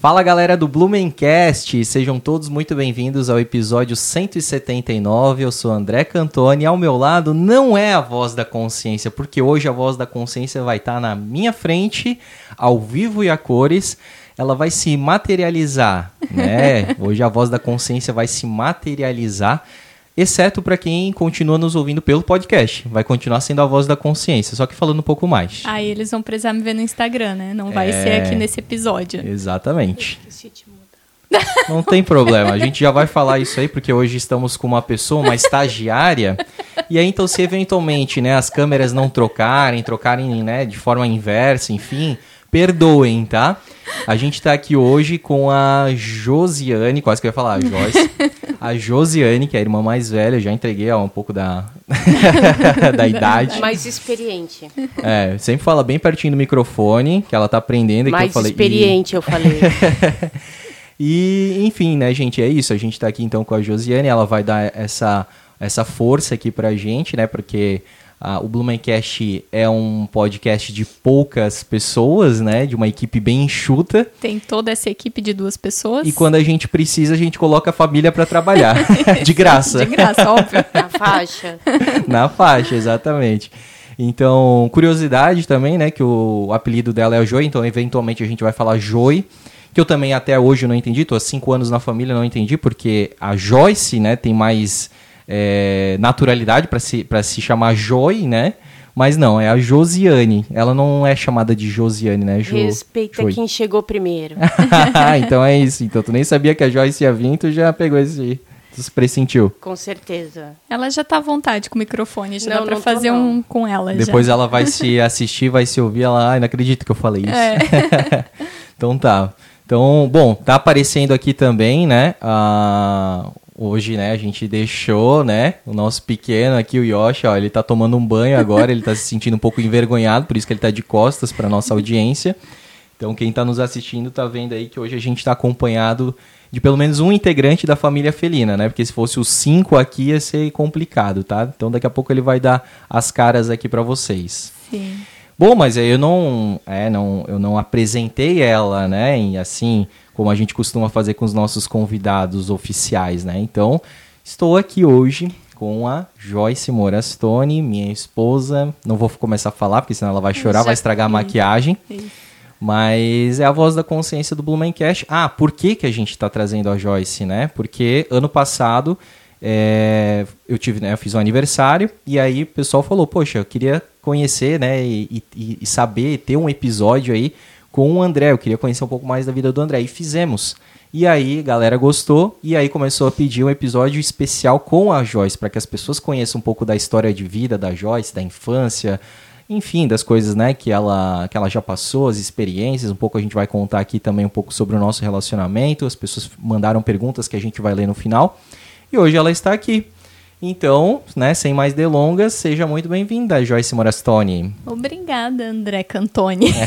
Fala galera do Blumencast, sejam todos muito bem-vindos ao episódio 179. Eu sou André Cantoni ao meu lado não é a voz da consciência, porque hoje a voz da consciência vai estar na minha frente, ao vivo e a cores. Ela vai se materializar, né? Hoje a voz da consciência vai se materializar exceto para quem continua nos ouvindo pelo podcast. Vai continuar sendo a voz da consciência, só que falando um pouco mais. Aí eles vão precisar me ver no Instagram, né? Não vai É. ser aqui nesse episódio. Exatamente. Não tem problema, a gente já vai falar isso aí, porque hoje estamos com uma pessoa, uma estagiária. E aí, então, se eventualmente né, as câmeras não trocarem, trocarem né, de forma inversa, enfim, perdoem, tá? A gente tá aqui hoje com a Josiane, quase que eu ia falar, a Joyce. A Josiane, que é a irmã mais velha, já entreguei ó, um pouco da, da idade. Mais experiente. É, sempre fala bem pertinho do microfone, que ela tá aprendendo. e que eu Mais falei, "Ih, experiente, eu falei. e, enfim, né, gente, é isso. A gente tá aqui então com a Josiane, ela vai dar essa, essa força aqui pra gente, né? Porque ah, o Blumencast é um podcast de poucas pessoas, né? De uma equipe bem enxuta. Tem toda essa equipe de duas pessoas. E quando a gente precisa, a gente coloca a família pra trabalhar. de graça. De graça, óbvio. Na faixa. Na faixa, exatamente. Então, curiosidade também, né? Que o apelido dela é a Joy, então eventualmente a gente vai falar Joy. Que eu também até hoje não entendi, tô há cinco anos na família não entendi, porque a Joyce, né, tem mais é, naturalidade para se, pra se chamar Joy, né? Mas não, é a Josiane. Ela não é chamada de Josiane, né? Jo, Respeita Joy. quem chegou primeiro. então é isso. Então tu nem sabia que a Joyce ia vir, tu já pegou esse. Tu se pressentiu. Com certeza. Ela já tá à vontade com o microfone, já Não, dá pra fazer não. um com ela. Depois já. ela vai se assistir, vai se ouvir, ela, ai, não acredito que eu falei isso. É. então tá. Então, bom, tá aparecendo aqui também, né? ah, hoje, né, a gente deixou, né, o nosso pequeno aqui, o Yoshi, ó, ele tá tomando um banho agora, ele tá se sentindo um pouco envergonhado, por isso que ele tá de costas pra nossa audiência. Então, quem tá nos assistindo tá vendo aí que hoje a gente tá acompanhado de pelo menos um integrante da família felina, né? Porque se fosse os cinco aqui ia ser complicado, tá? Então, daqui a pouco ele vai dar as caras aqui pra vocês. Sim. Bom, mas aí eu não, é, não, eu não apresentei ela, né? em- assim, como a gente costuma fazer com os nossos convidados oficiais, né? Então, estou aqui hoje com a Joyce Morastone, minha esposa. Não vou começar a falar, porque senão ela vai chorar, Já- vai estragar a maquiagem. Mas é a voz da consciência do Blumencast. Ah, por que, que a gente está trazendo a Joyce, né? Porque ano passado é, eu tive, né, eu fiz um aniversário e aí o pessoal falou, poxa, eu queria conhecer, né, e, e- e saber, ter um episódio aí com o André, eu queria conhecer um pouco mais da vida do André, e fizemos. E aí galera gostou, e aí começou a pedir um episódio especial com a Joyce, para que as pessoas conheçam um pouco da história de vida da Joyce, da infância, enfim, das coisas, né, que ela, que ela já passou, as experiências, um pouco a gente vai contar aqui também um pouco sobre o nosso relacionamento, as pessoas mandaram perguntas que a gente vai ler no final, e hoje ela está aqui. Então, né, sem mais delongas, seja muito bem-vinda, Joyce Morastone. Obrigada, André Cantoni.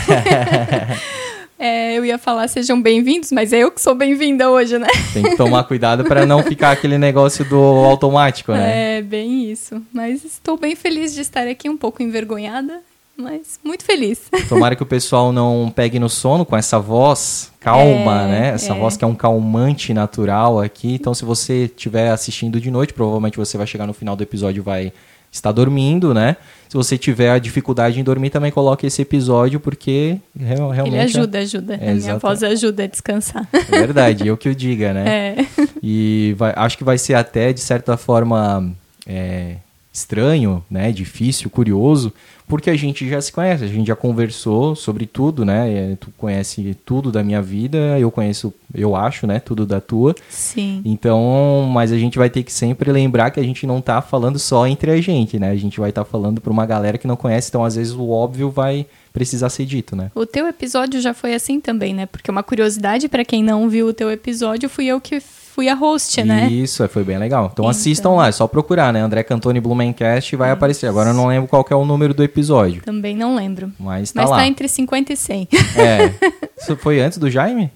É, eu ia falar sejam bem-vindos, mas é eu que sou bem-vinda hoje, né? Tem que tomar cuidado para não ficar aquele negócio do automático, né? É, bem isso. Mas estou bem feliz de estar aqui, um pouco envergonhada, mas muito feliz. Tomara que o pessoal não pegue no sono com essa voz calma, É, né? Essa é. voz que é um calmante natural aqui. Então, se você estiver assistindo de noite, provavelmente você vai chegar no final do episódio e vai estar dormindo, né? Se você tiver a dificuldade em dormir, também coloque esse episódio, porque real- realmente... Ele ajuda, ajuda. É, a minha voz ajuda a descansar. É verdade, eu que o diga, né? É. E vai- acho que vai ser até, de certa forma, é, estranho, né? Difícil, curioso, porque a gente já se conhece, a gente já conversou sobre tudo, né? Tu conhece tudo da minha vida, eu conheço, eu acho, né? Tudo da tua. Sim. Então, mas a gente vai ter que sempre lembrar que a gente não tá falando só entre a gente, né? A gente vai estar falando para uma galera que não conhece, então às vezes o óbvio vai precisar ser dito, né? O teu episódio já foi assim também, né? Porque uma curiosidade pra quem não viu o teu episódio, fui eu que fui a host, né? Isso, foi bem legal. Então, Então. assistam lá, é só procurar, né? André Cantoni Blumencast vai aparecer. Agora eu não lembro qual que é o número do episódio, Também não lembro. mas tá Mas lá. tá entre 50 e 100. É. Isso foi antes do Jaime?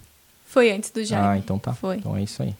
Foi antes do Jaime. Ah, então tá. Foi. Então é isso aí.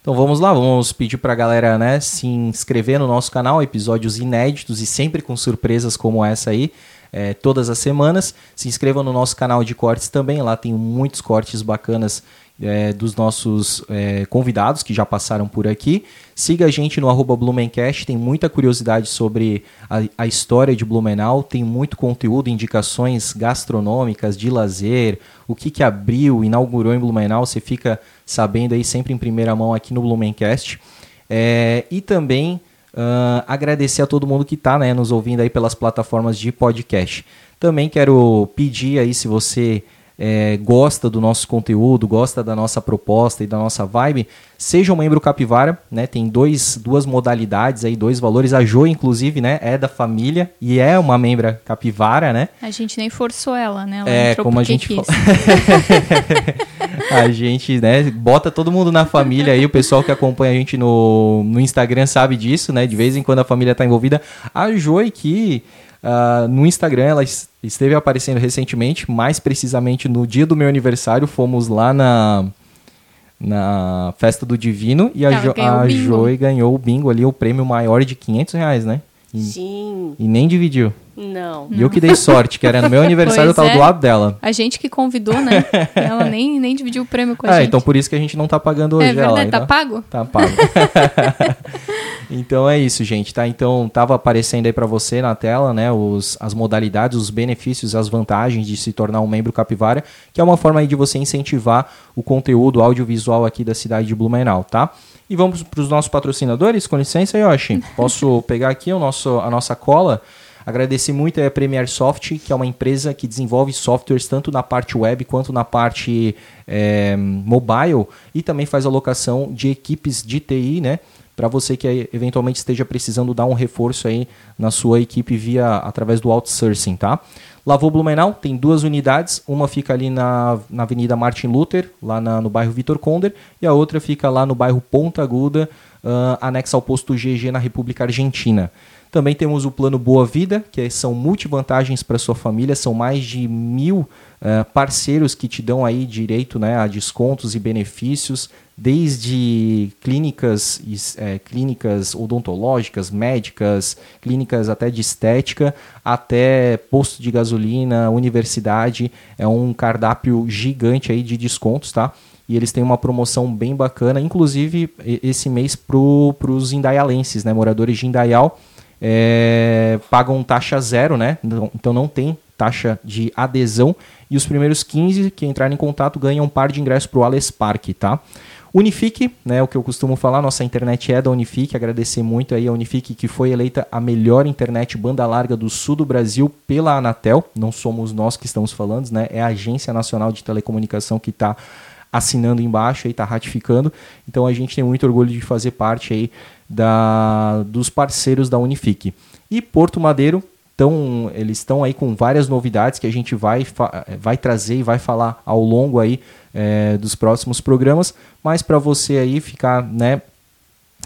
Então vamos lá, vamos pedir pra galera, né, se inscrever no nosso canal, episódios inéditos e sempre com surpresas como essa aí. é, todas as semanas. Se inscreva no nosso canal de cortes também, lá tem muitos cortes bacanas é, dos nossos é, convidados que já passaram por aqui. Siga a gente no arroba Blumencast, tem muita curiosidade sobre a, a, história de Blumenau, tem muito conteúdo, indicações gastronômicas, de lazer, o que, que abriu, inaugurou em Blumenau, você fica sabendo aí sempre em primeira mão aqui no Blumencast. É, e também uh, agradecer a todo mundo que está né, nos ouvindo aí pelas plataformas de podcast. Também quero pedir aí se você é, gosta do nosso conteúdo, gosta da nossa proposta e da nossa vibe, seja um membro Capivara, né? Tem dois, duas modalidades aí, dois valores. A Jo, inclusive, né, é da família e é uma membra Capivara, né? A gente nem forçou ela, né? Ela é, como a gente A gente, né, bota todo mundo na família aí, o pessoal que acompanha a gente no, no Instagram sabe disso, né? De vez em quando a família tá envolvida. A Joy que Uh, no Instagram, ela esteve aparecendo recentemente, mais precisamente no dia do meu aniversário, fomos lá na, na festa do Divino e a, jo a Joy ganhou o bingo ali, o prêmio maior de 500 reais, né? E, Sim. E nem dividiu. Não. E eu que dei sorte, que era no meu aniversário, eu tava é. do lado dela. A gente que convidou, né? Ela nem, nem dividiu o prêmio com a é, gente. então por isso que a gente não tá pagando hoje. É verdade, ela, tá então. pago? Tá pago. então é isso, gente, tá? Então tava aparecendo aí para você na tela, né, os, as modalidades, os benefícios, as vantagens de se tornar um membro Capivara, que é uma forma aí de você incentivar o conteúdo audiovisual aqui da cidade de Blumenau, tá? E vamos para os nossos patrocinadores, com licença, Yoshi. Posso pegar aqui o nosso, a nossa cola? Agradecer muito a Premier Soft, que é uma empresa que desenvolve softwares tanto na parte web quanto na parte é, mobile e também faz alocação de equipes de TI, né? Para você que eventualmente esteja precisando dar um reforço aí na sua equipe via através do outsourcing, tá? Lavou Blumenau tem duas unidades, uma fica ali na, na Avenida Martin Luther, lá na, no bairro Vitor Conder, e a outra fica lá no bairro Ponta Aguda, uh, anexa ao posto GG na República Argentina. Também temos o plano Boa Vida, que são multivantagens para sua família, são mais de mil uh, parceiros que te dão aí direito né, a descontos e benefícios, desde clínicas, é, clínicas odontológicas, médicas, clínicas até de estética, até posto de gasolina, universidade. É um cardápio gigante aí de descontos, tá? E eles têm uma promoção bem bacana, inclusive esse mês para os indaialenses, né, moradores de Indaial é, pagam taxa zero, né? Então não tem taxa de adesão. E os primeiros 15 que entrarem em contato ganham um par de ingressos para o Ales Park, tá? Unifique, né, o que eu costumo falar, nossa internet é da Unifique, agradecer muito aí a Unifique que foi eleita a melhor internet banda larga do sul do Brasil pela Anatel, não somos nós que estamos falando, né, é a Agência Nacional de Telecomunicação que está assinando embaixo e está ratificando, então a gente tem muito orgulho de fazer parte aí da, dos parceiros da Unifique. E Porto Madeiro, tão, eles estão aí com várias novidades que a gente vai, vai trazer e vai falar ao longo aí é, dos próximos programas, mas para você aí ficar, né,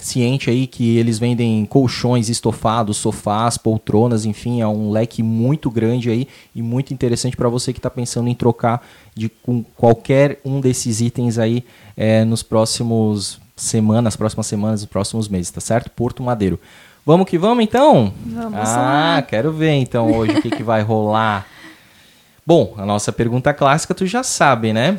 ciente aí que eles vendem colchões estofados, sofás, poltronas, enfim, é um leque muito grande aí e muito interessante para você que está pensando em trocar de com qualquer um desses itens aí é, nos próximos semanas, próximas semanas, nos próximos meses, tá certo? Porto Madeiro. Vamos que vamos então? Vamos ah, lá. quero ver então hoje o que, que vai rolar. Bom, a nossa pergunta clássica tu já sabe, né?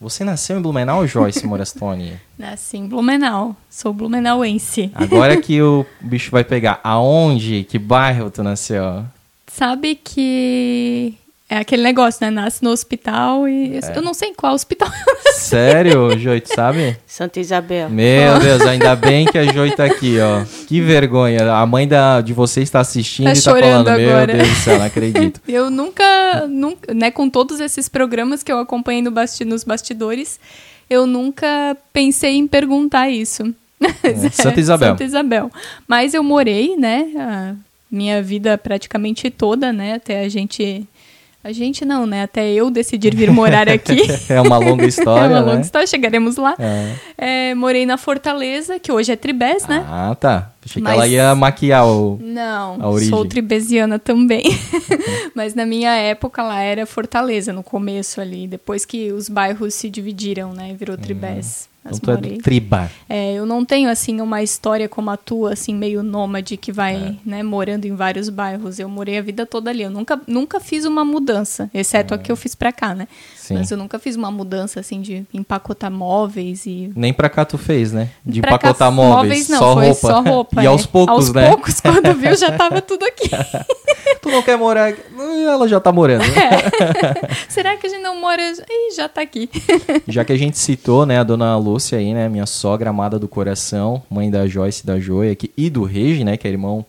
Você nasceu em Blumenau, Joyce Morastoni? Nasci em Blumenau. Sou blumenauense. Agora que o bicho vai pegar, aonde, que bairro tu nasceu? Sabe que é aquele negócio, né? Nasce no hospital e. É. Eu não sei em qual hospital. Sério, Joy, tu sabe? Santa Isabel. Meu oh. Deus, ainda bem que a Joy tá aqui, ó. Que vergonha. A mãe da, de você está assistindo tá e tá falando, agora. meu Deus do céu, não acredito. eu nunca, nunca, né, com todos esses programas que eu acompanhei no basti nos bastidores, eu nunca pensei em perguntar isso. É, Santa Isabel. Santa Isabel. Mas eu morei, né, a minha vida praticamente toda, né, até a gente a gente não, né? Até eu decidir vir morar aqui. é uma longa história. é uma né? longa história, chegaremos lá. É. É, morei na Fortaleza, que hoje é Tribés, né? Ah, tá. Achei Mas... que ela ia maquiar o. Não, a origem. sou tribesiana também. Mas na minha época lá era Fortaleza, no começo ali. Depois que os bairros se dividiram, né? Virou Tribés. Então Mas tu é morei. do Triba. É, eu não tenho assim uma história como a tua, assim meio nômade que vai, É. né, morando em vários bairros. Eu morei a vida toda ali. Eu nunca, nunca fiz uma mudança, exceto a que eu fiz pra cá, né? É. Sim. Mas eu nunca fiz uma mudança assim de empacotar móveis e Nem pra cá tu fez, né? De Pra cá, empacotar móveis, não, só foi roupa. só roupa. e é. aos poucos, aos né? poucos, quando viu, já tava tudo aqui. Tu não quer morar aqui? Ela já tá morando. né? Será que a gente não mora? Ih, já tá aqui. Já que a gente citou, né, a dona Lúcia aí, né, minha sogra amada do coração, mãe da Joyce da Joia aqui, e do Regi, né, que é irmão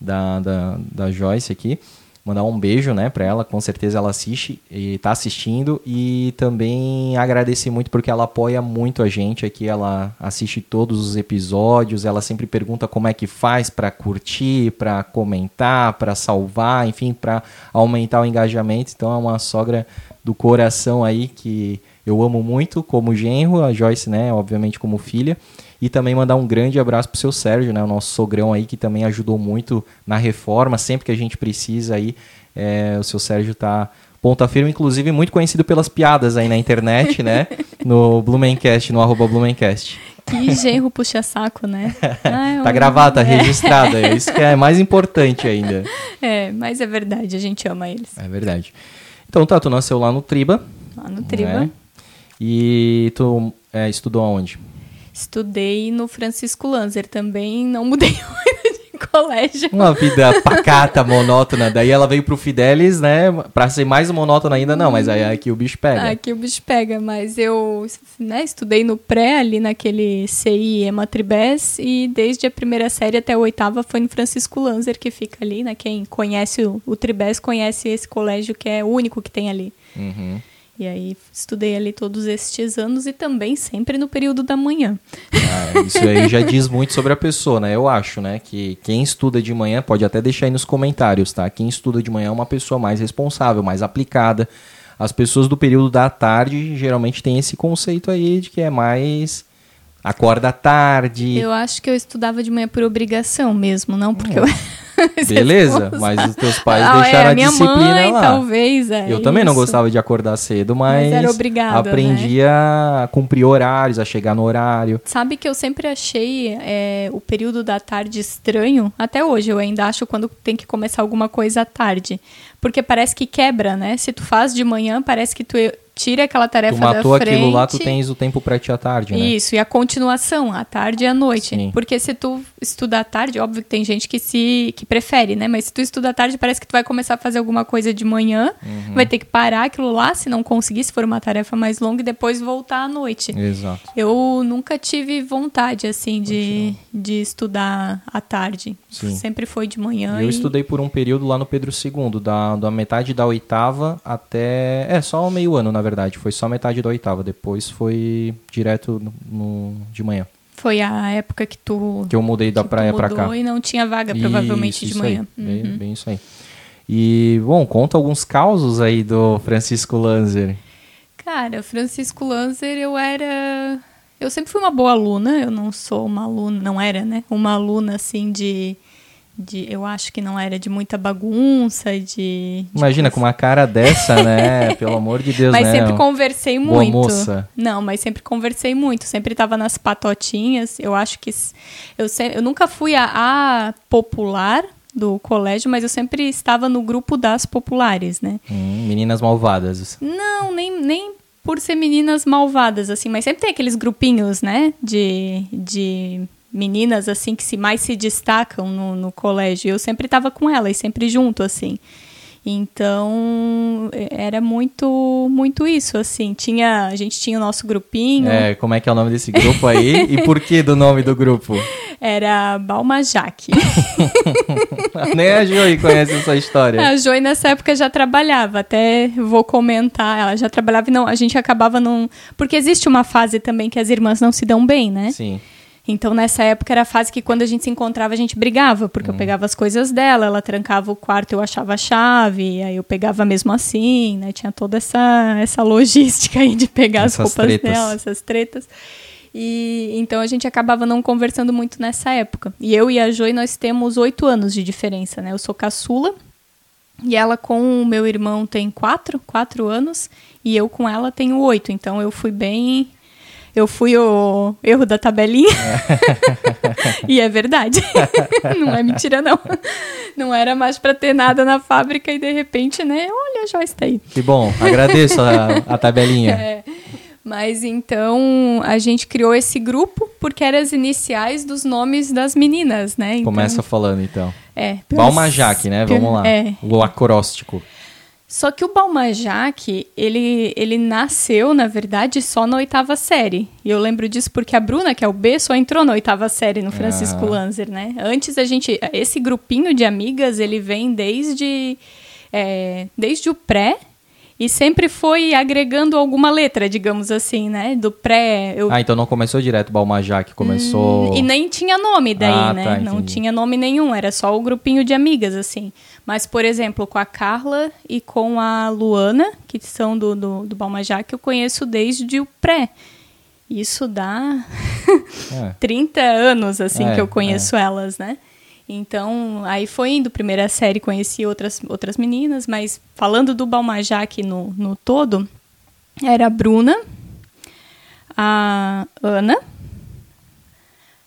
da, da, da Joyce aqui. Mandar um beijo, né, pra ela, com certeza ela assiste e tá assistindo. E também agradecer muito porque ela apoia muito a gente aqui, ela assiste todos os episódios, ela sempre pergunta como é que faz pra curtir, pra comentar, pra salvar, enfim, pra aumentar o engajamento. Então é uma sogra do coração aí que eu amo muito como genro, a Joyce, né, obviamente como filha. E também mandar um grande abraço pro seu Sérgio, né, o nosso sogrão aí que também ajudou muito na reforma, sempre que a gente precisa aí, é, o seu Sérgio tá ponta firme, inclusive muito conhecido pelas piadas aí na internet, né, no Blumencast, no arroba Blumencast. Que genro puxa-saco, né? Ah, Tá gravado, tá é. registrado, é isso que é mais importante ainda. É, mas é verdade, a gente ama eles. É verdade. Então tá, tu nasceu lá no Triba, Lá no Triba. né, e tu é, estudou aonde? Estudei no Francisco Lanzer também, não mudei de colégio. Uma vida pacata, monótona. Daí ela veio pro Fidelis, né? Pra ser mais monótona ainda, não, mas aí aqui o bicho pega. Aqui o bicho pega, mas eu né, estudei no pré, ali naquele CI Ematribés, e desde a primeira série até a oitava foi no Francisco Lanzer, que fica ali, né? Quem conhece o, o Tribés conhece esse colégio que é o único que tem ali. Uhum. E aí estudei ali todos estes anos e também sempre no período da manhã. Ah, isso aí já diz muito sobre a pessoa, né? Eu acho, né? Que quem estuda de manhã, pode até deixar aí nos comentários, tá? Quem estuda de manhã é uma pessoa mais responsável, mais aplicada. As pessoas do período da tarde geralmente têm esse conceito aí de que é mais. Acorda tarde. Eu acho que eu estudava de manhã por obrigação mesmo, não porque eu. Beleza, mas os teus pais Ah, deixaram é, a minha disciplina mãe, lá. talvez, é Eu também não isso. gostava de acordar cedo, mas, Mas era obrigada, aprendi a cumprir horários, a chegar no horário. Sabe que eu sempre achei é, o período da tarde estranho? Até hoje eu ainda acho quando tem que começar alguma coisa à tarde. Porque parece que quebra, né? Se tu faz de manhã, parece que tu tira aquela tarefa tu matou da frente. aquilo lá, tu tens o tempo pra ti à tarde, né? Isso, e a continuação, à tarde e à noite. Sim. Porque se tu estuda à tarde, óbvio que tem gente que se que prefere, né? Mas se tu estuda à tarde, parece que tu vai começar a fazer alguma coisa de manhã, Uhum. vai ter que parar aquilo lá, se não conseguir, se for uma tarefa mais longa, e depois voltar à noite. Exato. Eu nunca tive vontade, assim, de, de estudar à tarde. Sim. Sempre foi de manhã. Eu e- estudei por um período lá no Pedro II, da, da metade da oitava até. É, só meio ano, na verdade. Foi só metade da oitava. Depois foi direto no, no- de manhã. Foi a época que tu, Que eu mudei da praia pra mudou cá. e não tinha vaga, provavelmente, Isso, de manhã. Aí, bem, Uhum. bem isso aí. E, bom, conta alguns causos aí do Francisco Lanzer. Cara, Francisco Lanzer, eu era. Eu sempre fui uma boa aluna, eu não sou uma aluna, não era, né? Uma aluna assim de. De eu acho que não era de muita bagunça, de. de Imagina, com uma cara dessa, né? Pelo amor de Deus, mas né? sempre conversei Boa muito. moça. Não, mas sempre conversei muito. Sempre tava nas patotinhas. Eu acho que. Eu, se- eu nunca fui a, a popular do colégio, mas eu sempre estava no grupo das populares, né? Hum, meninas malvadas. Não, nem, nem por ser meninas malvadas, assim, mas sempre tem aqueles grupinhos, né? De. de meninas assim que se mais se destacam no, no colégio. Eu sempre estava com elas, sempre junto assim. Então era muito muito isso assim. Tinha a gente tinha o nosso grupinho. É, como é que é o nome desse grupo aí? e por que do nome do grupo? Era Balmajaque. Nem a Joey conhece essa história. a Joy nessa época já trabalhava, até vou comentar, ela já trabalhava e não, a gente acabava não, porque existe uma fase também que as irmãs não se dão bem, né? Sim. Então, nessa época, era a fase que quando a gente se encontrava, a gente brigava, porque Hum. eu pegava as coisas dela, ela trancava o quarto, eu achava a chave, aí eu pegava mesmo assim, né? Tinha toda essa, essa logística aí de pegar as Essas roupas tretas. dela, essas tretas. E então a gente acabava não conversando muito nessa época. E eu e a Joy, nós temos oito anos de diferença, né? Eu sou caçula, e ela com o meu irmão tem quatro, quatro anos, e eu com ela tenho oito. Então eu fui bem. Eu fui o erro da tabelinha. e é verdade. não é mentira, não. Não era mais para ter nada na fábrica e de repente, né? Olha, a Joyce tá aí. Que bom, agradeço a, a tabelinha. É. Mas então a gente criou esse grupo porque eram as iniciais dos nomes das meninas, né? Então, Começa falando então. É. Balmajac, né? Vamos lá. É. O acróstico. Só que o Balmajac, ele, ele nasceu, na verdade, só na oitava série. E eu lembro disso porque a Bruna, que é o B, só entrou na oitava série no Francisco Ah. Lanzer, né? Antes a gente... Esse grupinho de amigas, ele vem desde, é, desde o pré e sempre foi agregando alguma letra, digamos assim, né? Do pré... Eu, Ah, então não começou direto Balmajac, começou. Hum, E nem tinha nome daí, Ah, né? tá, não tinha nome nenhum, era só o grupinho de amigas, assim. Mas, por exemplo, com a Carla e com a Luana, que são do, do, do Balmajac, eu conheço desde o pré. Isso dá É. 30 anos, assim, É, que eu conheço elas, né? Então, aí foi indo, primeira série, conheci outras, outras meninas, mas falando do Balmajac no, no todo, era a Bruna, a Ana,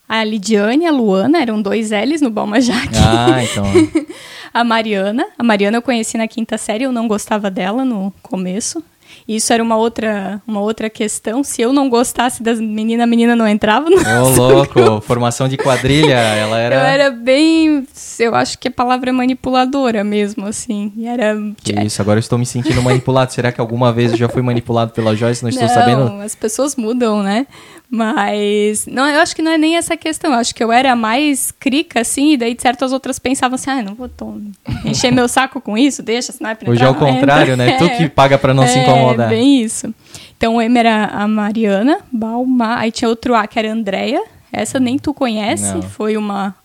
a Lidiane e a Luana, eram dois L's no Balmajac. Ah, então. A Mariana. A Mariana eu conheci na quinta série, eu não gostava dela no começo. Isso era uma outra, uma outra questão. Se eu não gostasse das meninas, a menina não entrava no Ô, louco, formação de quadrilha, ela era. Eu era bem. Eu acho que a palavra é manipuladora mesmo, assim. E era. Que isso, agora eu estou me sentindo manipulado. Será que alguma vez eu já fui manipulado pela Joyce? Não estou não, sabendo? as pessoas mudam, né? Mas. Não, eu acho que não é nem essa questão. Eu acho que eu era mais crica, assim, e daí certas outras pensavam assim, ah, não vou tom, encher meu saco com isso, deixa, senão é pra Hoje é o contrário, entra. né? Tu que paga pra não se incomodar. É, bem isso. Então, o M era a Mariana, Balma, aí tinha outro A que era a Andrea. Essa nem tu conhece, Não. foi uma...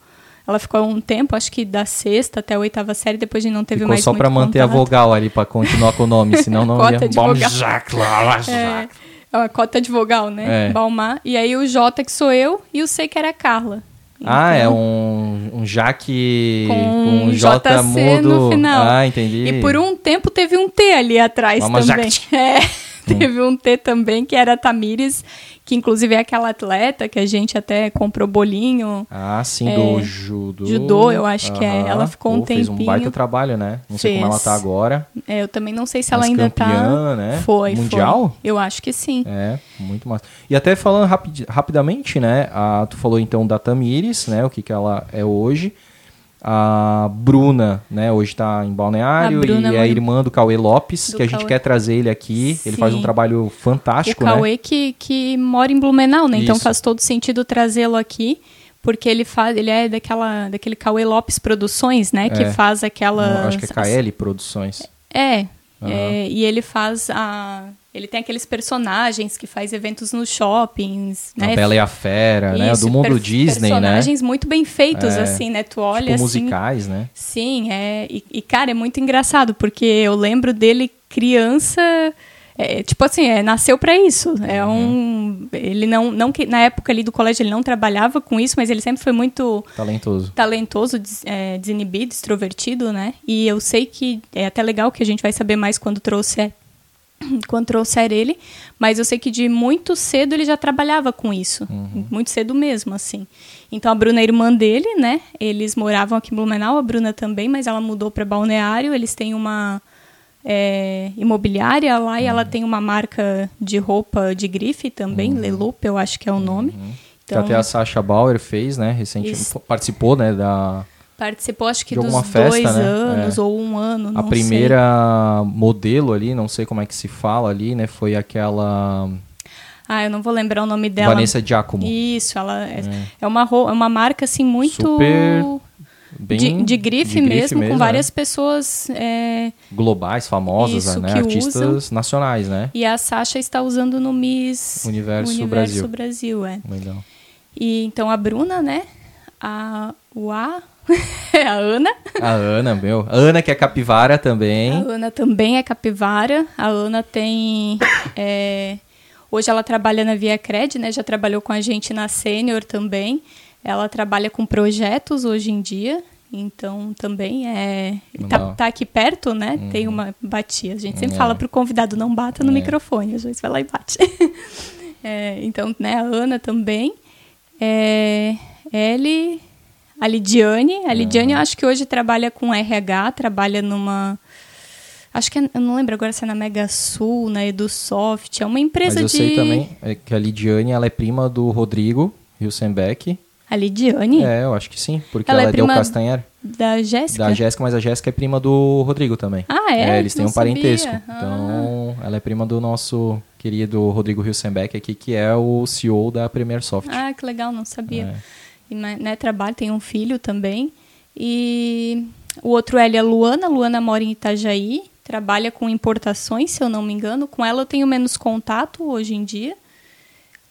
Ela ficou um tempo, acho que da sexta até a oitava série, depois a gente não teve Ficou mais só muito pra manter a contato. vogal ali, pra continuar com o nome, senão não Cota ia... de lá, É, é uma cota de vogal, né? É. Balmar. E aí o J que sou eu e o C que era a Carla. Ah, é Então, um, um Jaque Com com um J JC mudo. no final. Ah, entendi. E por um tempo teve um T ali atrás Vamos também. É, teve um T também, que era a Tamires, que inclusive é aquela atleta que a gente até comprou bolinho. Ah, sim, É, do judô. judô, eu acho que é. Ela ficou um Pô, Fez um tempinho. baita trabalho, né? Não sei como ela Fez. tá agora. É, eu também não sei se ela Mas ainda campeã, tá. né? Foi, Mundial? foi. Eu acho que sim. É, muito massa. E até falando rapid, rapidamente, né? A, tu falou então da Tamires, né? O que, que ela é hoje. A Bruna, né? Hoje tá em Balneário e é a irmã do Cauê Lopes, Do que a gente Cauê. quer trazer ele aqui. Ele faz um Sim. trabalho O fantástico, né? Cauê que, que mora em Blumenau, né? Então Isso. faz todo sentido trazê-lo aqui. Porque ele faz, ele é daquela, daquele Cauê Lopes Produções, né? Que É. faz aquela. Acho que é KL Produções. É, Aham. é, e ele faz a. Ele tem aqueles personagens que faz eventos nos shoppings, né? A Bela e a Fera, né? Isso, Do mundo Disney, né? Personagens muito bem feitos, É. assim, né? Tu olha Tipo assim. musicais, né? Sim, é. E, e, cara, é muito engraçado, porque eu lembro dele criança. é, tipo assim, é, nasceu pra isso. É Uhum. um. Ele não, não. que- Na época ali do colégio ele não trabalhava com isso, mas ele sempre foi muito Talentoso. talentoso, des- é, desinibido, extrovertido, né? E eu sei que é até legal que a gente vai saber mais quando trouxer quando trouxer ele, mas eu sei que de muito cedo ele já trabalhava com isso, muito cedo mesmo, assim. Então a Bruna é irmã dele, né? Eles moravam aqui em Blumenau, a Bruna também, mas ela mudou para Balneário. Eles têm uma é, imobiliária lá e ela tem uma marca de roupa de grife também, Leloup, eu acho que é o nome. Que até a Sasha Bauer fez, né? Recentemente. Isso. Participou, né? Da, Participou, acho que De dos festa, dois né? anos É. ou um ano, a não sei. primeira modelo ali, não sei como é que se fala ali, né? Foi aquela Ah, eu não vou lembrar o nome dela. Vanessa Giacomo. Isso, ela é, é uma, ro- é uma marca assim muito Super Bem de, de grife de mesmo, com né? várias pessoas. é, globais, famosas, Isso, né? Artistas usam. nacionais, né? E a Sasha está usando no Miss Universo Brasil. Brasil, é. Legal. E então a Bruna, né? A o A é a Ana. A Ana, meu. A Ana que é capivara A também. Ana também é capivara. A Ana tem. é, hoje ela trabalha na Via Cred, né? Já trabalhou com a gente na Sênior também. Ela trabalha com projetos hoje em dia. Então também é. Tá, tá aqui perto, né? Tem uma batia. A gente sempre É. fala pro convidado, não bata no É. microfone. Às vezes vai lá e bate. É, então, né, a Ana também. É, Ellie, a Lidiane. A Lidiane, eu acho que hoje trabalha com RH, trabalha numa. Acho que é, eu não lembro agora se é na Mega Sul, na EduSoft. É uma empresa Mas eu de. sei também é, que a Lidiane ela é prima do Rodrigo Hilsenbeck. A Lidiane? É, eu acho que sim, porque Ela ela, é é Del prima Castanheira. Da Jéssica? Da Jéssica, mas a Jéssica é prima do Rodrigo também. Ah, é? eles têm Não um parentesco. sabia. Ah. Então, ela é prima do nosso querido Rodrigo Hilsenbeck aqui, que é o CEO da Premier Soft. Ah, que legal, não sabia. É. E, né, trabalha, tem um filho também. E o outro L é a Luana. Luana mora em Itajaí, trabalha com importações, se eu não me engano. Com ela eu tenho menos contato hoje em dia.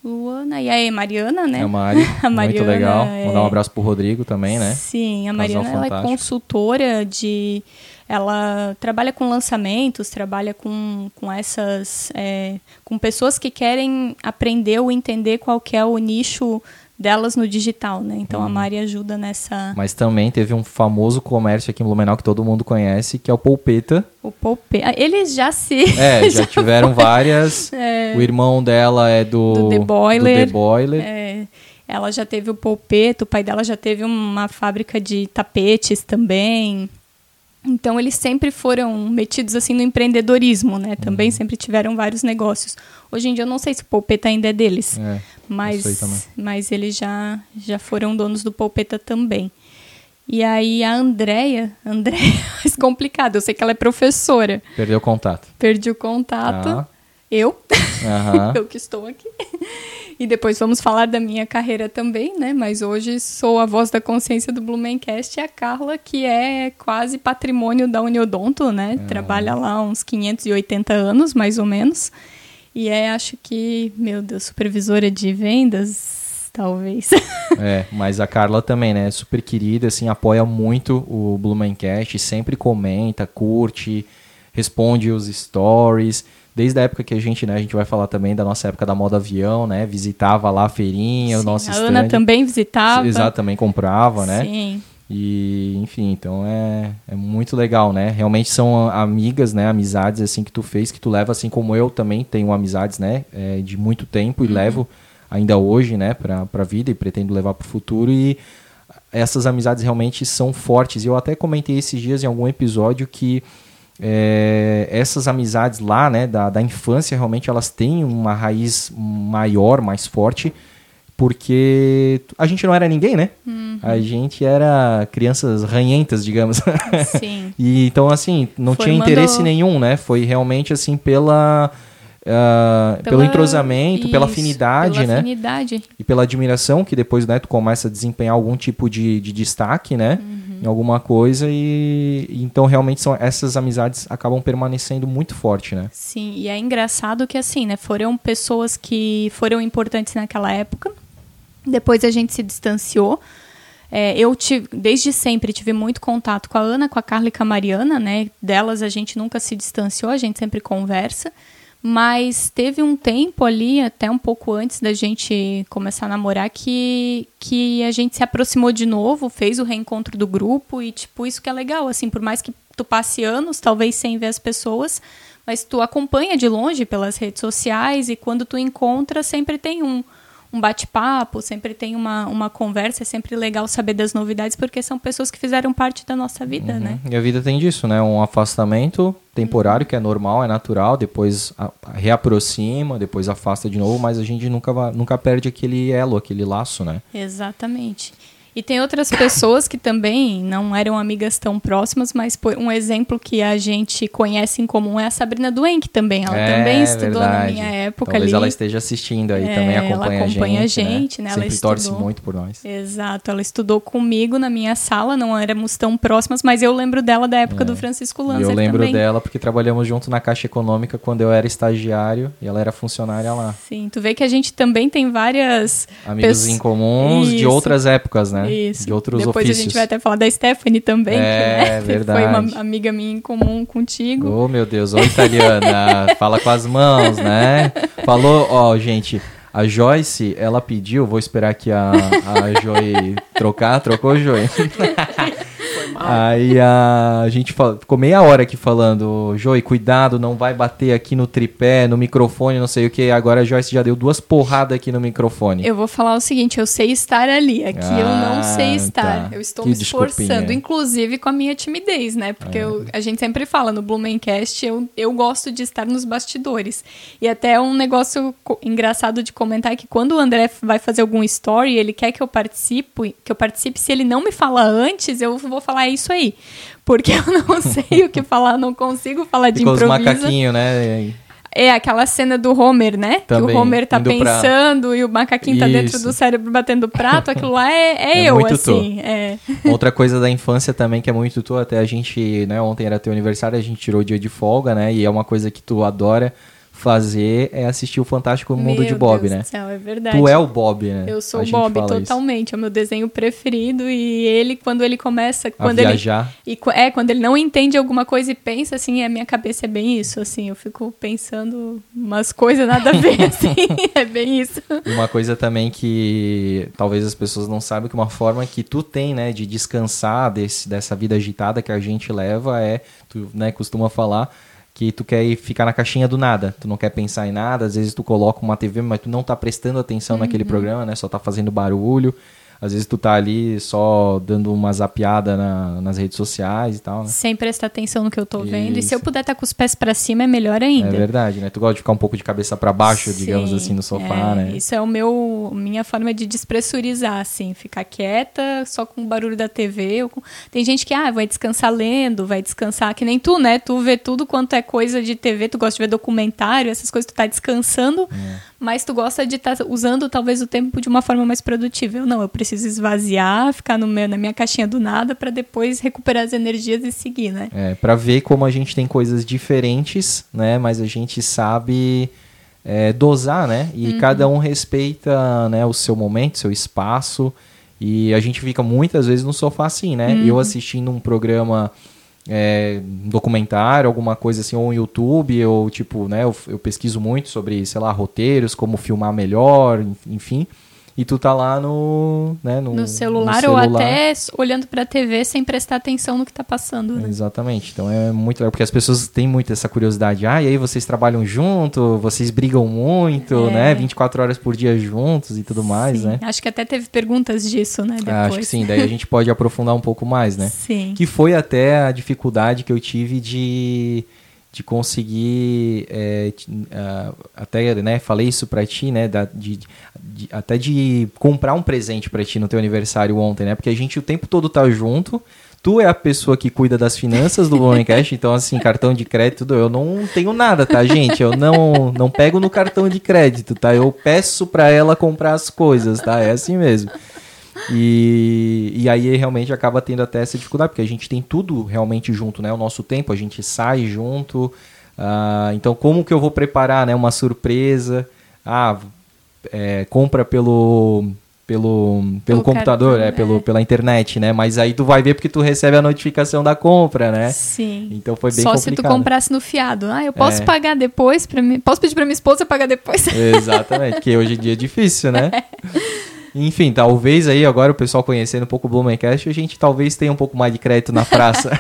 Luana, e aí, Mariana, né? É a Mari, A muito Mariana legal. é- Mandar um abraço pro Rodrigo também, né? Sim, a Mariana ela é consultora de. Ela trabalha com lançamentos, trabalha com, com essas. é, com pessoas que querem aprender ou entender qual que é o nicho delas no digital, né? Então Uhum. a Mari ajuda nessa. Mas também teve um famoso comércio aqui em Blumenau que todo mundo conhece, que é o Polpeta. O Poupe... ah, Eles já se. É, já tiveram várias. O irmão dela é do, Do The Boiler. do The Boiler. É, ela já teve o polpeto, o pai dela já teve uma fábrica de tapetes também. Então eles sempre foram metidos assim no empreendedorismo, né? Uhum. Também sempre tiveram vários negócios. Hoje em dia eu não sei se o polpeta ainda é deles, É, mas mas eles já já foram donos do polpeta também. E aí a Andrea, Andrea é complicado. Eu sei que ela é professora. perdeu contato. Perdi o contato. Tá. Eu, Aham. eu que estou aqui. E depois vamos falar da minha carreira também, né? Mas hoje sou a voz da consciência do Blumencast e a Carla, que é quase patrimônio da Uniodonto, né? Trabalha lá uns 580 anos, mais ou menos. E é, acho que, meu Deus, supervisora de vendas, talvez. É, mas a Carla também, né? Super querida, assim, apoia muito o Blumencast, sempre comenta, curte, responde os stories. Desde a época que a gente, né, a gente vai falar também da nossa época da moda avião, né? Visitava lá a feirinha, o Sim, nosso a stand. Ana também visitava. Exato, também comprava, né? Sim. E, enfim, então é, é muito legal, né? Realmente são amigas, né? Amizades, assim, que tu fez, que tu leva, assim como eu também tenho amizades, né? é, de muito tempo e levo ainda hoje, né? Pra, pra vida e pretendo levar pro futuro. E essas amizades realmente são fortes. E eu até comentei esses dias em algum episódio que é, essas amizades lá, né? Da, da infância, realmente elas têm uma raiz maior, mais forte porque a gente não era ninguém, né? A gente era crianças ranhentas, digamos. Sim. e então assim, não tinha interesse nenhum, né? Foi realmente assim pela, pelo Pela- entrosamento, pela Isso, afinidade, pela né? afinidade. E pela admiração que depois, né, tu começa a desempenhar algum tipo de, de destaque, né? Em alguma coisa e, e então realmente são essas amizades acabam permanecendo muito forte, né? Sim, e é engraçado que assim, né, foram pessoas que foram importantes naquela época. Depois a gente se distanciou. É, eu tive, desde sempre tive muito contato com a Ana, com a Carla e com a Mariana, né? Delas a gente nunca se distanciou, a gente sempre conversa. Mas teve um tempo ali, até um pouco antes da gente começar a namorar, que, que a gente se aproximou de novo, fez o reencontro do grupo e, tipo, isso que é legal, assim, por mais que tu passe anos, talvez sem ver as pessoas, mas tu acompanha de longe pelas redes sociais e quando tu encontra, sempre tem um, um bate-papo, sempre tem uma, uma conversa, é sempre legal saber das novidades, porque são pessoas que fizeram parte da nossa vida, né? E a vida tem disso, né? Um afastamento temporário que é normal, é natural, depois a- a- reaproxima, depois afasta de novo, mas a gente nunca, nunca perde aquele elo, aquele laço, né? Exatamente. E tem outras pessoas que também não eram amigas tão próximas, mas por um exemplo que a gente conhece em comum é a Sabrina Duenck também. Ela É, também estudou na verdade. minha época Talvez ali. ela esteja assistindo aí É, também, ela acompanha, acompanha a a gente, gente, né? né? Sempre torce estudou. muito por nós. Exato, ela estudou comigo na minha sala, não éramos tão próximas, mas eu lembro dela da época do Francisco É. Lanzer eu lembro também. dela porque trabalhamos junto na Caixa Econômica quando eu era estagiário e ela era funcionária lá. Sim, tu vê que a gente também tem várias Amigos em comuns de Isso. outras épocas, né? Isso. De outros Depois ofícios. a gente vai até falar da Stephanie também, É, que né, foi verdade. uma amiga minha em comum contigo. Oh, meu Deus, ô italiana, fala com as mãos, né? Falou, ó, gente, a Joyce, ela pediu, vou esperar aqui a, a Joy trocar, trocou, Joy? Aí a, a gente fala- ficou meia hora aqui falando, Joey, cuidado, não vai bater aqui no tripé, no microfone, não sei o que. Agora a Joyce já deu duas porradas aqui no microfone. Eu vou falar o seguinte, eu sei estar ali. Aqui eu não Ah, sei estar. tá. Eu estou Que me esforçando, inclusive com a minha timidez, né? Porque É. eu- a gente sempre fala no Blumencast, eu, eu gosto de estar nos bastidores. E até um negócio engraçado de comentar é que quando o André vai fazer algum story, ele quer que eu participe, que eu participe, se ele não me fala antes, eu vou falar "É isso aí. Porque eu não sei o que falar, não consigo falar de Ficou os macaquinhos, né? É aquela cena do Homer, né? Também, que o Homer tá indo pra- pensando e o macaquinho tá dentro Isso. do cérebro batendo prato. Aquilo lá é, é, É eu, muito assim. É. Outra coisa da infância também que é muito tu, até a gente, né, ontem era teu aniversário, a gente tirou o dia de folga, né? E é uma coisa que tu adora fazer é assistir o Fantástico Mundo Meu de Bob, Deus né? do céu, é verdade. Tu é o Bob, né? Eu sou A o Bob, fala isso. totalmente. É o meu desenho preferido. E ele, quando ele começa. A Quando ele, viajar. e, qu- é, quando ele não entende alguma coisa e pensa, assim, a minha cabeça é bem isso, assim. Eu fico pensando umas coisas nada a ver, assim. É bem isso. Uma coisa também que talvez as pessoas não saibam que uma forma que tu tem, né, de descansar desse, dessa vida agitada que a gente leva é, tu, né, costuma falar que tu quer ir ficar na caixinha do nada, tu não quer pensar em nada, às vezes tu coloca uma TV, mas tu não tá prestando atenção naquele programa, né, só tá fazendo barulho, às vezes tu tá ali só dando uma zapiada na- nas redes sociais e tal, né. Sem prestar atenção no que eu tô vendo. E se Isso. eu puder estar com os pés pra cima, é melhor É ainda. verdade, né? Tu gosta de ficar um pouco de cabeça para baixo, digamos Sim, assim, no sofá, é, né? Isso é o meu minha forma de despressurizar, assim, ficar quieta, só com o barulho da TV. com- Tem gente que ah, vai descansar lendo, vai descansar, que nem tu, né? Tu vê tudo quanto é coisa de TV, tu gosta de ver documentário, essas coisas, tu tá descansando, É. mas tu gosta de estar usando talvez o tempo de uma forma mais produtiva. Eu não, eu preciso esvaziar, ficar no meu, na minha caixinha do nada para depois recuperar as energias e seguir, né? É, para ver como a gente tem coisas diferentes, né? Mas a gente sabe é, dosar, né? E Uhum. cada um respeita né, o seu momento, seu espaço. E a gente fica muitas vezes no sofá assim, né? Uhum. Eu assistindo um programa, é, um documentário, alguma coisa assim, ou um YouTube, ou tipo, né? Eu, eu pesquiso muito sobre, sei lá, roteiros, como filmar melhor, enfim. E tu tá lá no, né, no, No celular, no celular. ou até olhando pra TV sem prestar atenção no que tá passando, né? Exatamente. Então é muito legal, porque as pessoas têm muito essa curiosidade. Ah, e aí vocês trabalham junto, vocês brigam muito, É. né? 24 horas por dia juntos e tudo mais, Sim. né? Acho que até teve perguntas disso, né? Depois. Ah, acho que sim, daí a gente pode aprofundar um pouco mais, né? Sim. Que foi até a dificuldade que eu tive de, de conseguir. é, até, né, falei isso pra ti, né? da- de, de- até de comprar um presente pra ti no teu aniversário ontem, né? Porque a gente o tempo todo tá junto. Tu é a pessoa que cuida das finanças do Blowcast, então assim, cartão de crédito, eu não tenho nada, tá, gente? Eu não, não pego no cartão de crédito, tá? Eu peço pra ela comprar as coisas, tá? É assim mesmo. E, e aí realmente acaba tendo até essa dificuldade, porque a gente tem tudo realmente junto, né? O nosso tempo, a gente sai junto. ah, então, como que eu vou preparar né, uma surpresa? Ah, é, compra pelo. Pelo, pelo, Pelo computador, cartão, é, pelo, é. pela internet, né? Mas aí tu vai ver porque tu recebe a notificação da compra, né? Sim. Então foi bem Só complicado. se tu comprasse no fiado. Ah, eu posso É. pagar depois para mim. Posso pedir para minha esposa pagar depois. Exatamente, porque hoje em dia é difícil, né? Enfim, talvez aí agora o pessoal conhecendo um pouco o Blumencast, a gente talvez tenha um pouco mais de crédito na praça.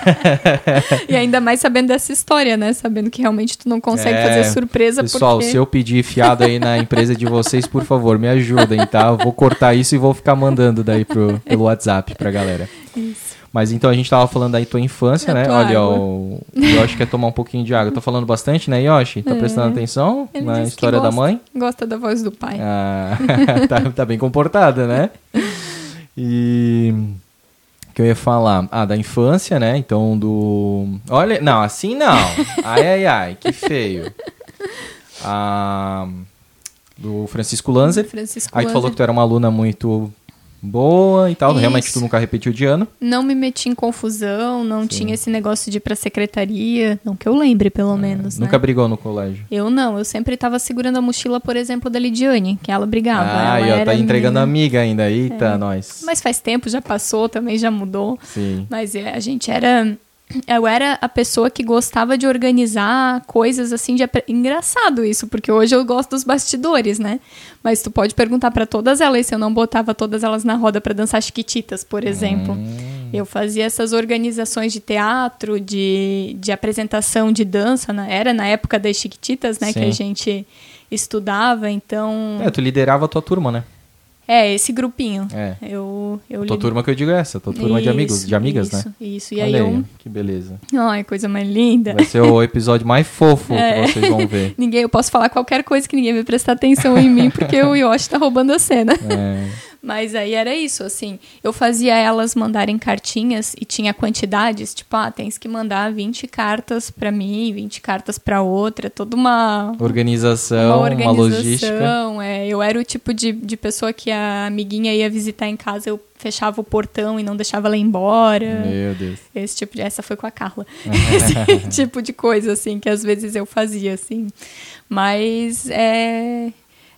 e ainda mais sabendo dessa história, né? Sabendo que realmente tu não consegue É, fazer surpresa Pessoal, porque se eu pedir fiado aí na empresa de vocês, por favor, me ajudem, tá? Eu vou cortar isso e vou ficar mandando daí pro, pelo WhatsApp pra galera. Isso. Mas então a gente tava falando da tua infância, Da né? tua Olha, água. o Yoshi quer tomar um pouquinho de água. Eu tô falando bastante, né, Yoshi? Tá prestando atenção É. Ele na história da gosta. mãe? Gosta da voz do pai. Ah, tá, tá bem comportada, né? E o que eu ia falar? Ah, da infância, né? Então do. Olha, não, assim não. Ai, ai, ai, que feio. Ah, do Francisco Lanzer. Francisco Aí tu falou que tu era uma aluna muito boa e tal. Realmente tu Isso. nunca repetiu de ano. Não me meti em confusão, não tinha esse negócio de ir pra secretaria. Não que eu lembre, pelo menos, né? É, Nunca brigou no colégio. Eu não, eu sempre tava segurando a mochila, por exemplo, da Lidiane, que ela brigava. ah, ela e ó, tá entregando minha- amiga ainda. Eita, nós. Mas faz tempo, já passou, também já mudou. Sim. Mas é, a gente era. Eu era a pessoa que gostava de organizar coisas assim de engraçado isso, porque hoje eu gosto dos bastidores, né? Mas tu pode perguntar pra todas elas se eu não botava todas elas na roda pra dançar chiquititas, por exemplo. Hum. Eu fazia essas organizações de teatro, de, de apresentação de dança. Né? Era na época das Chiquititas, né? Que Sim. a gente estudava, então... É, tu liderava a tua turma, né? É, esse grupinho. É. Eu, eu Tua lido- turma que eu digo é essa, tua turma de amigos, Isso, de amigas, né? isso, Isso, e Olha aí eu... que beleza. Ai, coisa mais linda. Vai ser o episódio mais fofo É. que vocês vão ver. Ninguém, eu posso falar qualquer coisa que ninguém vai prestar atenção em mim, porque o Yoshi tá roubando a cena. É, Mas aí era isso, assim. Eu fazia elas mandarem cartinhas e tinha quantidades, tipo, ah, tens que mandar 20 cartas pra mim, 20 cartas pra outra, toda uma. organização, uma uma, logística. organização, é. Eu era o tipo de, de pessoa que a amiguinha ia visitar em casa, eu fechava o portão e não deixava ela ir embora. Meu Deus. Esse tipo de, essa foi com a Carla. Esse tipo de coisa assim que às vezes eu fazia assim. Mas é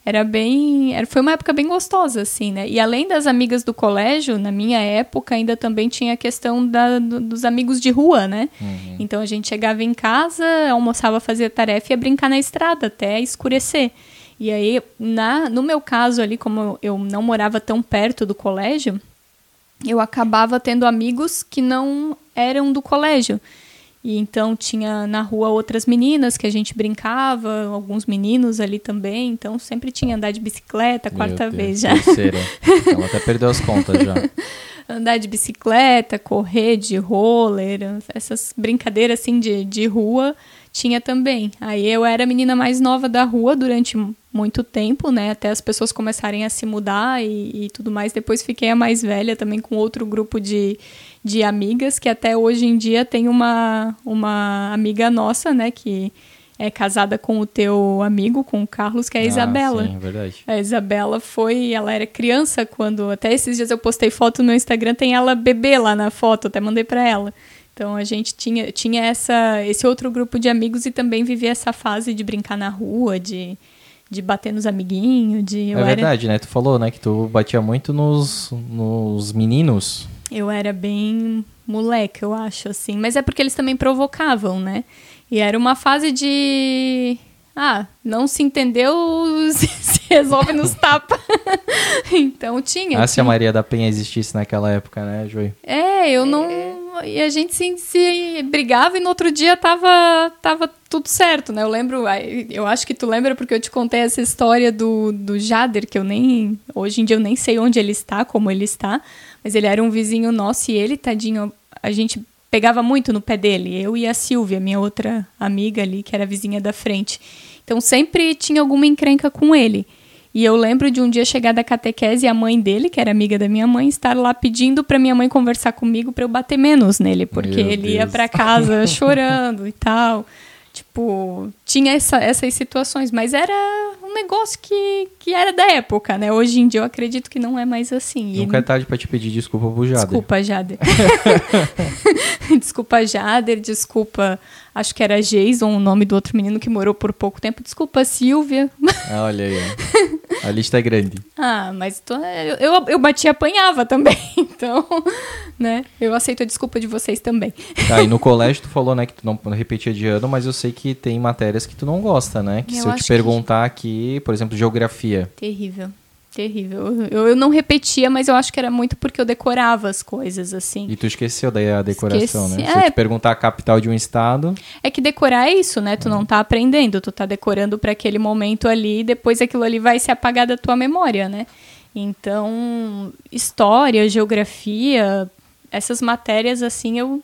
era bem, era, foi uma época bem gostosa assim, né? E além das amigas do colégio, na minha época ainda também tinha a questão da, do- dos amigos de rua, né? Uhum. Então a gente chegava em casa, almoçava, fazia tarefa e ia brincar na estrada até escurecer. E aí, na, no meu caso ali, como eu não morava tão perto do colégio, eu acabava tendo amigos que não eram do colégio. E então tinha na rua outras meninas que a gente brincava, alguns meninos ali também. Então sempre tinha andar de bicicleta, quarta vez já. Terceira. Ela até perdeu as contas já. andar de bicicleta, correr de roller, essas brincadeiras assim de, de rua tinha também. Aí eu era a menina mais nova da rua durante mu- muito tempo, né? Até as pessoas começarem a se mudar e, e tudo mais. Depois fiquei a mais velha também com outro grupo de, de amigas, que até hoje em dia tem uma, uma amiga nossa, né? Que é casada com o teu amigo, com o Carlos, que é a Isabela. Ah, sim, é verdade. A Isabela foi, ela era criança quando, até esses dias eu postei foto no Instagram, tem ela bebê lá na foto, até mandei pra ela. Então a gente tinha, tinha essa, esse outro grupo de amigos e também vivia essa fase de brincar na rua, de, de bater nos amiguinhos, de é era verdade, né? Tu falou, né, que tu batia muito nos, nos meninos. Eu era bem moleque, eu acho assim, mas é porque eles também provocavam, né? E era uma fase de ah, não se entendeu, se, resolve nos tapa. então tinha. Ah, se a. Maria da Penha existisse naquela época, né, Joey? É, eu não. E a gente se, se brigava e no outro dia tava, tava tudo certo, né? Eu lembro, eu acho que tu lembra porque eu te contei essa história do, do Jader, que eu nem. Hoje em dia eu nem sei onde ele está, como ele está, mas ele era um vizinho nosso e ele, tadinho, a gente pegava muito no pé dele, eu e a Silvia, minha outra amiga ali, que era vizinha da frente. Então sempre tinha alguma encrenca com ele. E eu lembro de um dia chegar da catequese e a mãe dele, que era amiga da minha mãe, estar lá pedindo pra minha mãe conversar comigo pra eu bater menos nele, porque Meu ele ia Deus. pra casa chorando e tal. Tipo, tinha essa- essas situações, mas era um negócio que, que era da época, né? Hoje em dia eu acredito que não é mais assim. Nunca é tarde pra te pedir desculpa pro Jader. Desculpa, Jader. desculpa, Jader. Desculpa, acho que era Jason, o nome do outro menino que morou por pouco tempo. Desculpa, Silvia. Ah, olha aí. A lista é grande. ah, mas tô- eu, eu, eu bati e apanhava também. Então, né? Eu aceito a desculpa de vocês também. Tá, e no colégio tu falou, né, que tu não repetia de ano, mas eu sei que tem matérias que tu não gosta, né? Que Eu se eu te que- perguntar aqui, por exemplo, geografia. Terrível. Terrível. Eu, eu não repetia, mas eu acho que era muito porque eu decorava as coisas, assim. E tu esqueceu da decoração, né? Esqueci. Se eu É. te perguntar a capital de um estado, É que decorar é isso, né? Tu não tá aprendendo, tu tá decorando para aquele momento ali e depois aquilo ali vai se apagar da tua memória, né? Então, história, geografia, essas matérias assim eu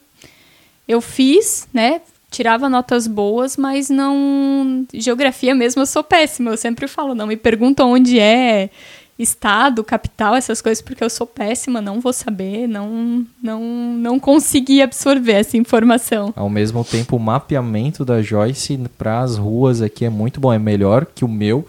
eu fiz, né? Tirava notas boas, mas não geografia mesmo eu sou péssima. Eu sempre falo, não me pergunta onde é estado, capital, essas coisas porque eu sou péssima, não vou saber, não não não consegui absorver essa informação. ao mesmo tempo o mapeamento da Joyce para as ruas aqui é muito bom, é melhor que o meu.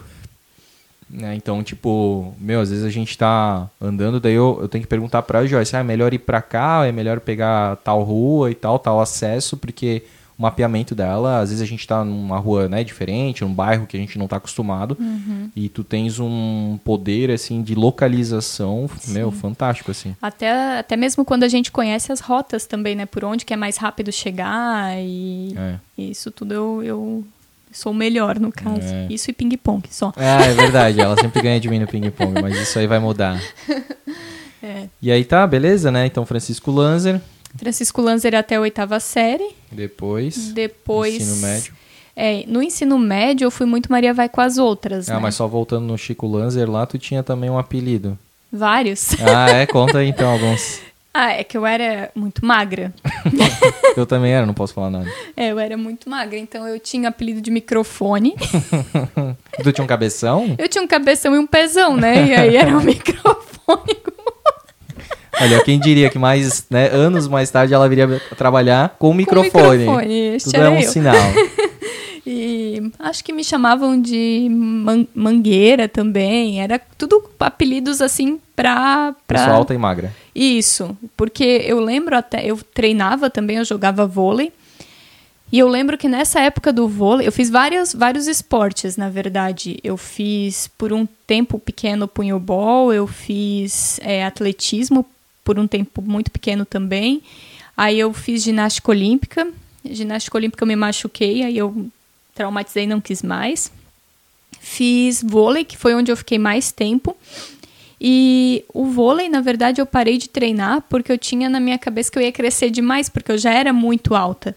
Né? Então, tipo, meu, às vezes a gente tá andando, daí eu, eu tenho que perguntar pra Joyce, ah, é melhor ir pra cá, é melhor pegar tal rua e tal, tal acesso, porque o mapeamento dela, às vezes a gente tá numa rua, né, diferente, num bairro que a gente não tá acostumado, e tu tens um poder, assim, de localização, meu, fantástico, assim. Até, até mesmo quando a gente conhece as rotas também, né? Por onde que é mais rápido chegar e É. isso tudo eu, eu sou o melhor no caso. É. Isso e ping-pong só. Ah, é verdade, ela sempre ganha de mim no ping-pong, mas isso aí vai mudar. É. E aí tá, beleza, né? Então Francisco Lanzer, Francisco Lanzer até a oitava série. depois Depois. ensino médio. É, no ensino médio eu fui muito Maria vai com as outras, Ah, né? mas só voltando no Chico Lanzer lá, tu tinha também um apelido. Vários. Ah, é? Conta aí então alguns. Ah, é que eu era muito magra. Eu também era, não posso falar nada. É, eu era muito magra, então eu tinha apelido de microfone. Tu tinha um cabeção? Eu tinha um cabeção e um pezão, né? E aí era um microfone. Olha, quem diria que mais, né, anos mais tarde ela viria trabalhar com Com microfone. Tudo é um eu. sinal. E acho que me chamavam de man- mangueira também. Era tudo apelidos assim pra. pra... Pessoa alta e magra. Isso, porque eu lembro até, eu treinava também, eu jogava vôlei. E eu lembro que nessa época do vôlei, eu fiz vários, vários esportes, na verdade. Eu fiz por um tempo pequeno punhobol, eu fiz é, atletismo por um tempo muito pequeno também. Aí eu fiz ginástica olímpica. Ginástica olímpica eu me machuquei, aí eu traumatizei e não quis mais. Fiz vôlei, que foi onde eu fiquei mais tempo. E o vôlei, na verdade, eu parei de treinar porque eu tinha na minha cabeça que eu ia crescer demais, porque eu já era muito alta.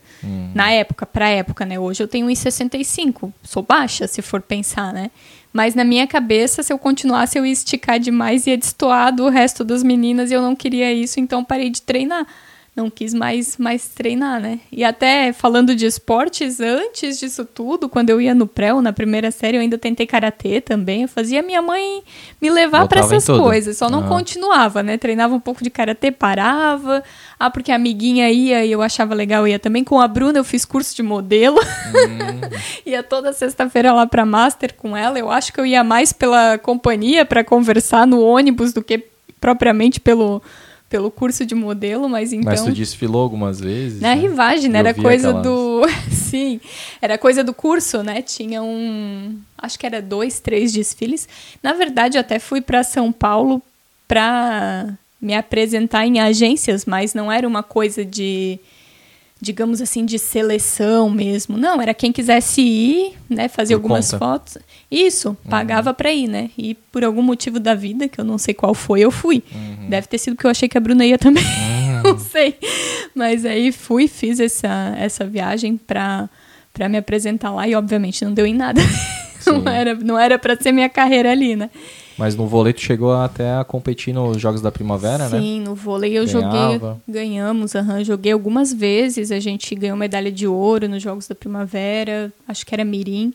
Na época, pra época, né? Hoje eu tenho 1,65. Sou baixa, se for pensar, né? Mas na minha cabeça, se eu continuasse, eu ia esticar demais e ia destoar do resto das meninas e eu não queria isso, então parei de treinar. Não quis mais, mais treinar, né? E até falando de esportes, antes disso tudo, quando eu ia no pré ou na primeira série, eu ainda tentei karatê também. Eu fazia minha mãe me levar para essas coisas. Só não Ah. continuava, né? Treinava um pouco de karatê, parava. Ah, porque a amiguinha ia e eu achava legal, ia também. Com a Bruna eu fiz curso de modelo. ia toda sexta-feira lá pra Master com ela. Eu acho que eu ia mais pela companhia para conversar no ônibus do que propriamente pelo, pelo curso de modelo, mas então... Mas tu desfilou algumas vezes? Na né? rivagem, né? Era coisa aquelas- do. Sim, era coisa do curso, né? Tinha um. Acho que era dois, três desfiles. Na verdade, eu até fui para São Paulo para me apresentar em agências, mas não era uma coisa de. Digamos assim, de seleção mesmo. Não, era quem quisesse ir, né? Fazer Por algumas conta. fotos. Isso, pagava pra ir, né? E por algum motivo da vida, que eu não sei qual foi, eu fui. Deve ter sido porque eu achei que a Bruna ia também. não sei. Mas aí fui, fiz essa, essa viagem pra, pra me apresentar lá e obviamente não deu em nada. Sim. Não era, não era pra ser minha carreira ali, né? Mas no vôlei tu chegou até a competir nos Jogos da Primavera, né? Sim, no vôlei eu Ganhava. joguei, ganhamos, aham, joguei algumas vezes, a gente ganhou medalha de ouro nos Jogos da Primavera, acho que era Mirim.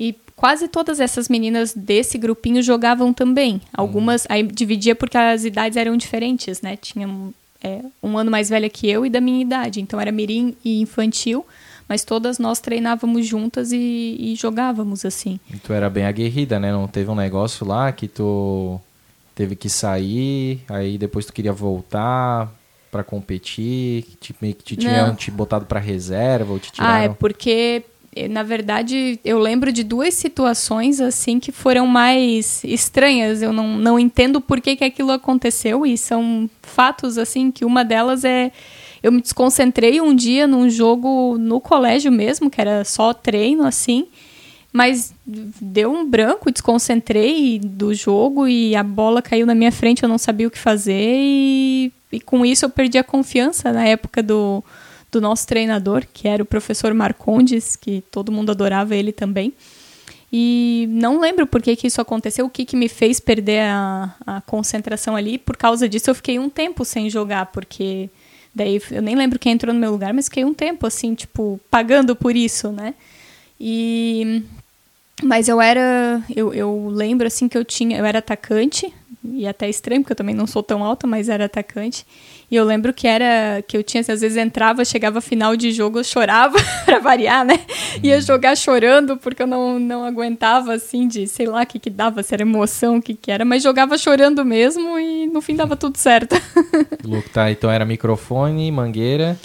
E quase todas essas meninas desse grupinho jogavam também. Algumas, aí dividia porque as idades eram diferentes, né? Tinha é, um ano mais velha que eu e da minha idade. Então era Mirim e infantil, mas todas nós treinávamos juntas e, e jogávamos assim. E tu era bem aguerrida, né? Não teve um negócio lá que tu teve que sair, aí depois tu queria voltar pra competir, que te, meio que te tinham Não. te botado pra reserva ou te Ah, é tiraram. porque, eh, na verdade, eu lembro de duas situações assim que foram mais estranhas. Eu não, não entendo por que, que aquilo aconteceu e são fatos assim que uma delas é eu me desconcentrei um dia num jogo no colégio mesmo, que era só treino assim. Mas deu um branco, desconcentrei do jogo e a bola caiu na minha frente, eu não sabia o que fazer e, e com isso eu perdi a confiança na época do, do nosso treinador, que era o professor Marcondes, que todo mundo adorava ele também. E não lembro por que, que isso aconteceu, o que, que me fez perder a, a concentração ali. Por causa disso, eu fiquei um tempo sem jogar, porque daí eu nem lembro quem entrou no meu lugar, mas fiquei um tempo assim, tipo, pagando por isso, né? E mas eu era, eu, eu lembro assim que eu tinha, eu era atacante, e até estranho porque eu também não sou tão alta, mas era atacante. E eu lembro que era que eu tinha, às vezes entrava, chegava final de jogo, eu chorava para variar, né? Ia jogar chorando porque eu não, não aguentava assim de, sei lá, o que que dava, se era emoção, o que que era, mas jogava chorando mesmo e no fim dava tudo certo. Louco, tá? Então era microfone, mangueira.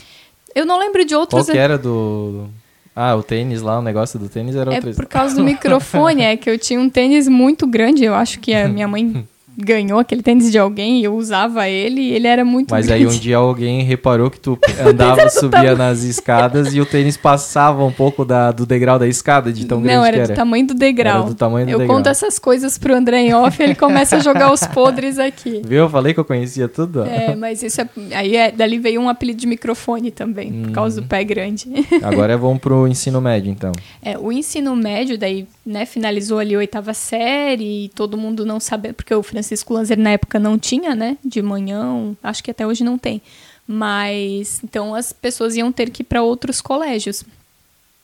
Eu não lembro de Qual outros que era do. Ah, o tênis lá, o negócio do tênis era É outro. por causa do microfone, é que eu tinha um tênis muito grande, eu acho que a minha mãe ganhou aquele tênis de alguém e eu usava ele e ele era muito Mas grande. aí um dia alguém reparou que tu andava, subia nas escadas e o tênis passava um pouco da, do degrau da escada, de tão grande Não, era que do era. tamanho do degrau. Era do tamanho do eu degrau. conto essas coisas pro André em off, ele começa a jogar os podres aqui. Viu? Eu falei que eu conhecia tudo. É, mas isso é, aí é, dali veio um apelido de microfone também, por causa do Uhum. pé grande. Agora vamos pro ensino médio, então. É, o ensino médio, daí, né, finalizou ali a oitava série e todo mundo não sabia, porque o Francisco Lanzer na época não tinha, né, de manhã, acho que até hoje não tem. Mas, então as pessoas iam ter que ir para outros colégios.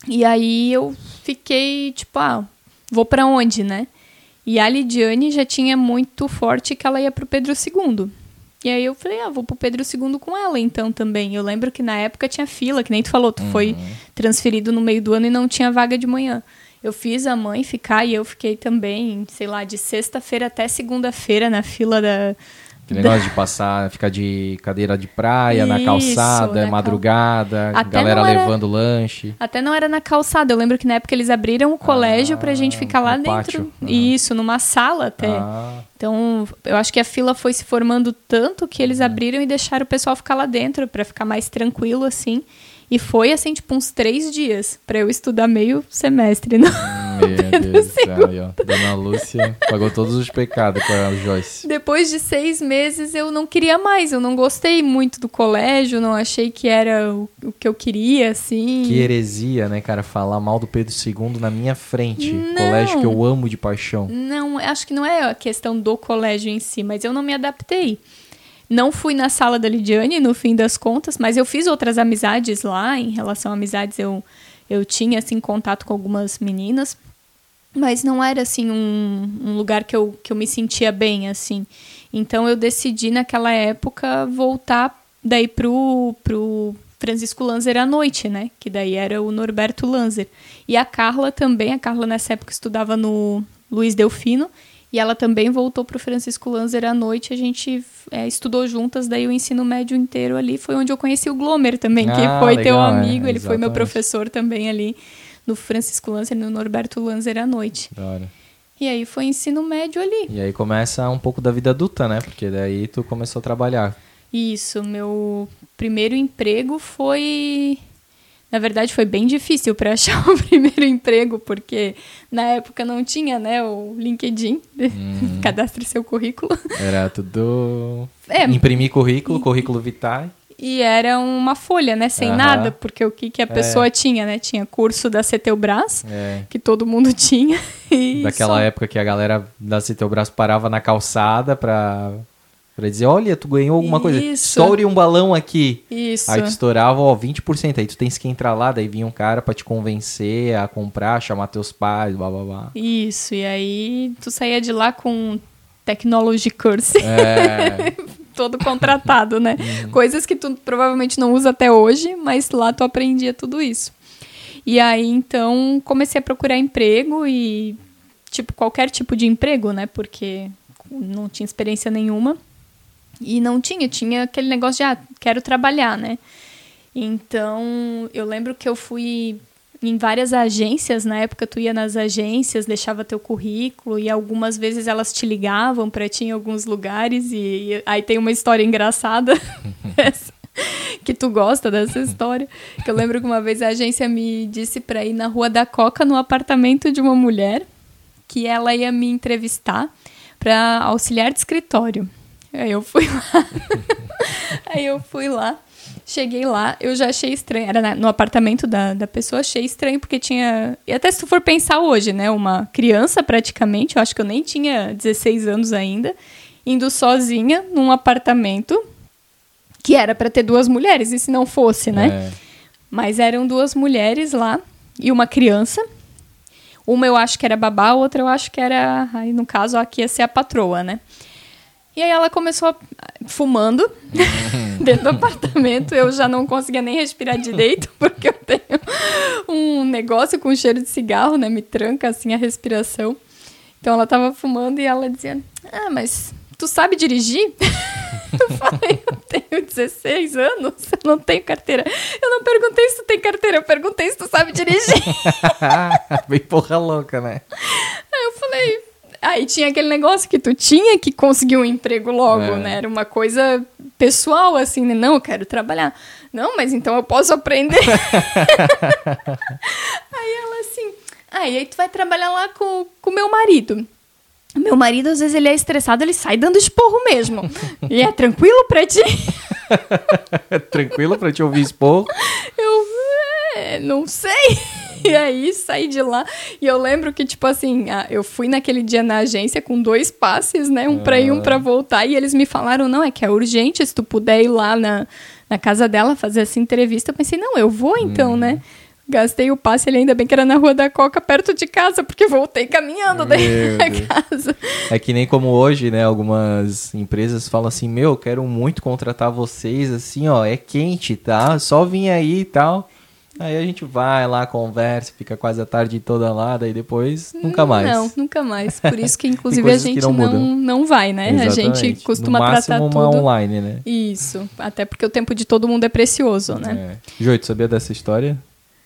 E aí eu fiquei, tipo, ah, vou para onde, né? E a Lidiane já tinha muito forte que ela ia pro Pedro II. E aí eu falei, ah, vou pro Pedro II com ela então também. Eu lembro que na época tinha fila, que nem tu falou, tu foi transferido no meio do ano e não tinha vaga de manhã. Eu fiz a mãe ficar e eu fiquei também, sei lá, de sexta-feira até segunda-feira na fila da. Que negócio de passar, ficar de cadeira de praia, na Isso, calçada, na cal- madrugada, Até galera era- levando lanche. Até não era na calçada. Eu lembro que na época eles abriram o colégio pra gente ficar lá dentro. pátio. Ah. Isso, numa sala até. Ah, Então, eu acho que a fila foi se formando tanto que Uhum. eles abriram e deixaram o pessoal ficar lá dentro pra ficar mais tranquilo assim. E foi assim, tipo, uns três dias pra eu estudar meio semestre. Não? meu Deus do céu. aí, ó. Dona Lúcia pagou todos os pecados com a Joyce. Depois de seis meses eu não queria mais. Eu não gostei muito do colégio, não achei que era o, o que eu queria, assim. Que heresia, né, cara? Falar mal do Pedro II na minha frente. Não. Colégio que eu amo de paixão. Não, acho que não é a questão do colégio em si, mas eu não me adaptei. Não fui na sala da Lidiane, no fim das contas, mas eu fiz outras amizades lá. Em relação a amizades, eu, eu tinha, assim, contato com algumas meninas. Mas não era, assim, um, um lugar que eu, que eu me sentia bem, assim. Então, eu decidi, naquela época, voltar daí pro, pro Francisco Lanzer à noite, né? Que daí era o Norberto Lanzer. E a Carla também, a Carla nessa época estudava no Luiz Delfino, e ela também voltou pro Francisco Lanzer à noite, a gente é, estudou juntas, daí o ensino médio inteiro ali, foi onde eu conheci o Glomer também, que Ah, foi teu legal, é, amigo, ele foi meu professor também ali no Francisco Lanzer, no Norberto Lanzer à noite. E aí foi ensino médio ali. E aí começa um pouco da vida adulta, né? Porque daí tu começou a trabalhar. Isso, meu primeiro emprego foi. Na verdade, foi bem difícil para achar o primeiro emprego, porque na época não tinha, né, o LinkedIn. Hum. Cadastre seu currículo. Era tudo. É. Imprimir currículo, currículo vitae. E era uma folha, né, sem Aham. nada, porque o que, que a pessoa tinha, né? Tinha curso da CETELBRAS, É. que todo mundo tinha. E Daquela só. época que a galera da Citeubraço parava na calçada pra, pra dizer, olha, tu ganhou alguma coisa. Isso. Estoure um balão aqui. Isso. Aí tu estourava, ó, 20%. Aí tu tens que entrar lá, daí vinha um cara pra te convencer a comprar, chamar teus pais, blá blá blá. Isso, e aí tu saía de lá com technology curse. É, todo contratado, né? Uhum. Coisas que tu provavelmente não usa até hoje, mas lá tu aprendia tudo isso. E aí, então, comecei a procurar emprego e, tipo, qualquer tipo de emprego, né? Porque não tinha experiência nenhuma. E não tinha, tinha aquele negócio de, ah, quero trabalhar, né? Então, eu lembro que eu fui em várias agências, na época tu ia nas agências, deixava teu currículo e algumas vezes elas te ligavam para ti em alguns lugares e, e aí tem uma história engraçada que tu gosta dessa história. Que eu lembro que uma vez a agência me disse para ir na Rua da Coca no apartamento de uma mulher que ela ia me entrevistar para auxiliar de escritório. Aí eu fui lá. aí eu fui lá. Cheguei lá, eu já achei estranho. Era na- no apartamento da, da pessoa, achei estranho, porque tinha. E até se tu for pensar hoje, né? Uma criança praticamente, eu acho que eu nem tinha 16 anos ainda, indo sozinha num apartamento que era para ter duas mulheres, e se não fosse, né? é. Mas eram duas mulheres lá e uma criança. Uma eu acho que era babá, a outra eu acho que era. Aí no caso aqui ia ser a patroa, né? E aí ela começou a- fumando dentro do apartamento. Eu já não conseguia nem respirar direito, porque eu tenho um negócio com cheiro de cigarro, né? Me tranca assim a respiração. Então ela tava fumando e ela dizia: Ah, mas tu sabe dirigir? Eu falei, eu tenho 16 anos, eu não tenho carteira. Eu não perguntei se tu tem carteira, eu perguntei se tu sabe dirigir. Bem porra louca, né? Aí eu falei, Aí tinha aquele negócio que tu tinha que conseguir um emprego logo, É. né? Era uma coisa pessoal, assim, né? Não, eu quero trabalhar. Não, mas então eu posso aprender. aí ela assim, ah, e aí tu vai trabalhar lá com o meu marido. Meu marido, às vezes, ele é estressado, ele sai dando esporro mesmo. e é tranquilo pra ti? Tranquilo pra te ouvir expor. Eu é, não sei. E aí saí de lá. E eu lembro que, tipo assim, ah, eu fui naquele dia na agência com dois passes, né? Um pra ir, um pra voltar. E eles me falaram: não, é que é urgente, se tu puder ir lá na, na casa dela fazer essa entrevista. Eu pensei, não, eu vou então, né? Gastei o passe ali, ainda bem que era na Rua da Coca, perto de casa, porque voltei caminhando daí Meu Deus. casa. É que nem como hoje, né? Algumas empresas falam assim: Meu, quero muito contratar vocês, assim, ó, é quente, tá? Só vim aí e tal. Aí a gente vai lá, conversa, fica quase a tarde toda lá, daí depois nunca mais. Não, nunca mais. Por isso que, inclusive, a gente não não, não, vai, né? A gente Exatamente. costuma no máximo tratar uma tudo. online, né? Isso, até porque o tempo de todo mundo é precioso, né? É. Joy, tu sabia dessa história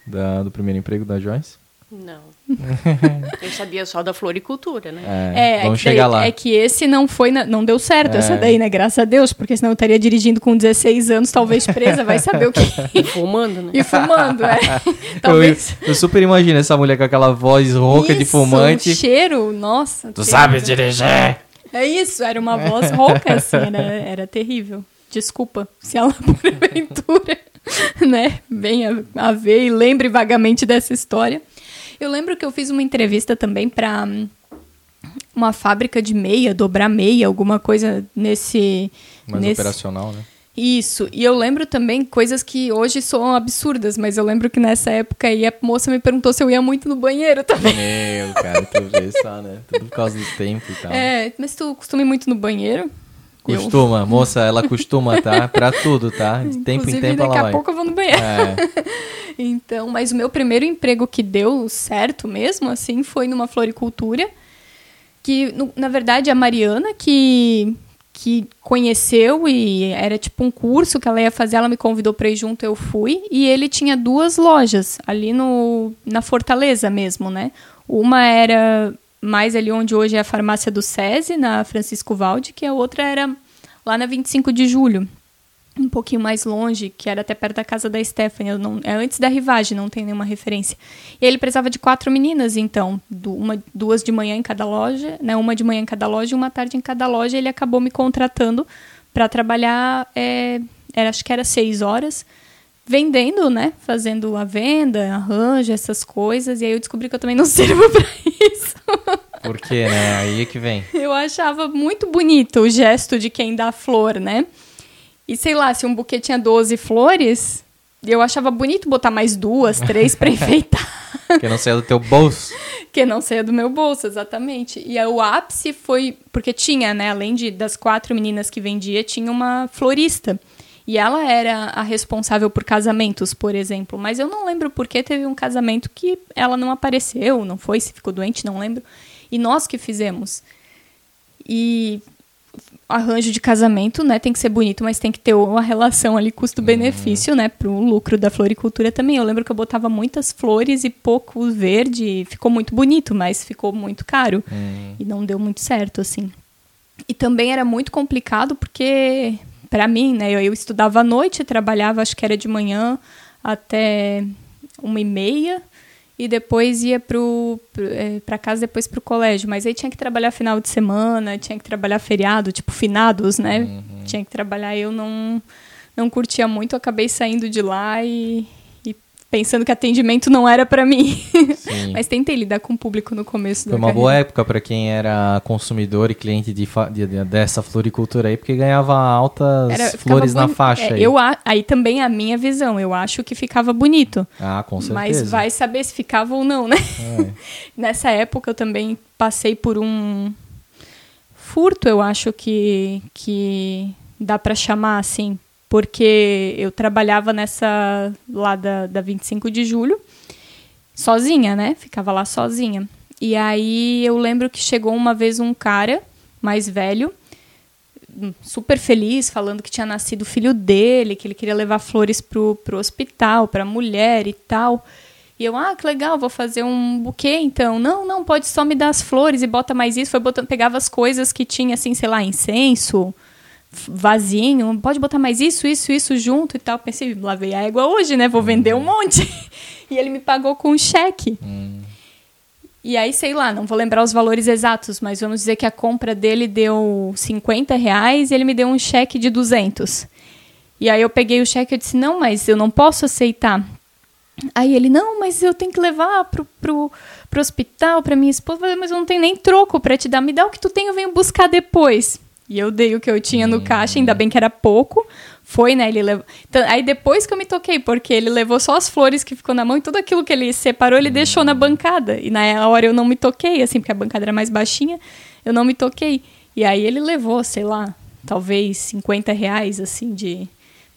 da- do primeiro emprego da Joyce? Não. Eu sabia só da floricultura, né? É, vamos é que chegar daí- lá. É que esse não foi, na- não deu certo É. essa daí, né? Graças a Deus, porque senão eu estaria dirigindo com 16 anos, talvez presa, vai saber o que. E fumando, né? e fumando, é. Eu, talvez. eu super imagino essa mulher com aquela voz rouca de Isso, fumante. O cheiro, nossa. Tu terrível. sabes dirigir? É isso, era uma voz rouca, assim, era, era terrível. Desculpa se ela, porventura, né, venha a ver e lembre vagamente dessa história. Eu lembro que eu fiz uma entrevista também para uma fábrica de meia, dobrar meia, alguma coisa nesse... Mais nesse... operacional, né? Isso, e eu lembro também coisas que hoje soam absurdas, mas eu lembro que nessa época aí a moça me perguntou se eu ia muito no banheiro também. Meu, cara, tu vê só, né? Tudo por causa do tempo e tal. É, mas tu costuma ir muito no banheiro? Eu- Costuma, moça, ela costuma, tá? Pra tudo, tá? De tempo Inclusive, em tempo daqui ela a vai. pouco eu vou no banheiro. É. Então, mas o meu primeiro emprego que deu certo mesmo, assim, foi numa floricultura. Que, na verdade, a Mariana que, que conheceu e era tipo um curso que ela ia fazer, ela me convidou pra ir junto, eu fui. E ele tinha duas lojas ali no, na Fortaleza mesmo, né? Uma era mais ali onde hoje é a farmácia do SESI, na Francisco Valde, que a outra era lá na 25 de julho um pouquinho mais longe, que era até perto da casa da Stephanie. Não, é antes da rivagem, não tem nenhuma referência. E ele precisava de quatro meninas, então, uma, duas de manhã em cada loja, né? Uma de manhã em cada loja e uma tarde em cada loja. Ele acabou me contratando para trabalhar, é, era, acho que era seis horas, vendendo, né? Fazendo a venda, arranjo, essas coisas. E aí eu descobri que eu também não sirvo para isso. Por quê, né? Aí é que vem. Eu achava muito bonito o gesto de quem dá flor, né? E sei lá, se um buquê tinha 12 flores, eu achava bonito botar mais duas, três pra enfeitar. Que não saia do teu bolso. que não saia do meu bolso, exatamente. E aí, o ápice foi. Porque tinha, né? Além de, das quatro meninas que vendia, tinha uma florista. E ela era a responsável por casamentos, por exemplo. Mas eu não lembro porque teve um casamento que ela não apareceu, não foi, se ficou doente, não lembro. E nós que fizemos. E arranjo de casamento, né, tem que ser bonito, mas tem que ter uma relação ali custo-benefício, né, pro lucro da floricultura também. Eu lembro que eu botava muitas flores e pouco verde, ficou muito bonito, mas ficou muito caro e não deu muito certo assim. E também era muito complicado porque para mim, né, eu, eu estudava à noite, trabalhava, acho que era de manhã até uma e meia e depois ia para casa depois para o colégio. Mas aí tinha que trabalhar final de semana, tinha que trabalhar feriado, tipo finados, né? Tinha que trabalhar. Eu não não curtia muito, acabei saindo de lá e pensando que atendimento não era para mim. Mas tentei lidar com o público no começo Foi da uma carreira. boa época pra quem era consumidor e cliente de, de- de- dessa floricultura aí, porque ganhava altas Era- flores na faixa é, aí. Eu, aí também a minha visão, eu acho que ficava bonito. Ah, com certeza. Mas vai saber se ficava ou não, né? É. Nessa época eu também passei por um furto, eu acho que, que dá para chamar assim, porque eu trabalhava nessa lá da, da 25 de julho, sozinha, né? Ficava lá sozinha. E aí eu lembro que chegou uma vez um cara mais velho, super feliz, falando que tinha nascido o filho dele, que ele queria levar flores pro, pro hospital, pra mulher e tal. E eu, ah, que legal, vou fazer um buquê então. Não, não, pode só me dar as flores e bota mais isso. Foi botando, pegava as coisas que tinha, assim, sei lá, incenso, vasinho, pode botar mais isso, isso, isso junto e tal. Pensei, lavei a égua hoje, né? Vou vender um monte. e ele me pagou com um cheque. Hum. E aí, sei lá, não vou lembrar os valores exatos, mas vamos dizer que a compra dele deu 50 reais e ele me deu um cheque de 200. E aí eu peguei o cheque e disse, não, mas eu não posso aceitar. Aí ele, não, mas eu tenho que levar pro, pro, pro hospital, pra minha esposa, mas eu não tenho nem troco pra te dar. Me dá o que tu tem, eu venho buscar depois. E eu dei o que eu tinha no caixa, ainda bem que era pouco. Foi, né? Ele. Então, aí depois que eu me toquei, porque ele levou só as flores que ficou na mão e tudo aquilo que ele separou, ele deixou na bancada. E na hora eu não me toquei, assim, porque a bancada era mais baixinha, eu não me toquei. E aí ele levou, sei lá, talvez 50 reais, assim, de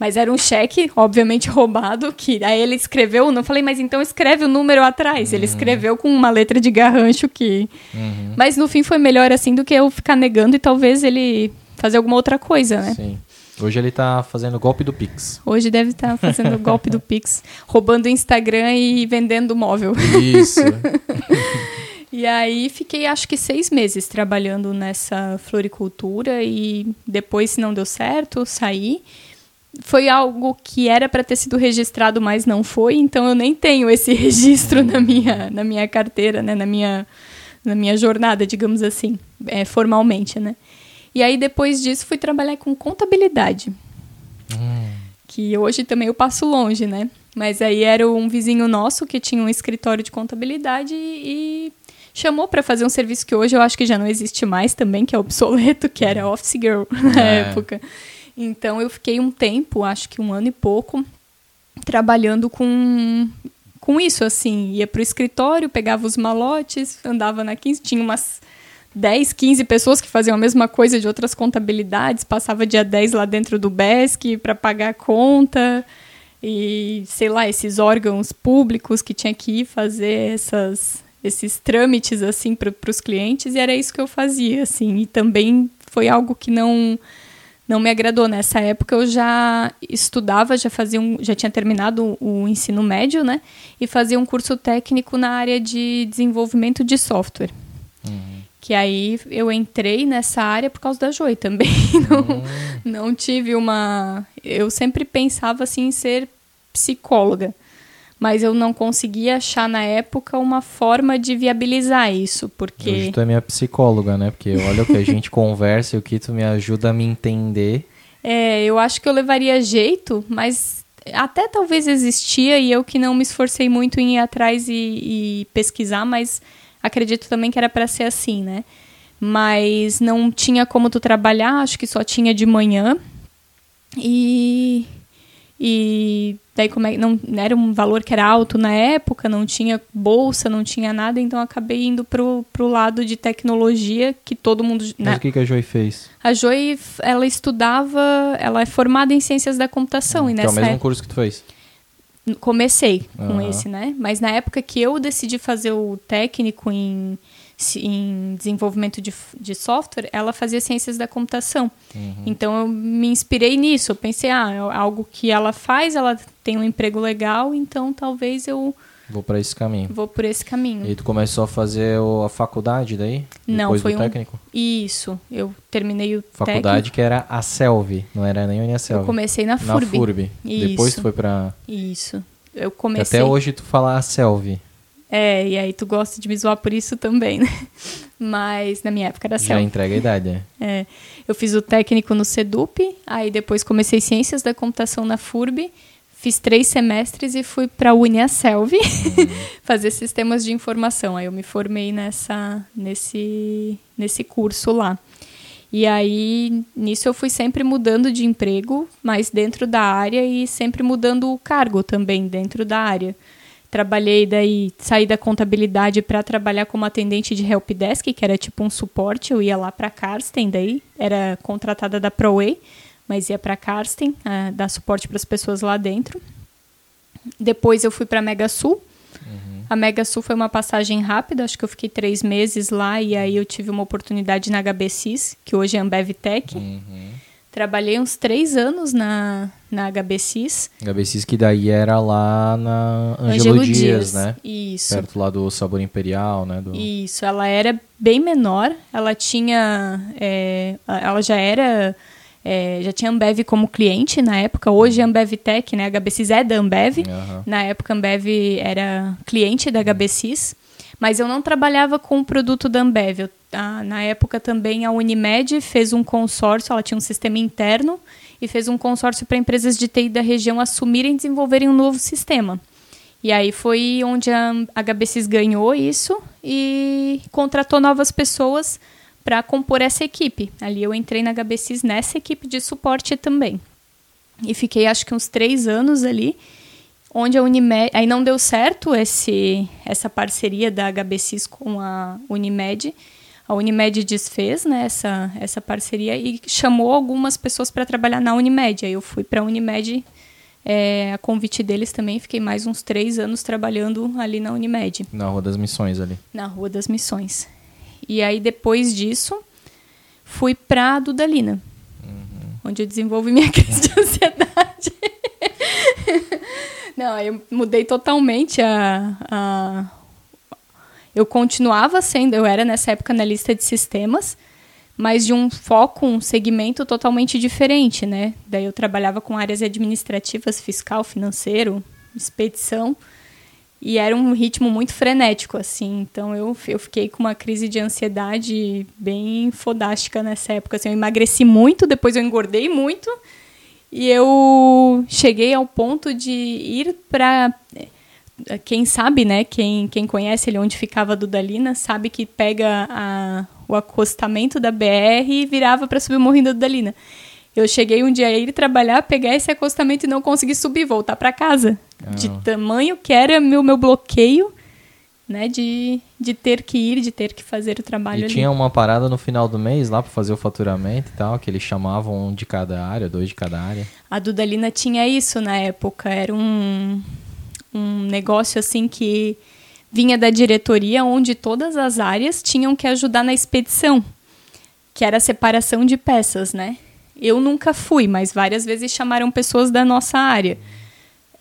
mas era um cheque, obviamente roubado, que aí ele escreveu, não falei, mas então escreve o número atrás. Uhum. Ele escreveu com uma letra de garrancho que. Uhum. Mas no fim foi melhor assim do que eu ficar negando e talvez ele fazer alguma outra coisa, né? Sim. Hoje ele tá fazendo golpe do Pix. Hoje deve estar tá fazendo golpe do Pix, roubando o Instagram e vendendo móvel. Isso. E aí fiquei acho que seis meses trabalhando nessa floricultura e depois, se não deu certo, saí foi algo que era para ter sido registrado, mas não foi, então eu nem tenho esse registro na minha, na minha carteira, né, na minha, na minha jornada, digamos assim, é, formalmente, né. E aí depois disso fui trabalhar com contabilidade, hum. que hoje também eu passo longe, né. Mas aí era um vizinho nosso que tinha um escritório de contabilidade e, chamou para fazer um serviço que hoje eu acho que já não existe mais também, que é obsoleto, que era Office Girl na é. época. Então eu fiquei um tempo, acho que um ano e pouco, trabalhando com com isso, assim, ia pro escritório, pegava os malotes, andava na 15, tinha umas 10, 15 pessoas que faziam a mesma coisa de outras contabilidades, passava dia 10 lá dentro do BESC para pagar a conta e, sei lá, esses órgãos públicos que tinha que ir fazer essas, esses trâmites, assim, para os clientes, e era isso que eu fazia, assim, e também foi algo que não não me agradou. Nessa época eu já estudava, já fazia um, já tinha terminado o ensino médio, né? E fazia um curso técnico na área de desenvolvimento de software. Uhum. Que aí eu entrei nessa área por causa da Joy também. não, uhum. não tive uma. Eu sempre pensava assim em ser psicóloga mas eu não conseguia achar na época uma forma de viabilizar isso, porque... Hoje tu é minha psicóloga, né? Porque olha o que a gente conversa e o que tu me ajuda a me entender. É, eu acho que eu levaria jeito, mas até talvez existia e eu que não me esforcei muito em ir atrás e, e pesquisar, mas acredito também que era para ser assim, né? Mas não tinha como tu trabalhar, acho que só tinha de manhã. E e daí como é, não era um valor que era alto na época, não tinha bolsa, não tinha nada, então acabei indo pro, pro lado de tecnologia que todo mundo. Mas né? o que, que a Joy fez? A Joy, ela estudava, ela é formada em ciências da computação. e nessa é o mesmo época, curso que tu fez? Comecei com uhum. esse, né? Mas na época que eu decidi fazer o técnico em em desenvolvimento de, de software, ela fazia ciências da computação. Uhum. Então eu me inspirei nisso. Eu pensei, ah, é algo que ela faz, ela tem um emprego legal, então talvez eu vou para esse caminho. Vou por esse caminho. E tu começou a fazer a faculdade daí? Não, depois foi do técnico? Um... Isso. Eu terminei o faculdade técnico. que era a Selv, não era nem a Unicelv. Eu comecei na FURB. Na FURB. Isso. Depois tu foi para Isso. Eu comecei. Até hoje tu fala a Selv. É, e aí tu gosta de me zoar por isso também, né? Mas na minha época era Já entrega a idade, é. é. Eu fiz o técnico no SEDUP, aí depois comecei Ciências da Computação na FURB, fiz três semestres e fui para a Uniaselv uhum. fazer sistemas de informação. Aí eu me formei nessa, nesse, nesse curso lá. E aí, nisso eu fui sempre mudando de emprego, mas dentro da área e sempre mudando o cargo também dentro da área. Trabalhei daí, saí da contabilidade para trabalhar como atendente de helpdesk, que era tipo um suporte. Eu ia lá para Karsten daí, era contratada da ProWay, mas ia para Karsten, uh, dar suporte para as pessoas lá dentro. Depois eu fui para Mega Sul. Uhum. A Mega Sul foi uma passagem rápida, acho que eu fiquei três meses lá e aí eu tive uma oportunidade na HBCIS, que hoje é Ambev Tech. Uhum. Trabalhei uns três anos na, na HBCIS. HBCIS que daí era lá na Angelo, Angelo Dias, Dias, né? Isso. Perto lá do Sabor Imperial, né? Do... Isso, ela era bem menor, ela tinha... É, ela já era... É, já tinha Ambev como cliente na época, hoje é Ambev Tech, né? A HBCIS é da Ambev. Uhum. Na época, Ambev era cliente da HBCIS. Mas eu não trabalhava com o produto da Ambev. Eu, a, na época também a Unimed fez um consórcio, ela tinha um sistema interno e fez um consórcio para empresas de TI da região assumirem e desenvolverem um novo sistema. E aí foi onde a HBCs ganhou isso e contratou novas pessoas para compor essa equipe. Ali eu entrei na HBCs nessa equipe de suporte também. E fiquei acho que uns três anos ali onde a Unimed. Aí não deu certo esse, essa parceria da HBCIS com a Unimed. A Unimed desfez né, essa, essa parceria e chamou algumas pessoas para trabalhar na Unimed. Aí eu fui para a Unimed é, a convite deles também. Fiquei mais uns três anos trabalhando ali na Unimed. Na Rua das Missões ali. Na Rua das Missões. E aí depois disso, fui para a Dudalina. Uhum. Onde eu desenvolvi minha crise de ansiedade. Não, eu mudei totalmente a, a. Eu continuava sendo, eu era nessa época na lista de sistemas, mas de um foco, um segmento totalmente diferente, né? Daí eu trabalhava com áreas administrativas, fiscal, financeiro, expedição, e era um ritmo muito frenético, assim. Então eu, eu fiquei com uma crise de ansiedade bem fodástica nessa época. Assim, eu emagreci muito, depois eu engordei muito e eu cheguei ao ponto de ir para quem sabe, né? Quem, quem conhece ali onde ficava a Dudalina, sabe que pega a, o acostamento da BR e virava para subir o morrinho da Dudalina. Eu cheguei um dia a ir trabalhar, pegar esse acostamento e não consegui subir, voltar para casa. Ah. De tamanho que era meu, meu bloqueio né, de, de ter que ir, de ter que fazer o trabalho e ali. tinha uma parada no final do mês lá para fazer o faturamento e tal, que eles chamavam um de cada área, dois de cada área. A Dudalina tinha isso na época, era um, um negócio assim que vinha da diretoria onde todas as áreas tinham que ajudar na expedição, que era a separação de peças, né? Eu nunca fui, mas várias vezes chamaram pessoas da nossa área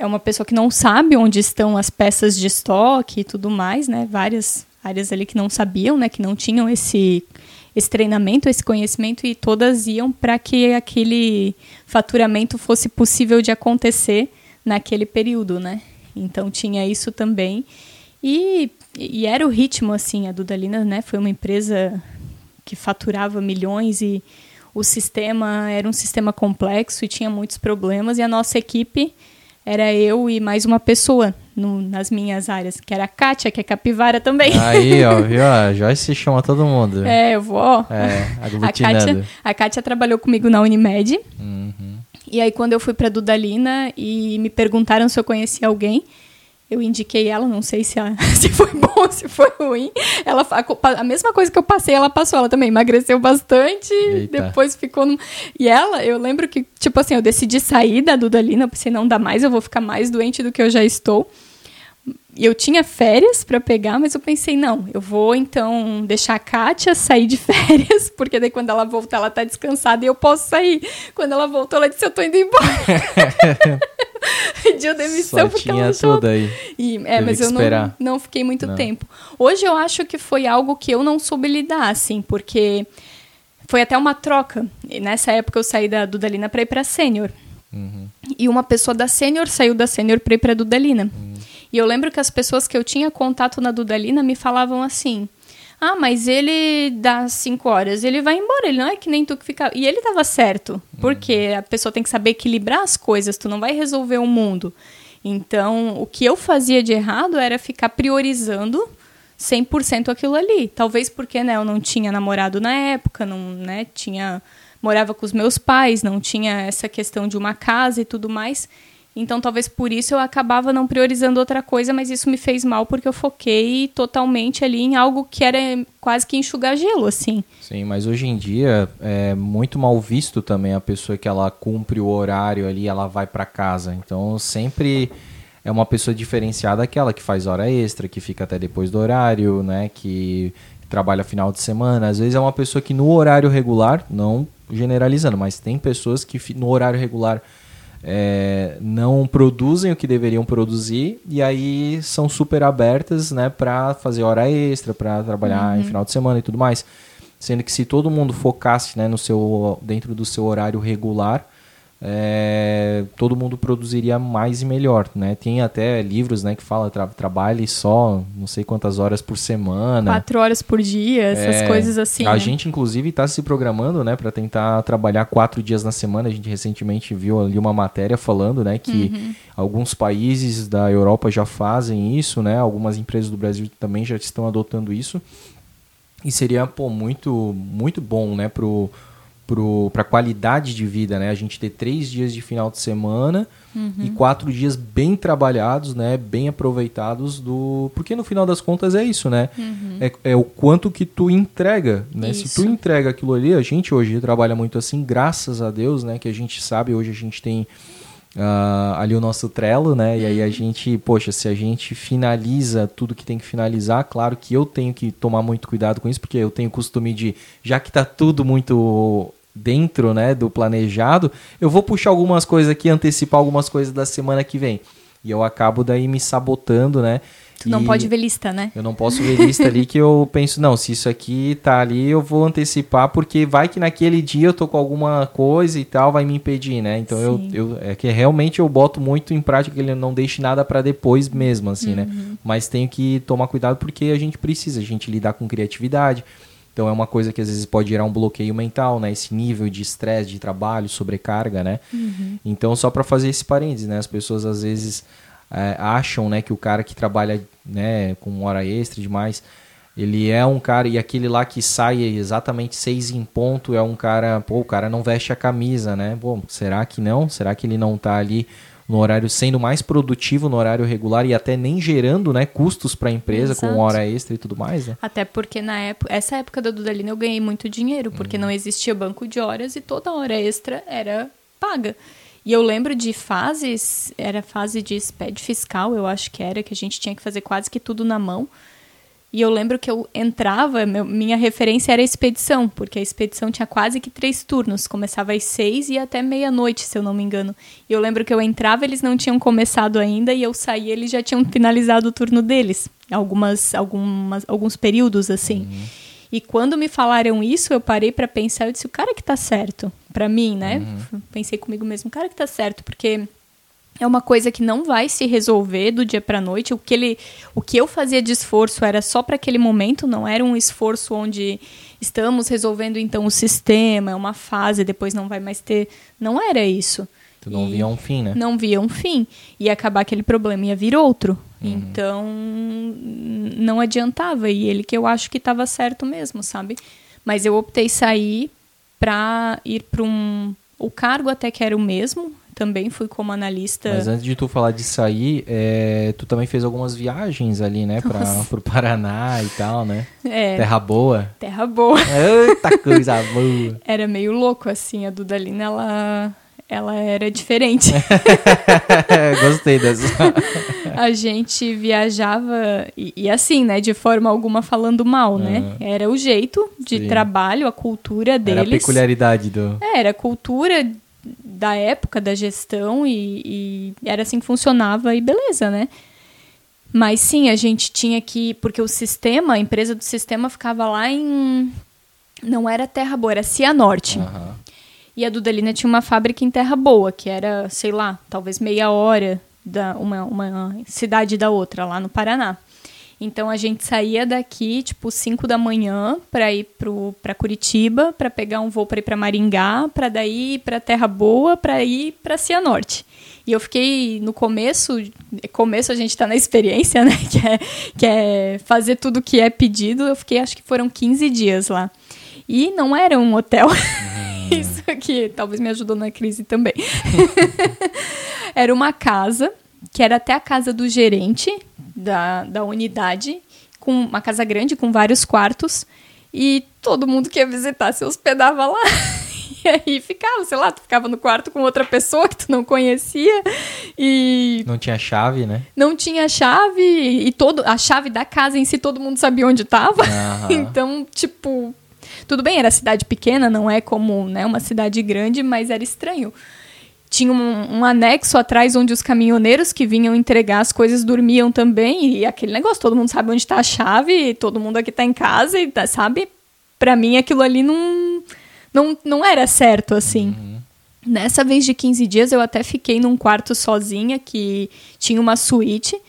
é uma pessoa que não sabe onde estão as peças de estoque e tudo mais, né? Várias áreas ali que não sabiam, né? Que não tinham esse, esse treinamento, esse conhecimento e todas iam para que aquele faturamento fosse possível de acontecer naquele período, né? Então tinha isso também. E, e era o ritmo, assim, a Dudalina, né? Foi uma empresa que faturava milhões e o sistema era um sistema complexo e tinha muitos problemas e a nossa equipe era eu e mais uma pessoa no, nas minhas áreas, que era a Kátia, que é capivara também. Aí, ó, viu? A Joyce chama todo mundo. É, eu vou. É, a Kátia, a Kátia trabalhou comigo na Unimed. Uhum. E aí, quando eu fui para Dudalina e me perguntaram se eu conhecia alguém, eu indiquei ela, não sei se, a, se foi bom, se foi ruim. Ela, a, a, mesma coisa que eu passei, ela passou. Ela também emagreceu bastante, Eita. depois ficou... No, e ela, eu lembro que, tipo assim, eu decidi sair da Dudalina, pensei, não dá mais, eu vou ficar mais doente do que eu já estou. E eu tinha férias para pegar, mas eu pensei, não, eu vou então deixar a Kátia sair de férias, porque daí quando ela voltar, ela tá descansada e eu posso sair. Quando ela voltou, ela disse, eu tô indo embora. Pediu demissão Só porque tinha ela tudo aí. E, é, Teve mas eu não, não fiquei muito não. tempo. Hoje eu acho que foi algo que eu não soube lidar, assim, porque foi até uma troca. E nessa época eu saí da Dudalina para ir para sênior. Uhum. E uma pessoa da sênior saiu da sênior para ir para Dudalina. Uhum. E eu lembro que as pessoas que eu tinha contato na Dudalina me falavam assim: ah, mas ele dá cinco horas, ele vai embora, ele não é que nem tu que fica. E ele estava certo, porque a pessoa tem que saber equilibrar as coisas, tu não vai resolver o mundo. Então, o que eu fazia de errado era ficar priorizando 100% aquilo ali. Talvez porque, né, eu não tinha namorado na época, não, né, tinha morava com os meus pais, não tinha essa questão de uma casa e tudo mais. Então, talvez por isso eu acabava não priorizando outra coisa, mas isso me fez mal porque eu foquei totalmente ali em algo que era quase que enxugar gelo, assim. Sim, mas hoje em dia é muito mal visto também a pessoa que ela cumpre o horário ali, ela vai para casa. Então, sempre é uma pessoa diferenciada aquela que faz hora extra, que fica até depois do horário, né, que trabalha final de semana. Às vezes é uma pessoa que no horário regular, não generalizando, mas tem pessoas que no horário regular é, não produzem o que deveriam produzir e aí são super abertas né, para fazer hora extra, para trabalhar uhum. em final de semana e tudo mais. Sendo que se todo mundo focasse né, no seu, dentro do seu horário regular, é, todo mundo produziria mais e melhor, né? Tem até livros, né, que fala tra trabalhe só não sei quantas horas por semana, quatro horas por dia, essas é, coisas assim. A né? gente inclusive está se programando, né, para tentar trabalhar quatro dias na semana. A gente recentemente viu ali uma matéria falando, né, que uhum. alguns países da Europa já fazem isso, né? Algumas empresas do Brasil também já estão adotando isso. E seria pô, muito muito bom, né, pro para a qualidade de vida, né? A gente ter três dias de final de semana uhum. e quatro dias bem trabalhados, né? Bem aproveitados do... Porque no final das contas é isso, né? Uhum. É, é, o quanto que tu entrega, né? Isso. Se tu entrega aquilo ali, a gente hoje trabalha muito assim, graças a Deus, né? Que a gente sabe, hoje a gente tem... Uh, ali o nosso Trello, né? E aí a uhum. gente, poxa, se a gente finaliza tudo que tem que finalizar, claro que eu tenho que tomar muito cuidado com isso, porque eu tenho o costume de, já que tá tudo muito dentro né, do planejado, eu vou puxar algumas coisas aqui, antecipar algumas coisas da semana que vem. E eu acabo daí me sabotando, né? Tu não pode ver lista, né? Eu não posso ver lista ali que eu penso, não, se isso aqui tá ali, eu vou antecipar, porque vai que naquele dia eu tô com alguma coisa e tal, vai me impedir, né? Então eu, eu é que realmente eu boto muito em prática que ele não deixe nada para depois mesmo, assim, né? uhum. né? Mas tenho que tomar cuidado porque a gente precisa, a gente lidar com criatividade, então é uma coisa que às vezes pode gerar um bloqueio mental, né? Esse nível de estresse, de trabalho, sobrecarga, né? Uhum. Então só para fazer esse parênteses, né? As pessoas às vezes é, acham, né, que o cara que trabalha, né, com hora extra demais, ele é um cara e aquele lá que sai exatamente seis em ponto é um cara, pô, o cara não veste a camisa, né? Bom, será que não? Será que ele não tá ali no horário sendo mais produtivo no horário regular e até nem gerando né, custos para a empresa Exato. com hora extra e tudo mais. Né? Até porque na época, essa época da Dudalina eu ganhei muito dinheiro, porque uhum. não existia banco de horas e toda hora extra era paga. E eu lembro de fases, era fase de SPED fiscal, eu acho que era, que a gente tinha que fazer quase que tudo na mão. E eu lembro que eu entrava, meu, minha referência era a expedição, porque a expedição tinha quase que três turnos. Começava às seis e até meia-noite, se eu não me engano. E eu lembro que eu entrava, eles não tinham começado ainda, e eu saía, eles já tinham finalizado o turno deles. Algumas, algumas, alguns períodos, assim. Uhum. E quando me falaram isso, eu parei para pensar, eu disse, o cara que tá certo, para mim, né? Uhum. Pensei comigo mesmo, o cara que tá certo, porque é uma coisa que não vai se resolver do dia para noite. O que ele, o que eu fazia de esforço era só para aquele momento, não era um esforço onde estamos resolvendo então o sistema, é uma fase, depois não vai mais ter. Não era isso. Tu não e via um fim, né? Não via um fim. Ia acabar aquele problema, ia vir outro. Uhum. Então, não adiantava. E ele que eu acho que estava certo mesmo, sabe? Mas eu optei sair para ir para um. O cargo até que era o mesmo, também fui como analista. Mas antes de tu falar de sair, é, tu também fez algumas viagens ali, né, para o Paraná e tal, né? É. Terra boa. Terra boa. Eita coisa boa. Era meio louco assim, a Dudalina ela ela era diferente. Gostei dessa. a gente viajava e, e, assim, né, de forma alguma falando mal, né? Uhum. Era o jeito de Sim. trabalho, a cultura deles. Era a peculiaridade do. É, era a cultura da época da gestão e, e, era assim que funcionava e beleza, né? Mas sim, a gente tinha que. Porque o sistema, a empresa do sistema ficava lá em. Não era Terra Boa, era Cianorte. Uhum. E a Dudalina tinha uma fábrica em Terra Boa, que era, sei lá, talvez meia hora da uma, uma cidade da outra, lá no Paraná. Então a gente saía daqui, tipo, 5 da manhã para ir para Curitiba, para pegar um voo para ir para Maringá, para daí ir para Terra Boa, para ir para Cianorte. E eu fiquei no começo, começo a gente está na experiência, né, que é, que é fazer tudo o que é pedido. Eu fiquei, acho que foram 15 dias lá. E não era um hotel. Hum. Isso aqui talvez me ajudou na crise também. era uma casa, que era até a casa do gerente, da, da unidade, com uma casa grande, com vários quartos, e todo mundo que ia visitar se hospedava lá. E aí ficava, sei lá, tu ficava no quarto com outra pessoa que tu não conhecia e... Não tinha chave, né? Não tinha chave e todo, a chave da casa em si todo mundo sabia onde estava. Então, tipo, Tudo bem, era cidade pequena, não é como né, uma cidade grande, mas era estranho. Tinha um, um anexo atrás onde os caminhoneiros que vinham entregar as coisas dormiam também. E aquele negócio, todo mundo sabe onde está a chave, todo mundo aqui está em casa, e tá, sabe? Para mim aquilo ali não, não, não era certo, assim. Uhum. Nessa vez de 15 dias, eu até fiquei num quarto sozinha, que tinha uma suíte,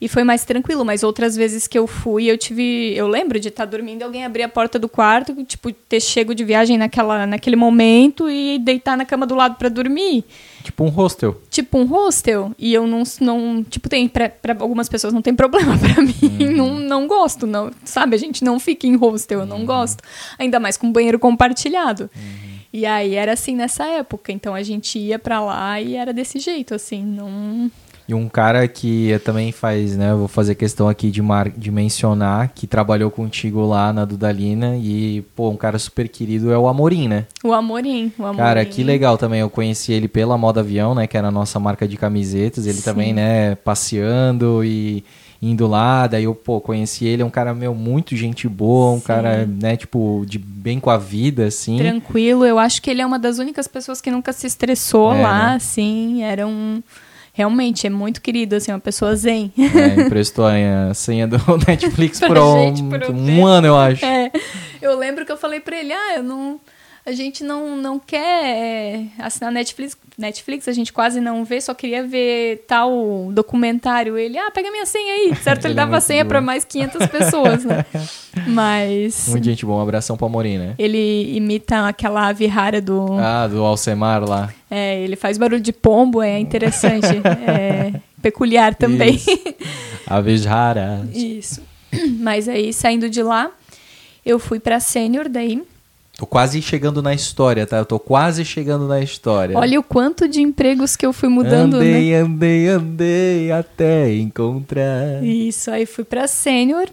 e foi mais tranquilo. Mas outras vezes que eu fui, eu tive. Eu lembro de estar tá dormindo e alguém abrir a porta do quarto, tipo, ter chego de viagem naquela, naquele momento e deitar na cama do lado para dormir. Tipo um hostel. Tipo um hostel. E eu não. não tipo, tem. Pra, pra algumas pessoas não tem problema. Pra mim, uhum. não, não gosto. não Sabe, a gente não fica em hostel, eu não uhum. gosto. Ainda mais com banheiro compartilhado. Uhum. E aí era assim nessa época, então a gente ia para lá e era desse jeito, assim, não e um cara que também faz, né? Eu vou fazer questão aqui de, mar, de mencionar que trabalhou contigo lá na Dudalina e, pô, um cara super querido é o Amorim, né? O Amorim, o Amorim. Cara, que legal também. Eu conheci ele pela Moda Avião, né? Que era a nossa marca de camisetas. Ele Sim. também, né? Passeando e indo lá, daí eu, pô, conheci ele, é um cara, meu, muito gente boa, um Sim. cara, né, tipo, de bem com a vida, assim. Tranquilo, eu acho que ele é uma das únicas pessoas que nunca se estressou é, lá, né? assim, era um... Realmente, é muito querido, assim, uma pessoa zen. É, emprestou a senha do Netflix por, um, por um, um ano, eu acho. É, eu lembro que eu falei pra ele, ah, eu não a gente não, não quer é, assinar Netflix, Netflix, a gente quase não vê, só queria ver tal documentário. Ele, ah, pega minha senha aí. Certo, ele, ele é dava é senha para mais 500 pessoas, né? Mas... Muito gente boa, um abração pro Amorim, né? Ele imita aquela ave rara do... Ah, do Alcemar lá. É, ele faz barulho de pombo, é interessante. é peculiar também. Isso. Aves raras. Isso. Mas aí, saindo de lá, eu fui pra Sênior daí Tô quase chegando na história, tá? Eu tô quase chegando na história. Olha o quanto de empregos que eu fui mudando, andei, né? Andei, andei, até encontrar. Isso, aí fui pra sênior,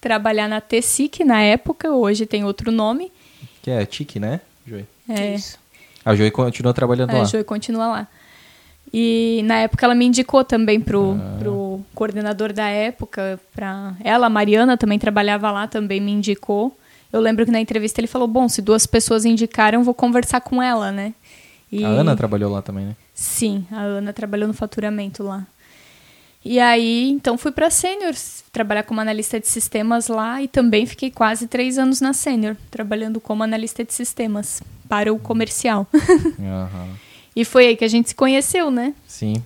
trabalhar na TSIC na época, hoje tem outro nome. Que é a TIC, né, Joey? É. Isso. A Joey continua trabalhando é, lá. A Joey continua lá. E na época ela me indicou também pro, ah. pro coordenador da época, pra ela, a Mariana também trabalhava lá, também me indicou. Eu lembro que na entrevista ele falou: bom, se duas pessoas indicaram, vou conversar com ela, né? E... A Ana trabalhou lá também, né? Sim, a Ana trabalhou no faturamento lá. E aí, então fui para Sênior, trabalhar como analista de sistemas lá e também fiquei quase três anos na Sênior, trabalhando como analista de sistemas para o comercial. Uhum. e foi aí que a gente se conheceu, né? Sim.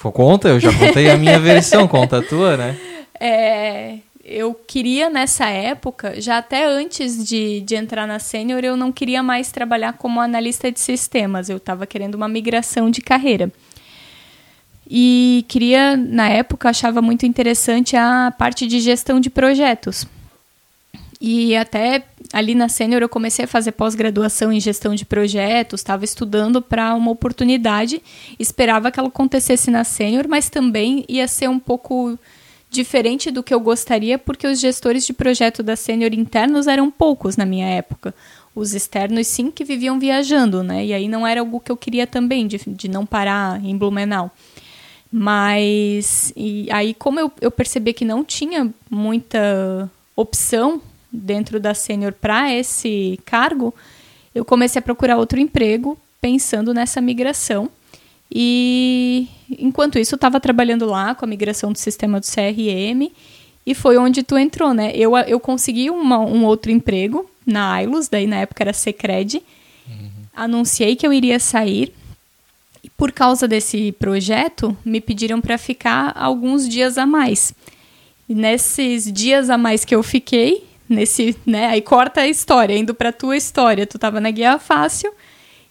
Conta, eu já contei a minha versão, conta a tua, né? É, eu queria nessa época, já até antes de, de entrar na sênior, eu não queria mais trabalhar como analista de sistemas. Eu estava querendo uma migração de carreira. E queria, na época, achava muito interessante a parte de gestão de projetos. E até ali na sênior eu comecei a fazer pós-graduação em gestão de projetos, estava estudando para uma oportunidade, esperava que ela acontecesse na sênior, mas também ia ser um pouco diferente do que eu gostaria, porque os gestores de projeto da Sênior internos eram poucos na minha época. Os externos, sim, que viviam viajando, né? E aí não era algo que eu queria também, de, de não parar em Blumenau. Mas e aí, como eu, eu percebi que não tinha muita opção dentro da Sênior para esse cargo, eu comecei a procurar outro emprego pensando nessa migração. E enquanto isso, eu estava trabalhando lá com a migração do sistema do CRM e foi onde tu entrou, né? Eu, eu consegui uma, um outro emprego na Ailos, daí na época era Secred. Uhum. Anunciei que eu iria sair. E por causa desse projeto, me pediram para ficar alguns dias a mais. E nesses dias a mais que eu fiquei, nesse, né, aí corta a história, indo para tua história, tu estava na Guia Fácil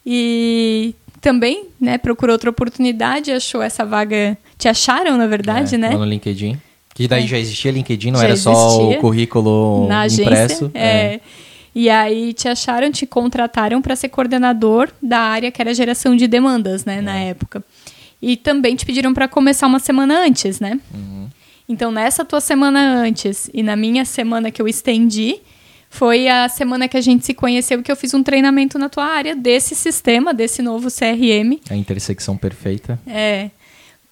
e também, né, procurou outra oportunidade, achou essa vaga. Te acharam, na verdade, é, né? no LinkedIn. Que daí é. já existia LinkedIn, não já era existia. só o currículo Na impresso. É. é. E aí te acharam, te contrataram para ser coordenador da área que era geração de demandas, né, na é. época. E também te pediram para começar uma semana antes, né? Uhum. Então, nessa tua semana antes e na minha semana que eu estendi, foi a semana que a gente se conheceu que eu fiz um treinamento na tua área desse sistema, desse novo CRM. A intersecção perfeita. É.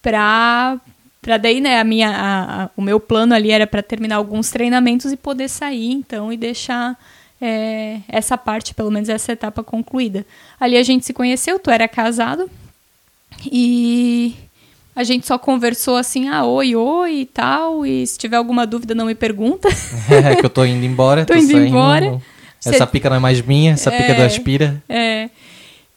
Pra, pra daí, né, a minha, a, a, o meu plano ali era para terminar alguns treinamentos e poder sair, então, e deixar é, essa parte, pelo menos essa etapa concluída. Ali a gente se conheceu, tu era casado e a gente só conversou assim, ah, oi, oi e tal, e se tiver alguma dúvida não me pergunta. É, que eu tô indo embora, Tô tô, indo saindo. embora. Essa Cê- pica não é mais minha, essa pica é do É. Aspira. É,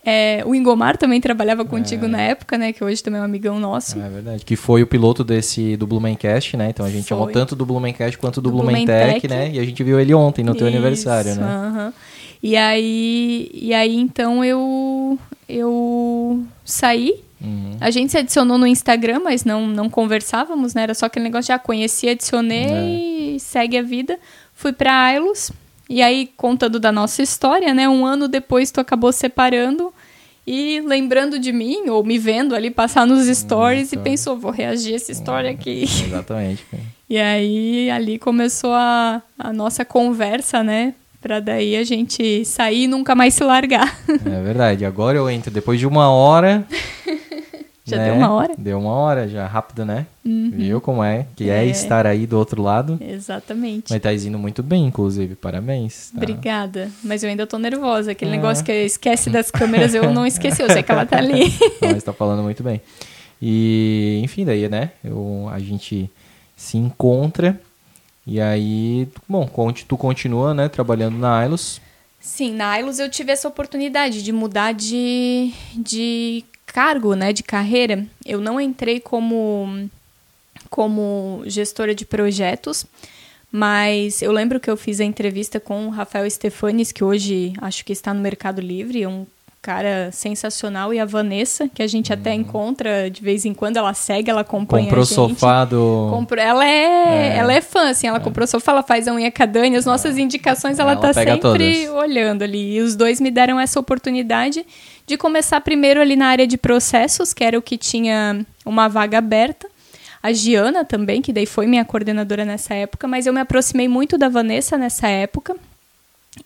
é, o Ingomar também trabalhava contigo na época, né, que hoje também é um amigão nosso. É verdade. Que foi o piloto desse do Blumencast, né? Então a gente Foi. amou tanto do Blumencast quanto do, Do Blumentech, Blumentech. né? E a gente viu ele ontem no teu Isso, aniversário, né? E aí, e aí então eu eu saí. Uhum. A gente se adicionou no Instagram, mas não não conversávamos, né? Era só aquele negócio de ah, conheci, adicionei e segue a vida. Fui pra Ailos. E aí contando da nossa história, né? Um ano depois tu acabou separando e lembrando de mim ou me vendo ali passar nos stories e Isso. pensou, vou reagir a essa história aqui. Exatamente. E aí ali começou a, a nossa conversa, né? Pra daí a gente sair e nunca mais se largar. É verdade. Agora eu entro depois de uma hora. Já né? deu uma hora? Deu uma hora já, rápido, né? Uhum. Viu como é? Que é. É. estar aí do outro lado. Exatamente. Mas tá indo muito bem, inclusive. Parabéns. tá? Obrigada. Mas eu ainda tô nervosa. Aquele É. negócio que esquece das câmeras, eu não esqueci. Eu sei que ela tá ali. Mas tá falando muito bem. E, enfim, daí, né? Eu, a gente se encontra. E aí, bom, tu continua, né? Trabalhando na Ailos. Sim, na Ailos eu tive essa oportunidade de mudar de, de cargo, né, de carreira. Eu não entrei como, como gestora de projetos, mas eu lembro que eu fiz a entrevista com o Rafael Stefanes, que hoje acho que está no Mercado Livre, é um cara sensacional, e a Vanessa, que a gente até encontra de vez em quando, ela segue, ela acompanha Comprou a gente. sofá do. Comprou, ela é, ela é fã, assim, ela comprou sofá, ela faz a unha Dani, as nossas indicações ela, Ela tá pega sempre todas. olhando ali. E os dois me deram essa oportunidade de começar primeiro ali na área de processos, que era o que tinha uma vaga aberta. A Giana também, que daí foi minha coordenadora nessa época, mas eu me aproximei muito da Vanessa nessa época.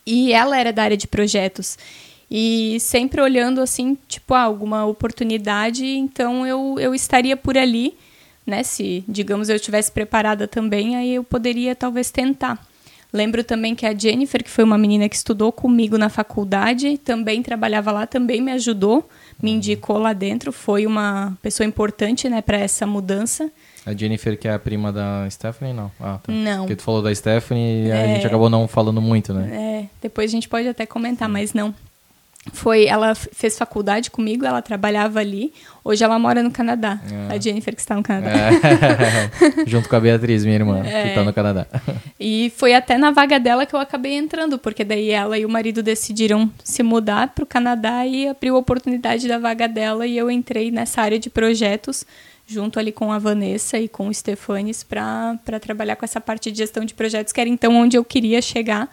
E ela era da área de projetos. E sempre olhando assim, tipo, ah, alguma oportunidade, então eu, eu estaria por ali, né? Se, digamos, eu estivesse preparada também, aí eu poderia talvez tentar. Lembro também que a Jennifer, que foi uma menina que estudou comigo na faculdade, também trabalhava lá, também me ajudou, me indicou lá dentro, foi uma pessoa importante, né, para essa mudança. A Jennifer, que é a prima da Stephanie, não? Ah, tá. Não. Porque tu falou da Stephanie e a É. gente acabou não falando muito, né? É, depois a gente pode até comentar, mas não. Foi, ela fez faculdade comigo, ela trabalhava ali. Hoje ela mora no Canadá. É. A Jennifer que está no Canadá. É. Junto com a Beatriz, minha irmã, que É. tá no Canadá. E foi até na vaga dela que eu acabei entrando, porque daí ela e o marido decidiram se mudar para o Canadá e abriu a oportunidade da vaga dela e eu entrei nessa área de projetos junto ali com a Vanessa e com o Stefanes para trabalhar com essa parte de gestão de projetos, que era então onde eu queria chegar,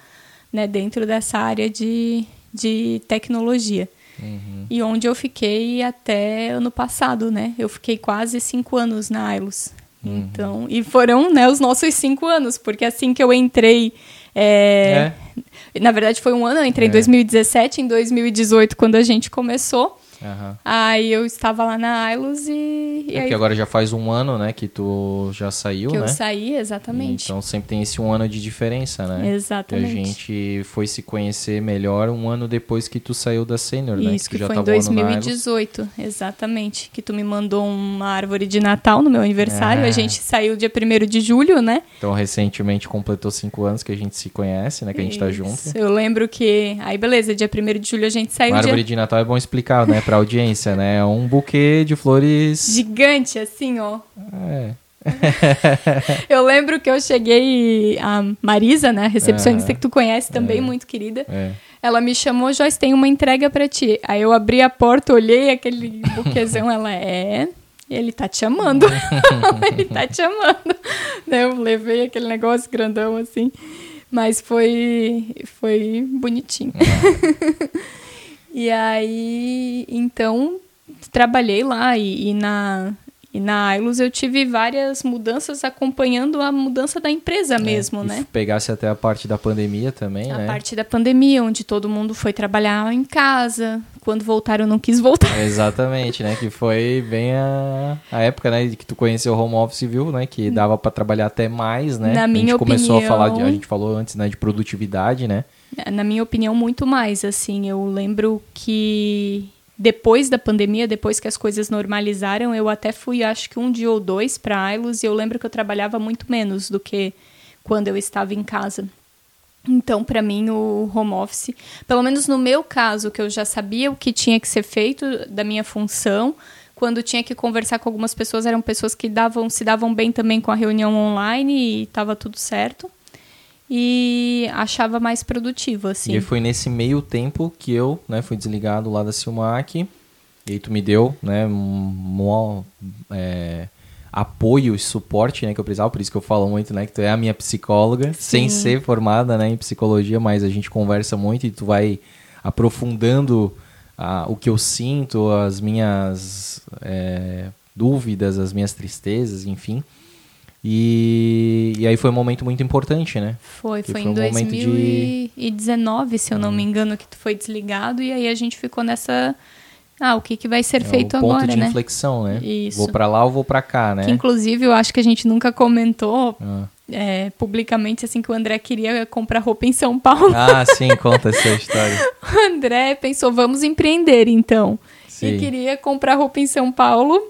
né, dentro dessa área de, de tecnologia. Uhum. E onde eu fiquei até ano passado, né? Eu fiquei quase cinco anos na Ailos. Uhum. Então, e foram né, os nossos cinco anos, porque assim que eu entrei. é, Na verdade, foi um ano, eu entrei É. em 2017, em 2018, quando a gente começou. Aham. Aí eu estava lá na Ailos e, e É aí porque agora já faz um ano, né, que tu já saiu, que né? eu saí, exatamente. Então sempre tem esse um ano de diferença, né? Exatamente. Que a gente foi se conhecer melhor um ano depois que tu saiu da Sênior, né? Isso, que, já foi em tava um ano na Ailos. 2018, exatamente. Que tu me mandou uma árvore de Natal no meu aniversário. É. A gente saiu dia 1 de julho, né? Então recentemente completou cinco anos que a gente se conhece, né? Que a gente tá Isso. junto. Eu lembro que. Aí, beleza, dia 1 de julho a gente saiu. Uma árvore dia... de Natal é bom explicar, né, pra audiência, né? É um buquê de flores. Gigante, assim, ó. É. Eu lembro que eu cheguei. A Marisa, né? Recepcionista Aham. que tu conhece também, É. muito querida. É. Ela me chamou, Joyce, tem uma entrega pra ti. Aí eu abri a porta, olhei aquele buquezão, ela é. Ele tá te chamando. ele tá te chamando. Eu levei aquele negócio grandão assim. Mas foi, foi bonitinho. E aí, então, trabalhei lá e, e na, e na Ailos eu tive várias mudanças acompanhando a mudança da empresa mesmo, É, né? E pegasse até a parte da pandemia também, A né? parte da pandemia, onde todo mundo foi trabalhar em casa, quando voltaram não quis voltar. Exatamente, né? Que foi bem a, a época, né? Que tu conheceu o home office, viu, né? Que dava para trabalhar até mais, né? Na a minha gente começou opinião... a falar, de, a gente falou antes, né? De produtividade, né? Na minha opinião, muito mais, assim. Eu lembro que depois da pandemia, depois que as coisas normalizaram, eu até fui, acho que um dia ou dois para Ailos e eu lembro que eu trabalhava muito menos do que quando eu estava em casa. Então, para mim, o home office, pelo menos no meu caso, que eu já sabia o que tinha que ser feito da minha função, quando tinha que conversar com algumas pessoas, eram pessoas que davam, se davam bem também com a reunião online e estava tudo certo. E achava mais produtivo, assim. E foi nesse meio tempo que eu né, fui desligado lá da Silmac. E aí tu me deu né, um, é, apoio e suporte né, que eu precisava, por isso que eu falo muito, né? Que tu é a minha psicóloga, Sim. sem ser formada né, em psicologia, mas a gente conversa muito e tu vai aprofundando ah, o que eu sinto, as minhas é, dúvidas, as minhas tristezas, enfim. E, e aí foi um momento muito importante, né? Foi, foi, foi, em um 2019, de... se eu não hum. me engano, que tu foi desligado, e aí a gente ficou nessa ah, o que, que vai ser é feito agora, né? ponto de inflexão, né? Isso. Vou para lá ou vou para cá, né? Que, inclusive, eu acho que a gente nunca comentou ah. é, publicamente, assim, que o André queria comprar roupa em São Paulo. Ah, sim, conta essa história. o André pensou, vamos empreender, então. Sim. E queria comprar roupa em São Paulo,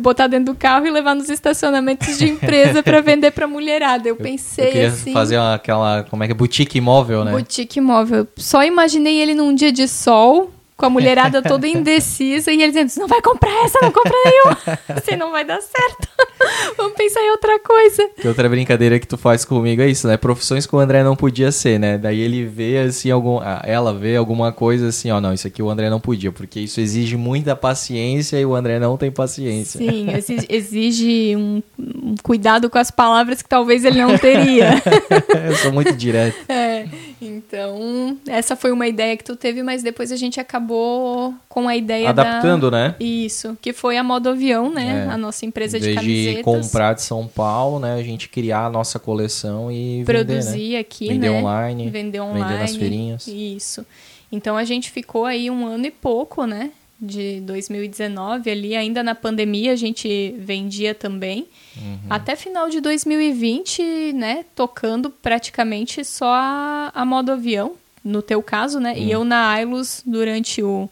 botar dentro do carro e levar nos estacionamentos de empresa para vender para mulherada. Eu pensei eu queria assim, fazer uma, aquela, como é que é, boutique imóvel, né? Boutique imóvel. Só imaginei ele num dia de sol, com a mulherada toda indecisa e ele dizendo: não vai comprar essa, não compra nenhuma. Assim não vai dar certo. Vamos pensar em outra coisa. Que outra brincadeira que tu faz comigo é isso, né? Profissões que o André não podia ser, né? Daí ele vê assim, algum, ela vê alguma coisa assim, ó, não, isso aqui o André não podia, porque isso exige muita paciência e o André não tem paciência. Sim, exige um, um cuidado com as palavras que talvez ele não teria. Eu sou muito direto. É. Então, essa foi uma ideia que tu teve, mas depois a gente acabou com a ideia Adaptando, da... né? Isso, que foi a Modo Avião, né? É. A nossa empresa de camisetas. comprar de São Paulo, né? A gente criar a nossa coleção e Produzir vender, né? aqui, vender né? Online, vender online. Vender nas feirinhas. Isso. Então, a gente ficou aí um ano e pouco, né? De 2019 ali, ainda na pandemia, a gente vendia também. Uhum. Até final de 2020, né, tocando praticamente só a, a modo avião, no teu caso, né? Uhum. E eu na Ailos durante o,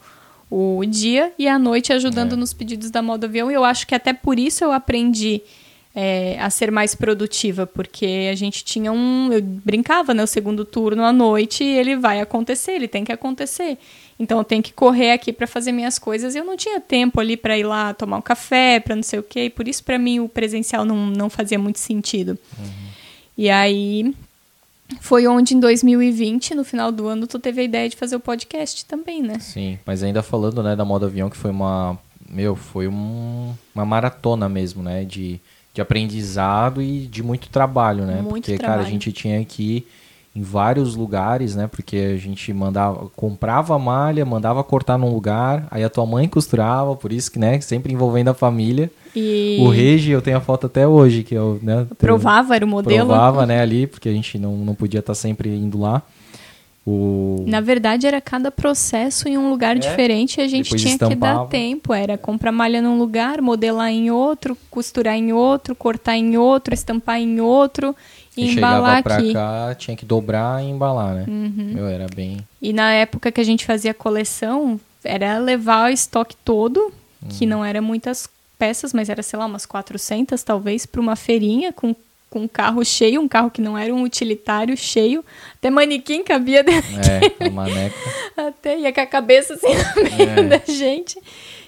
o dia e à noite ajudando é. nos pedidos da modo avião. E eu acho que até por isso eu aprendi é, a ser mais produtiva, porque a gente tinha um. Eu brincava, né? O segundo turno à noite e ele vai acontecer, ele tem que acontecer. Então eu tenho que correr aqui para fazer minhas coisas. Eu não tinha tempo ali para ir lá tomar um café, para não sei o quê. E por isso para mim o presencial não, não fazia muito sentido. Uhum. E aí foi onde em 2020, no final do ano, tu teve a ideia de fazer o podcast também, né? Sim, mas ainda falando, né, da moda avião que foi uma, meu, foi um, uma maratona mesmo, né, de, de aprendizado e de muito trabalho, né? Muito Porque, trabalho. cara, a gente tinha que em vários lugares, né? Porque a gente mandava, comprava a malha, mandava cortar num lugar, aí a tua mãe costurava, por isso que, né, sempre envolvendo a família. E... O Regi, eu tenho a foto até hoje, que eu, né, provava, era o modelo. Provava, né, ali, porque a gente não, não podia estar tá sempre indo lá. O... Na verdade, era cada processo em um lugar é, diferente e a gente tinha estampava. que dar tempo. Era comprar malha num lugar, modelar em outro, costurar em outro, cortar em outro, estampar em outro e, embalar pra aqui. cá, tinha que dobrar e embalar, né? Uhum. Meu, era bem... E na época que a gente fazia coleção, era levar o estoque todo, uhum. que não era muitas peças, mas era, sei lá, umas 400 talvez, para uma feirinha com com um carro cheio, um carro que não era um utilitário cheio, até manequim cabia dentro. É, a maneca. Até ia com a cabeça assim no meio é. da gente.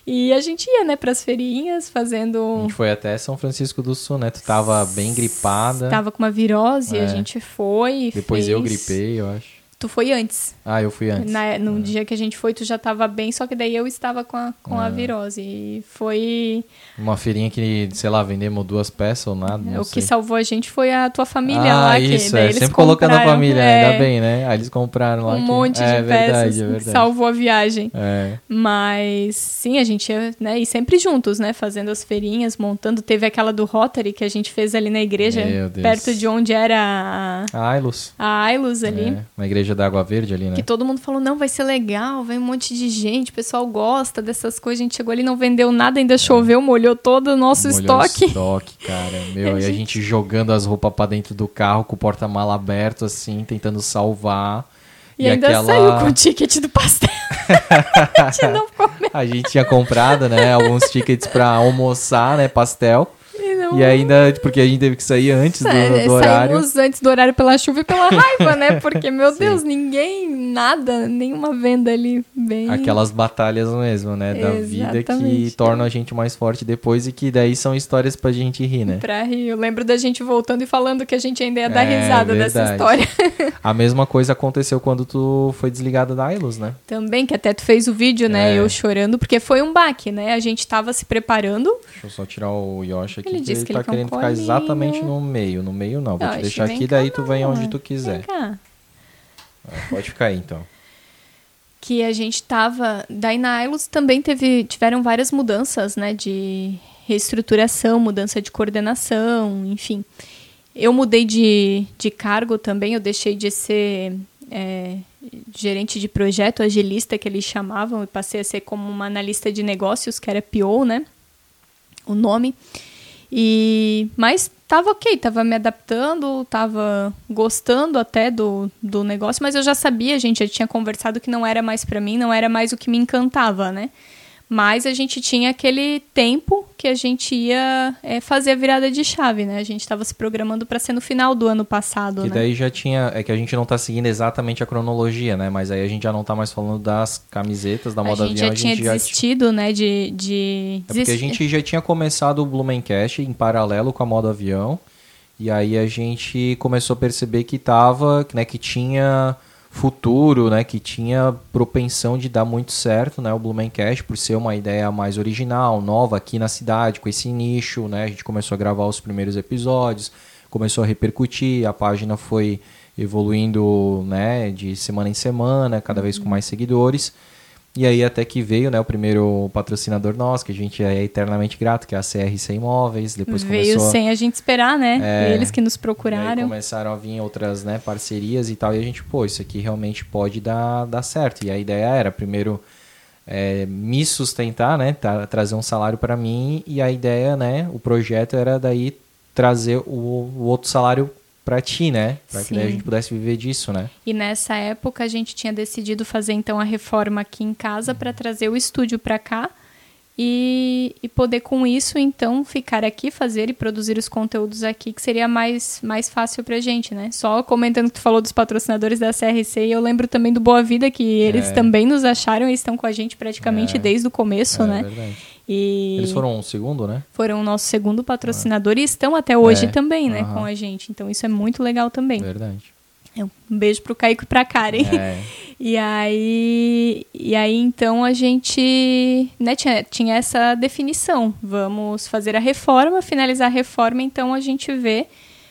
E a gente ia, né, pras feirinhas, fazendo... A gente foi até São Francisco do Sul, né? Tu tava bem gripada. Tava com uma virose, é. a gente foi Depois fez... eu gripei, eu acho. Tu foi antes. Ah, eu fui antes. Na, no é. dia que a gente foi, tu já estava bem, só que daí eu estava com a, com é. a virose. E foi. Uma feirinha que, sei lá, vendemos duas peças ou nada. o sei. que salvou a gente foi a tua família ah, lá. Isso, que, é. Sempre colocando a família, é, ainda bem, né? Aí eles compraram lá. Um monte é, de verdade, peças. É verdade. Salvou a viagem. É. Mas sim, a gente ia, né? E sempre juntos, né? Fazendo as feirinhas, montando. Teve aquela do Rotary que a gente fez ali na igreja, perto de onde era a. A Ailos. A Ailos ali. É, uma igreja da Água Verde ali, né? Que todo mundo falou, não, vai ser legal, vem um monte de gente, o pessoal gosta dessas coisas. A gente chegou ali, não vendeu nada, ainda choveu, molhou todo o nosso Molhou estoque. estoque, cara. Meu, e a gente- jogando as roupas pra dentro do carro com o porta-mala aberto, assim, tentando salvar. E, ainda saiu com o ticket do pastel. a gente. A gente tinha comprado, né, alguns tickets pra almoçar, né, pastel. E, ainda, porque a gente teve que sair antes do, do horário. Saímos antes do horário pela chuva e pela raiva, né? Porque, meu. Deus, ninguém, nada, nenhuma venda ali bem. Aquelas batalhas mesmo, né, da vida que tornam a gente mais forte depois e que daí são histórias pra gente rir, né? Pra rir. Eu lembro da gente voltando e falando que a gente ainda ia dar É, risada dessa verdade. história. A mesma coisa aconteceu quando tu foi desligado da Ilus, né? Também, que até tu fez o vídeo, né? É. Eu chorando, porque foi um baque, né? A gente tava se preparando. Deixa eu só tirar o Yoshi aqui, Ele disse ele tá ele quer um querendo ficar colinho. exatamente no meio. No meio não, vou Não, te deixar aqui, daí tu vem onde tu quiser. Vem cá. Ah, Pode ficar aí, então. que a gente tava. Daí na Ilus também teve, tiveram várias mudanças, né? De reestruturação, mudança de coordenação, enfim. Eu mudei de, de cargo também, eu deixei de ser é, gerente de projeto, agilista que eles chamavam, e passei a ser como uma analista de negócios, que era PO, né? O nome. E mas tava ok, tava me adaptando, tava gostando até do, do negócio, mas eu já sabia, gente já tinha conversado que não era mais para mim, não era mais o que me encantava, né? Mas a gente tinha aquele tempo que a gente ia é, fazer a virada de chave, né? A gente estava se programando para ser no final do ano passado, E né? daí já tinha. É que a gente não tá seguindo exatamente a cronologia, né? Mas aí a gente já não tá mais falando das camisetas da a moda gente avião. já tinha já desistido, né, de, de É porque a gente já tinha começado o Blumencast em paralelo com a moda avião. E aí a gente começou a perceber que tava, né, que tinha futuro, né, que tinha propensão de dar muito certo, né, o Blumencast por ser uma ideia mais original, nova aqui na cidade, com esse nicho, né? A gente começou a gravar os primeiros episódios, começou a repercutir, a página foi evoluindo, né, de semana em semana, cada vez com mais seguidores. E aí até que veio, né, o primeiro patrocinador nosso, que a gente é eternamente grato, que é a CRC Imóveis. Depois Veio começou sem a gente esperar, né? É. Eles que nos e aí procuraram. começaram a vir outras, né, parcerias e tal, e a gente, pô, isso aqui realmente pode dar, dar certo. E a ideia era, primeiro, é, me sustentar, né, tra- trazer um salário para mim, e a ideia, né, o projeto era daí trazer o, o outro salário para ti, né, para que a gente pudesse viver disso, né. E nessa época a gente tinha decidido fazer então a reforma aqui em casa para trazer o estúdio para cá e, e poder com isso então ficar aqui, fazer e produzir os conteúdos aqui, que seria mais, mais fácil pra gente, né? Só comentando que tu falou dos patrocinadores da CRC, eu lembro também do Boa Vida, que eles É. também nos acharam e estão com a gente praticamente É. desde o começo, é né? verdade. E Eles foram um segundo, né? foram o nosso segundo patrocinador e estão até hoje É. também, né, Aham. com a gente. Então isso é muito legal também. Verdade. Um beijo pro Kaique e pra Karen. É. E aí, e aí então a gente né, tinha, tinha essa definição. Vamos fazer a reforma, finalizar a reforma, então a gente vê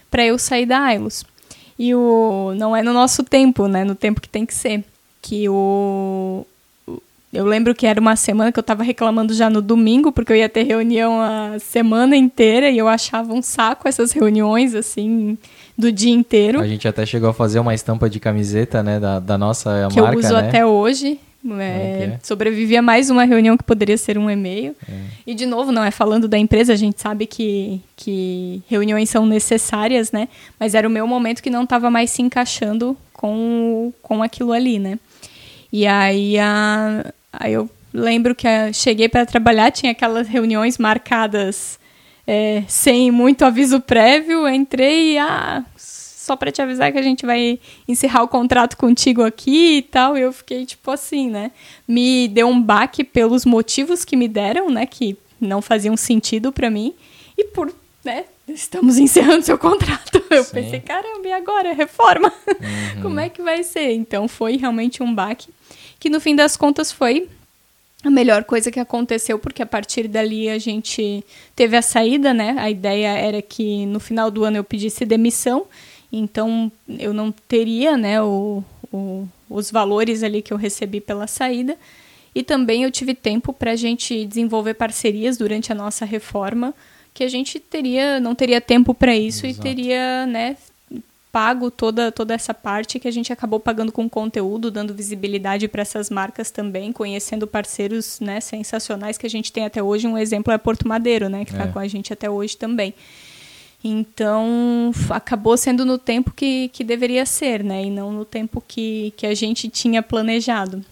para eu sair da Ailos. E o não é no nosso tempo, né, no tempo que tem que ser, que o o- eu lembro que era uma semana que eu tava reclamando já no domingo, porque eu ia ter reunião a semana inteira e eu achava um saco essas reuniões assim do dia inteiro. A gente até chegou a fazer uma estampa de camiseta, né, da, da nossa que marca, eu uso né? até hoje. É É, que é? Sobrevivi a mais uma reunião que poderia ser um e-mail. É. E, de novo, não é falando da empresa, a gente sabe que, que reuniões são necessárias, né? Mas era o meu momento que não estava mais se encaixando com, com aquilo ali, né? E aí, a, aí eu lembro que a- cheguei para trabalhar, tinha aquelas reuniões marcadas é, sem muito aviso prévio. Entrei e, ah, só para te avisar que a gente vai encerrar o contrato contigo aqui e tal. E eu fiquei tipo assim, né? Me deu um baque pelos motivos que me deram, né? Que não faziam sentido para mim. E por, né? Estamos encerrando seu contrato. Eu Sim. pensei, caramba, e agora? Reforma? Uhum. Como é que vai ser? Então foi realmente um baque que no fim das contas foi a melhor coisa que aconteceu, porque a partir dali a gente teve a saída, né? A ideia era que no final do ano eu pedisse demissão, então eu não teria, né, o, o- os valores ali que eu recebi pela saída. E também eu tive tempo para a gente desenvolver parcerias durante a nossa reforma, que a gente teria, não teria tempo para isso Exato. e teria, né, pago toda, toda essa parte que a gente acabou pagando com conteúdo, dando visibilidade para essas marcas também, conhecendo parceiros né, sensacionais que a gente tem até hoje. Um exemplo é Porto Madeiro, né, que está é. com a gente até hoje também. Então, acabou sendo no tempo que, que deveria ser, né? E não no tempo que, que a gente tinha planejado.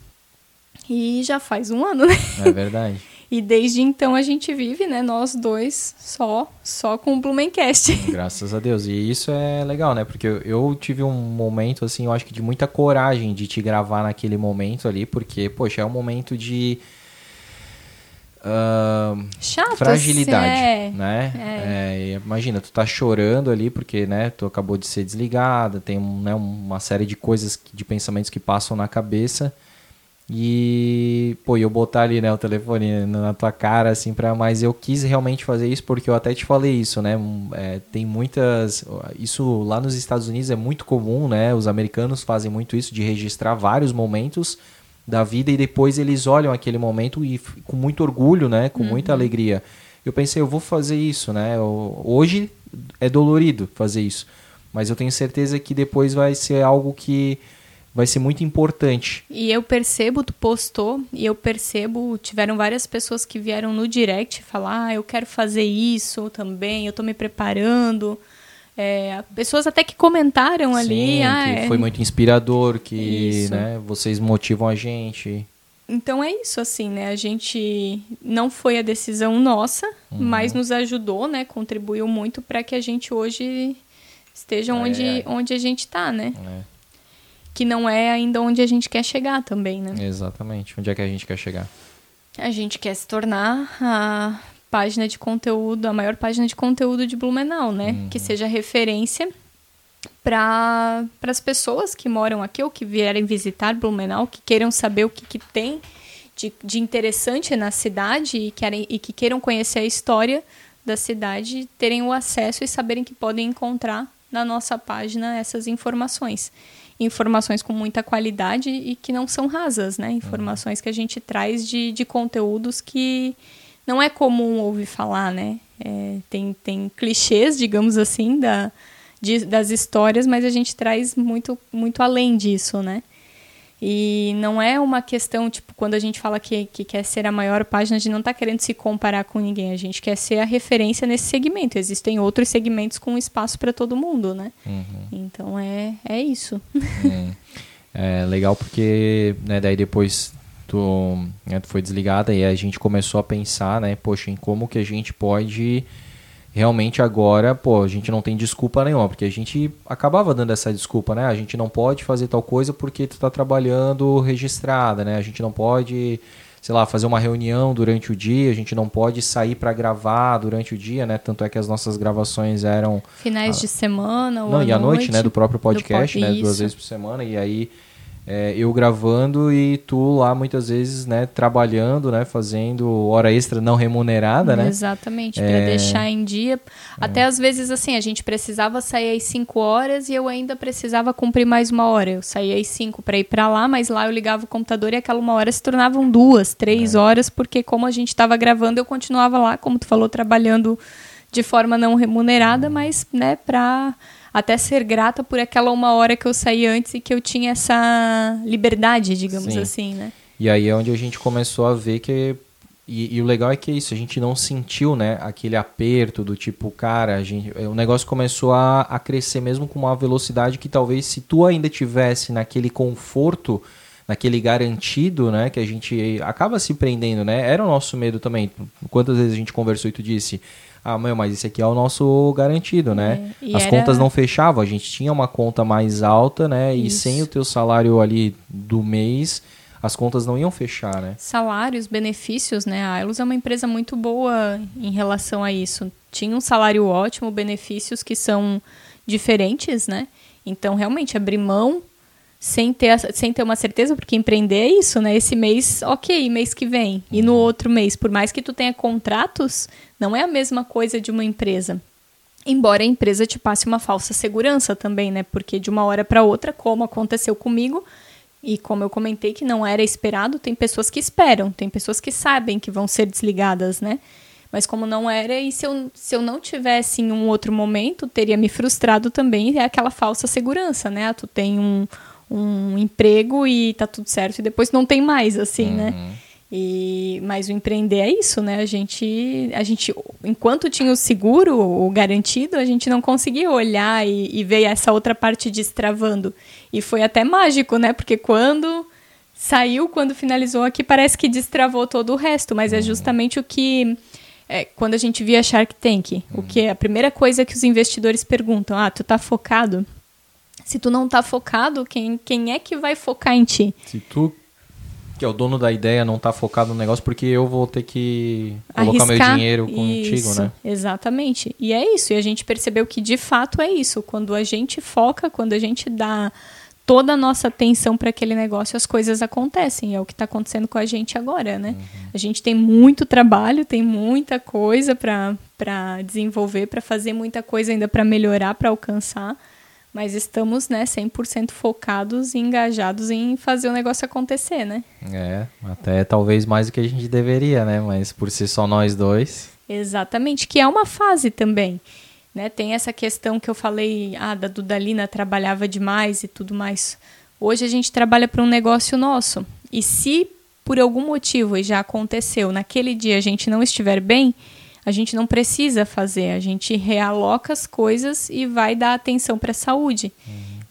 E já faz um ano, né? É verdade. E desde então a gente vive, né, nós dois, só, só com o Blumencast. Graças a Deus. E isso é legal, né? Porque eu, eu, tive um momento, assim, eu acho que de muita coragem de te gravar naquele momento ali, porque, poxa, é um momento de. Uh, Chato, fragilidade, é. né? É. É, imagina, tu tá chorando ali porque, né, tu acabou de ser desligada, tem né, uma série de coisas, de pensamentos que passam na cabeça. E, pô, eu botar ali, né, o telefone na tua cara, assim, pra... Mas eu quis realmente fazer isso porque eu até te falei isso, né? É, tem muitas... Isso lá nos Estados Unidos é muito comum, né? Os americanos fazem muito isso, de registrar vários momentos da vida e depois eles olham aquele momento e com muito orgulho, né? Com uhum. muita alegria. Eu pensei, eu vou fazer isso, né? Eu, hoje é dolorido fazer isso. Mas eu tenho certeza que depois vai ser algo que vai ser muito importante. E eu percebo, tu postou, e eu percebo, tiveram várias pessoas que vieram no direct falar, ah, eu quero fazer isso também, eu tô me preparando. É, pessoas até que comentaram Sim, ali. Ah, que é... foi muito inspirador, que né, vocês motivam a gente. Então é isso, assim, né? A gente não foi a decisão nossa, uhum. mas nos ajudou, né? Contribuiu muito para que a gente hoje esteja é, onde, onde a gente está, né? É que não é ainda onde a gente quer chegar também, né? Exatamente. Onde é que a gente quer chegar? A gente quer se tornar a página de conteúdo, a maior página de conteúdo de Blumenau, né? Uhum. Que seja referência para as pessoas que moram aqui ou que vierem visitar Blumenau, que queiram saber o que, que tem de, de interessante na cidade e, querem, e que queiram conhecer a história da cidade, terem o acesso e saberem que podem encontrar na nossa página essas informações informações com muita qualidade e que não são rasas, né? Informações que a gente traz de, de conteúdos que não é comum ouvir falar, né? É, tem, tem clichês, digamos assim, da, de, das histórias, mas a gente traz muito, muito além disso, né? E não é uma questão, tipo, quando a gente fala que, que quer ser a maior página, a gente não está querendo se comparar com ninguém, a gente quer ser a referência nesse segmento. Existem outros segmentos com espaço para todo mundo, né? Uhum. Então é, é isso. É legal porque, né, daí depois tu, né, tu foi desligada e a gente começou a pensar, né, poxa, em como que a gente pode realmente agora, pô, a gente não tem desculpa nenhuma, porque a gente acabava dando essa desculpa, né? A gente não pode fazer tal coisa porque tu tá trabalhando registrada, né? A gente não pode, sei lá, fazer uma reunião durante o dia, a gente não pode sair para gravar durante o dia, né? Tanto é que as nossas gravações eram finais a... de semana ou Não, e à noite, noite, né, do próprio podcast, do né, duas vezes por semana e aí é, eu gravando e tu lá muitas vezes, né, trabalhando, né, fazendo hora extra não remunerada, né? Exatamente, para é... deixar em dia. Até é. às vezes, assim, a gente precisava sair às 5 horas e eu ainda precisava cumprir mais uma hora. Eu saía às 5 para ir para lá, mas lá eu ligava o computador e aquela uma hora se tornavam duas, três é. horas, porque como a gente estava gravando, eu continuava lá, como tu falou, trabalhando de forma não remunerada, uhum. mas, né, para até ser grata por aquela uma hora que eu saí antes e que eu tinha essa liberdade, digamos Sim. assim, né? E aí é onde a gente começou a ver que e, e, o legal é que é isso, a gente não sentiu, né, aquele aperto do tipo, cara, a gente, o negócio começou a, a crescer mesmo com uma velocidade que talvez se tu ainda tivesse naquele conforto, naquele garantido, né, que a gente acaba se prendendo, né? Era o nosso medo também. Quantas vezes a gente conversou e tu disse, ah, meu, mas esse aqui é o nosso garantido, né? É, As era... contas não fechavam, a gente tinha uma conta mais alta, né? Isso. E sem o teu salário ali do mês, as contas não iam fechar, né? Salários, benefícios, né? A Ailos é uma empresa muito boa em relação a isso. Tinha um salário ótimo, benefícios que são diferentes, né? Então, realmente, abrir mão sem ter, sem ter uma certeza, porque empreender é isso, né? Esse mês, ok, mês que vem. E no uhum. outro mês, por mais que tu tenha contratos, não é a mesma coisa de uma empresa. Embora a empresa te passe uma falsa segurança também, né? Porque de uma hora para outra, como aconteceu comigo, e como eu comentei que não era esperado, tem pessoas que esperam, tem pessoas que sabem que vão ser desligadas, né? Mas como não era, e se eu, se eu não tivesse em um outro momento, teria me frustrado também, é aquela falsa segurança, né? Ah, tu tem um, um emprego e tá tudo certo, e depois não tem mais, assim, né? Uhum. E, mas o empreender é isso, né? A gente, a gente, enquanto tinha o seguro, o garantido, a gente não conseguia olhar e, e ver essa outra parte destravando. E foi até mágico, né? Porque quando saiu, quando finalizou aqui, parece que destravou todo o resto. Mas é justamente o que é, quando a gente via Shark Tank, o que é a primeira coisa que os investidores perguntam: ah, tu tá focado? Se tu não tá focado, quem, quem é que vai focar em ti? Se tu, que é o dono da ideia, não tá focado no negócio, porque eu vou ter que colocar meu Arriscar. dinheiro contigo, Isso, né? Exatamente. E é isso. E a gente percebeu que de fato é isso. Quando a gente foca, quando a gente dá toda a nossa atenção para aquele negócio, as coisas acontecem. É o que está acontecendo com a gente agora, né? A gente tem muito trabalho, tem muita coisa para desenvolver, para fazer muita coisa ainda para melhorar, para alcançar. Mas estamos, né, 100% focados e engajados em fazer o negócio acontecer, né? É, até talvez mais do que a gente deveria, né? Mas por ser só nós dois. Exatamente, que é uma fase também. Né? Tem essa questão que eu falei, ah, da Dudalina trabalhava demais e tudo mais. Hoje a gente trabalha para um negócio nosso. E se por algum motivo, e já aconteceu, naquele dia a gente não estiver bem, a gente não precisa fazer. A gente realoca as coisas e vai dar atenção para a saúde.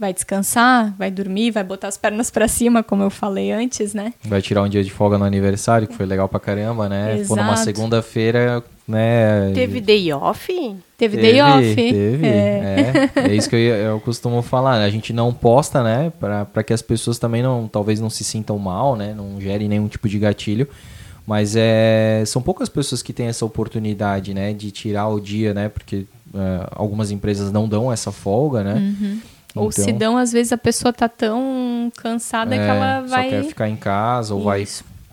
Vai descansar, vai dormir, vai botar as pernas para cima, como eu falei antes, né? Vai tirar um dia de folga no aniversário, que foi legal pra caramba, né? Foi numa Exato. segunda-feira, né? Teve day off? Teve, day off. Teve, É. é. É isso que eu, eu costumo falar. né? A gente não posta, né? Pra, pra que as pessoas também não, talvez não se sintam mal, né? Não gerem nenhum tipo de gatilho. Mas é, são poucas pessoas que têm essa oportunidade, né? De tirar o dia, né? Porque é, algumas empresas não dão essa folga, né? Uhum. Ou Então, se dão, às vezes a pessoa tá tão cansada que é, ela vai. Só quer ficar em casa ou Isso. vai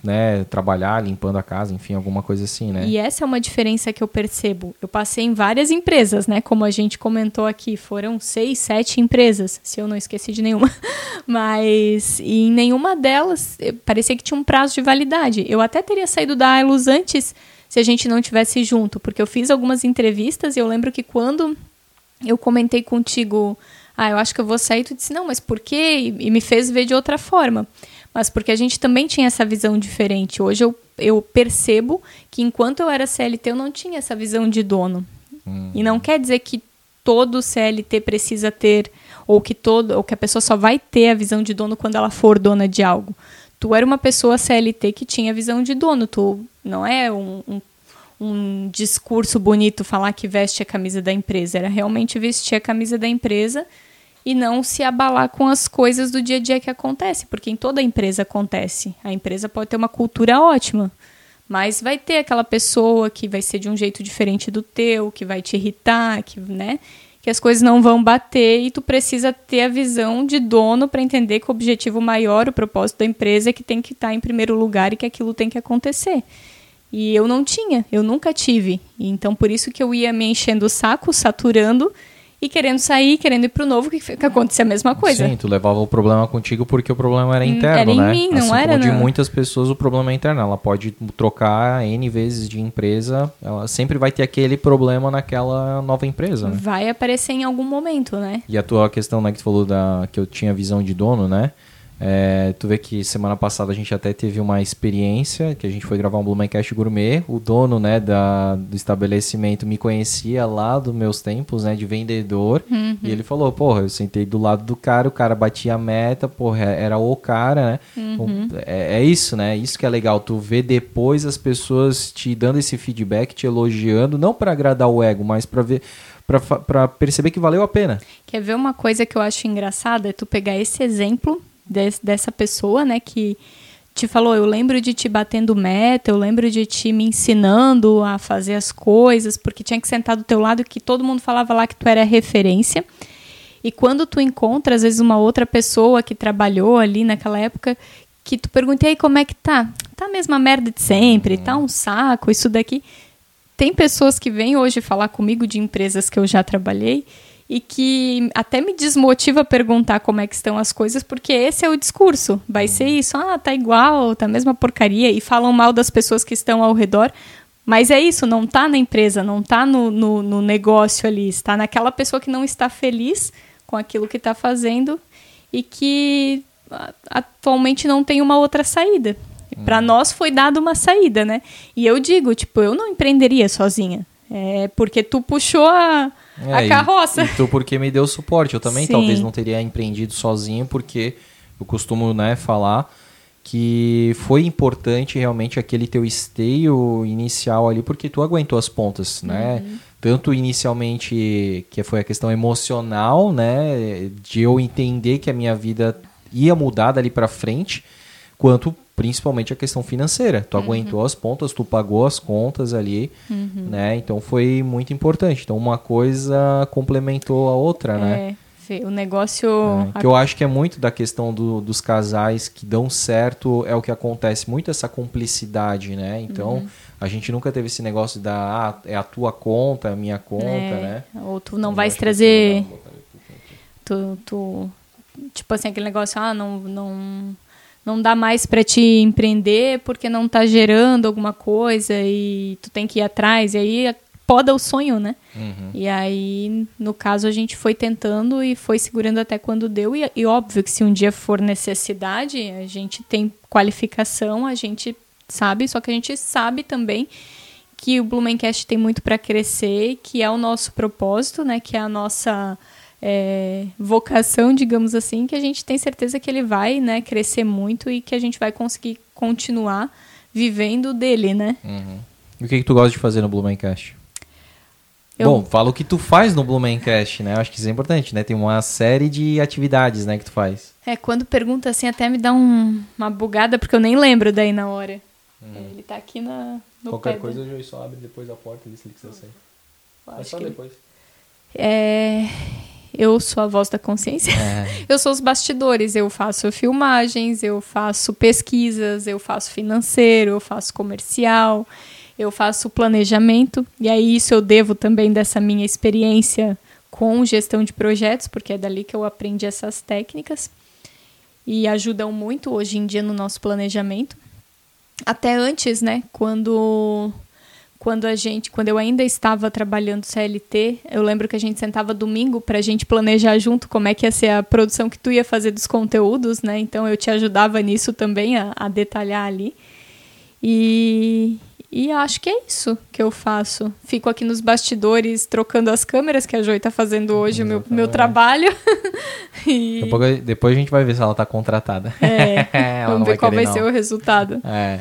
né, trabalhar limpando a casa, enfim, alguma coisa assim, né? E essa é uma diferença que eu percebo. Eu passei em várias empresas, né? Como a gente comentou aqui, foram seis, sete empresas, se eu não esqueci de nenhuma. Mas em nenhuma delas eh, parecia que tinha um prazo de validade. Eu até teria saído da Ailus antes se a gente não tivesse junto, porque eu fiz algumas entrevistas e eu lembro que quando eu comentei contigo, ah, eu acho que eu vou sair, tu disse, não, mas por quê? E, e me fez ver de outra forma. Mas porque a gente também tinha essa visão diferente. Hoje eu, eu percebo que enquanto eu era CLT, eu não tinha essa visão de dono. E não quer dizer que todo CLT precisa ter, ou que todo, ou que a pessoa só vai ter a visão de dono quando ela for dona de algo. Tu era uma pessoa CLT que tinha visão de dono. Tu não é um, um um discurso bonito falar que veste a camisa da empresa. Era realmente vestir a camisa da empresa e não se abalar com as coisas do dia a dia que acontece, porque em toda empresa acontece. A empresa pode ter uma cultura ótima, mas vai ter aquela pessoa que vai ser de um jeito diferente do teu, que vai te irritar, que, né? Que as coisas não vão bater e tu precisa ter a visão de dono para entender que o objetivo maior, o propósito da empresa é que tem que estar em primeiro lugar e que aquilo tem que acontecer. E eu não tinha, eu nunca tive. Então por isso que eu ia me enchendo o saco, saturando e querendo sair, querendo ir pro novo, que, que acontecia a mesma coisa. Sim, tu levava o problema contigo porque o problema era interno, era em né? mim, não assim era como de muitas pessoas o problema é interno. Ela pode trocar N vezes de empresa, ela sempre vai ter aquele problema naquela nova empresa, né? Vai aparecer em algum momento, né? E a tua questão, né, que tu falou da, que eu tinha visão de dono, né? É, tu vê que semana passada a gente até teve uma experiência, que a gente foi gravar um Blumencast Gourmet. O dono, né, da, do estabelecimento me conhecia lá dos meus tempos, né, de vendedor. Uhum. E ele falou, porra, eu sentei do lado do cara, o cara batia a meta, porra, era o cara, né? Uhum. Então, É, é isso, né? Isso que é legal. Tu vê depois as pessoas te dando esse feedback, te elogiando, não para agradar o ego, mas para ver, pra perceber que valeu a pena. Quer ver uma coisa que eu acho engraçada? É tu pegar esse exemplo des- dessa pessoa, né, que te falou, eu lembro de te batendo meta, eu lembro de te me ensinando a fazer as coisas, porque tinha que sentar do teu lado que todo mundo falava lá que tu era referência. E quando tu encontra, às vezes, uma outra pessoa que trabalhou ali naquela época, que tu pergunta, aí, como é que tá? Tá a mesma merda de sempre, tá um saco, isso daqui. Tem pessoas que vêm hoje falar comigo de empresas que eu já trabalhei e que até me desmotiva a perguntar como é que estão as coisas, porque esse é o discurso. Vai ser isso, ah, tá igual, tá a mesma porcaria, e falam mal das pessoas que estão ao redor, Mas é isso, não tá na empresa, não tá no, no, no negócio ali, está naquela pessoa que não está feliz com aquilo que está fazendo e que atualmente não tem uma outra saída. Hum. Para nós foi dada uma saída, né? E eu digo, tipo, eu não empreenderia sozinha. É porque tu puxou a, é, a carroça. E, e, tu porque me deu suporte. Eu também Sim. talvez não teria empreendido sozinho, porque eu costumo né, falar que foi importante realmente aquele teu esteio inicial ali, porque tu aguentou as pontas, né? Uhum. Tanto inicialmente, que foi a questão emocional, né? De eu entender que a minha vida ia mudar dali para frente, quanto principalmente a questão financeira. Tu uhum. aguentou as pontas, tu pagou as contas ali, uhum. né? Então foi muito importante. Então uma coisa complementou a outra, né? é. né? O negócio. É, que eu acho que é muito da questão do, dos casais que dão certo, é o que acontece, muito essa cumplicidade, né? Então, uhum. a gente nunca teve esse negócio da ah, é a tua conta, é a minha conta, é. né? Ou tu não vais trazer. Tu, tu. Tipo assim, aquele negócio, ah, não. não não dá mais para te empreender porque não tá gerando alguma coisa e tu tem que ir atrás e aí poda o sonho, né? Uhum. E aí, no caso, a gente foi tentando e foi segurando até quando deu. E, e, óbvio que se um dia for necessidade, a gente tem qualificação, a gente sabe, só que a gente sabe também que o Blumencast tem muito para crescer, que é o nosso propósito, né? Que é a nossa é, vocação, digamos assim, que a gente tem certeza que ele vai né, crescer muito e que a gente vai conseguir continuar vivendo dele, né? Uhum. E o que, que tu gosta de fazer no Blumencast? Eu... Bom, fala o que tu faz no Blumencast, né? Eu acho que isso é importante, né? Tem uma série de atividades, né, que tu faz. É, quando pergunta assim, até me dá um, uma bugada, porque eu nem lembro daí na hora. Uhum. Ele tá aqui na, no Qualquer coisa o só abre depois da porta e se ele quiser sair. Mas só depois. É... Eu sou a voz da consciência. É. Eu sou os bastidores. Eu faço filmagens, eu faço pesquisas, eu faço financeiro, eu faço comercial eu faço planejamento, e aí isso eu devo também dessa minha experiência com gestão de projetos, porque é dali que eu aprendi essas técnicas e ajudam muito hoje em dia no nosso planejamento. Até antes, né, quando quando a gente, quando eu ainda estava trabalhando CLT, eu lembro que a gente sentava domingo para a gente planejar junto como é que ia ser a produção que tu ia fazer dos conteúdos, né? Então eu te ajudava nisso também a, a detalhar ali. E, e acho que é isso que eu faço. Fico aqui nos bastidores trocando as câmeras, que a Joy está fazendo hoje o meu, meu trabalho. e... depois, depois, a gente vai ver se ela está contratada. É, vamos ver qual vai não. ser o resultado. É.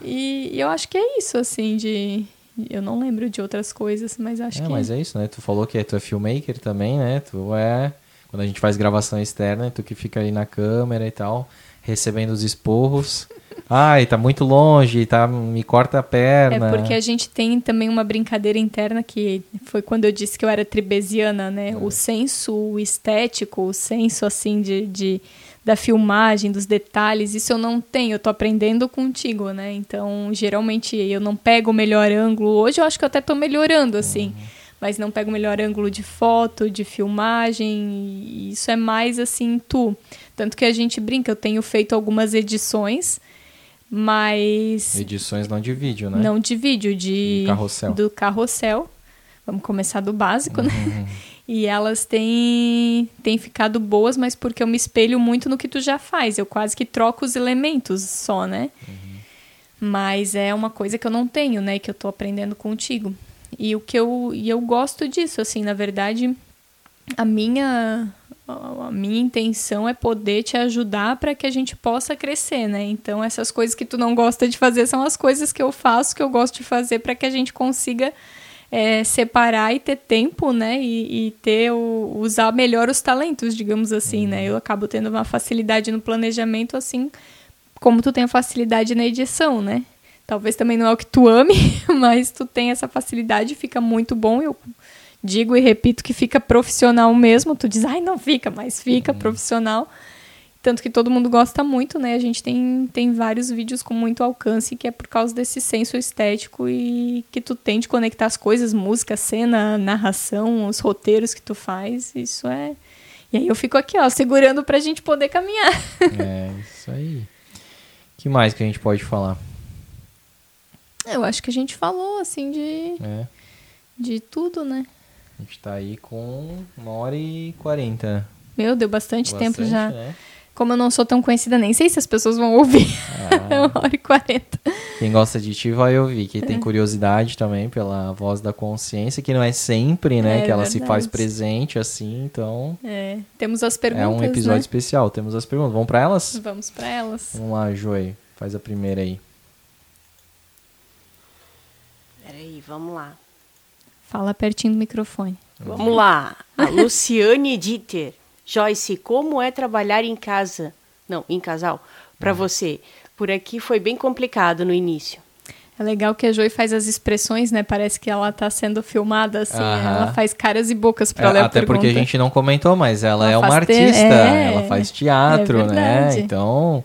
E, e, eu acho que é isso, assim, de... Eu não lembro de outras coisas, mas acho é, que... Mas é isso, né? Tu falou que tu é filmmaker também, né? Tu é... Quando a gente faz gravação externa, tu que fica ali na câmera e tal, recebendo os esporros... Ai, tá muito longe, tá, me corta a perna. É porque a gente tem também uma brincadeira interna que foi quando eu disse que eu era tribesiana, né? É. O senso estético, o senso assim de, de da filmagem, dos detalhes, isso eu não tenho, eu tô aprendendo contigo, né? Então, geralmente eu não pego o melhor ângulo. Hoje eu acho que eu até tô melhorando assim. Uhum mas não pego o melhor ângulo de foto, de filmagem, isso é mais assim tu. Tanto que a gente brinca, eu tenho feito algumas edições mas. Edições não de vídeo, né? Não de vídeo, de. Do carrossel. Do carrossel. Vamos começar do básico, né? uhum. né? E elas têm, têm ficado boas, mas porque eu me espelho muito no que tu já faz. Eu quase que troco os elementos só, né? Uhum. Mas é uma coisa que eu não tenho, né? Que eu tô aprendendo contigo. E o que eu, e eu gosto disso, assim, na verdade, a minha a minha intenção é poder te ajudar para que a gente possa crescer, né? Então essas coisas que tu não gosta de fazer são as coisas que eu faço que eu gosto de fazer para que a gente consiga é, separar e ter tempo, né? E, e, ter o, usar melhor os talentos, digamos assim, né? Eu acabo tendo uma facilidade no planejamento, assim como tu tem a facilidade na edição, né? Talvez também não é o que tu ame, mas tu tem essa facilidade, fica muito bom. Eu digo e repito que fica profissional mesmo. Tu diz, ai, não fica, mas fica uhum. profissional. Tanto que todo mundo gosta muito, né? A gente tem, tem vários vídeos com muito alcance, que é por causa desse senso estético e que tu tem de conectar as coisas, música, cena, narração, os roteiros que tu faz. Isso é. E aí eu fico aqui, ó, segurando pra gente poder caminhar. É, isso aí. que mais que a gente pode falar? Eu acho que a gente falou, assim, de, É. de tudo, né? A gente tá aí com uma hora e quarenta. Meu, deu bastante, tempo Bastante, já. né? Como eu não sou tão conhecida, nem sei se as pessoas vão ouvir. É uma hora e quarenta. Quem gosta de ti vai ouvir. Quem É. tem curiosidade também pela voz da consciência, que não é sempre, né? É que ela se faz verdade. presente assim, então É, temos as perguntas, é um episódio né? especial. Temos as perguntas. Vamos pra elas? Vamos pra elas. Vamos lá, Joey. Faz a primeira aí. Peraí, vamos lá. Fala pertinho do microfone. Vamos lá. A Luciane Dieter. Joyce, como é trabalhar em casa? Não, em casal. Pra você. Por aqui foi bem complicado no início. É legal que a Joy faz as expressões, né? Parece que ela tá sendo filmada, assim. Aham. Ela faz caras e bocas pra É, ler a até pergunta. porque a gente não comentou, mas ela, Ela é uma faz te- artista, é, ela faz teatro, é né? Então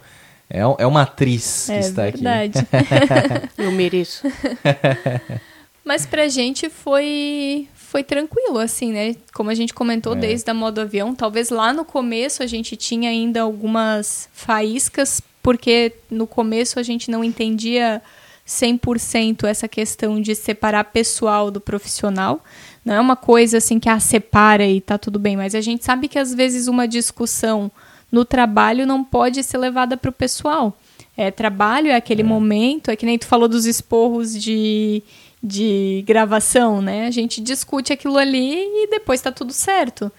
é, é uma atriz que É está verdade. aqui. Eu mereço. Mas pra gente foi foi tranquilo, assim, né? Como a gente comentou É. desde a modo avião, talvez lá no começo a gente tinha ainda algumas faíscas, porque no começo a gente não entendia 100% essa questão de separar pessoal do profissional. Não é uma coisa assim que ah, separa e tá tudo bem, mas a gente sabe que às vezes uma discussão no trabalho não pode ser levada para o pessoal. É, trabalho é aquele momento, é que nem tu falou dos esporros de, de gravação, né? A gente discute aquilo ali e depois tá tudo certo.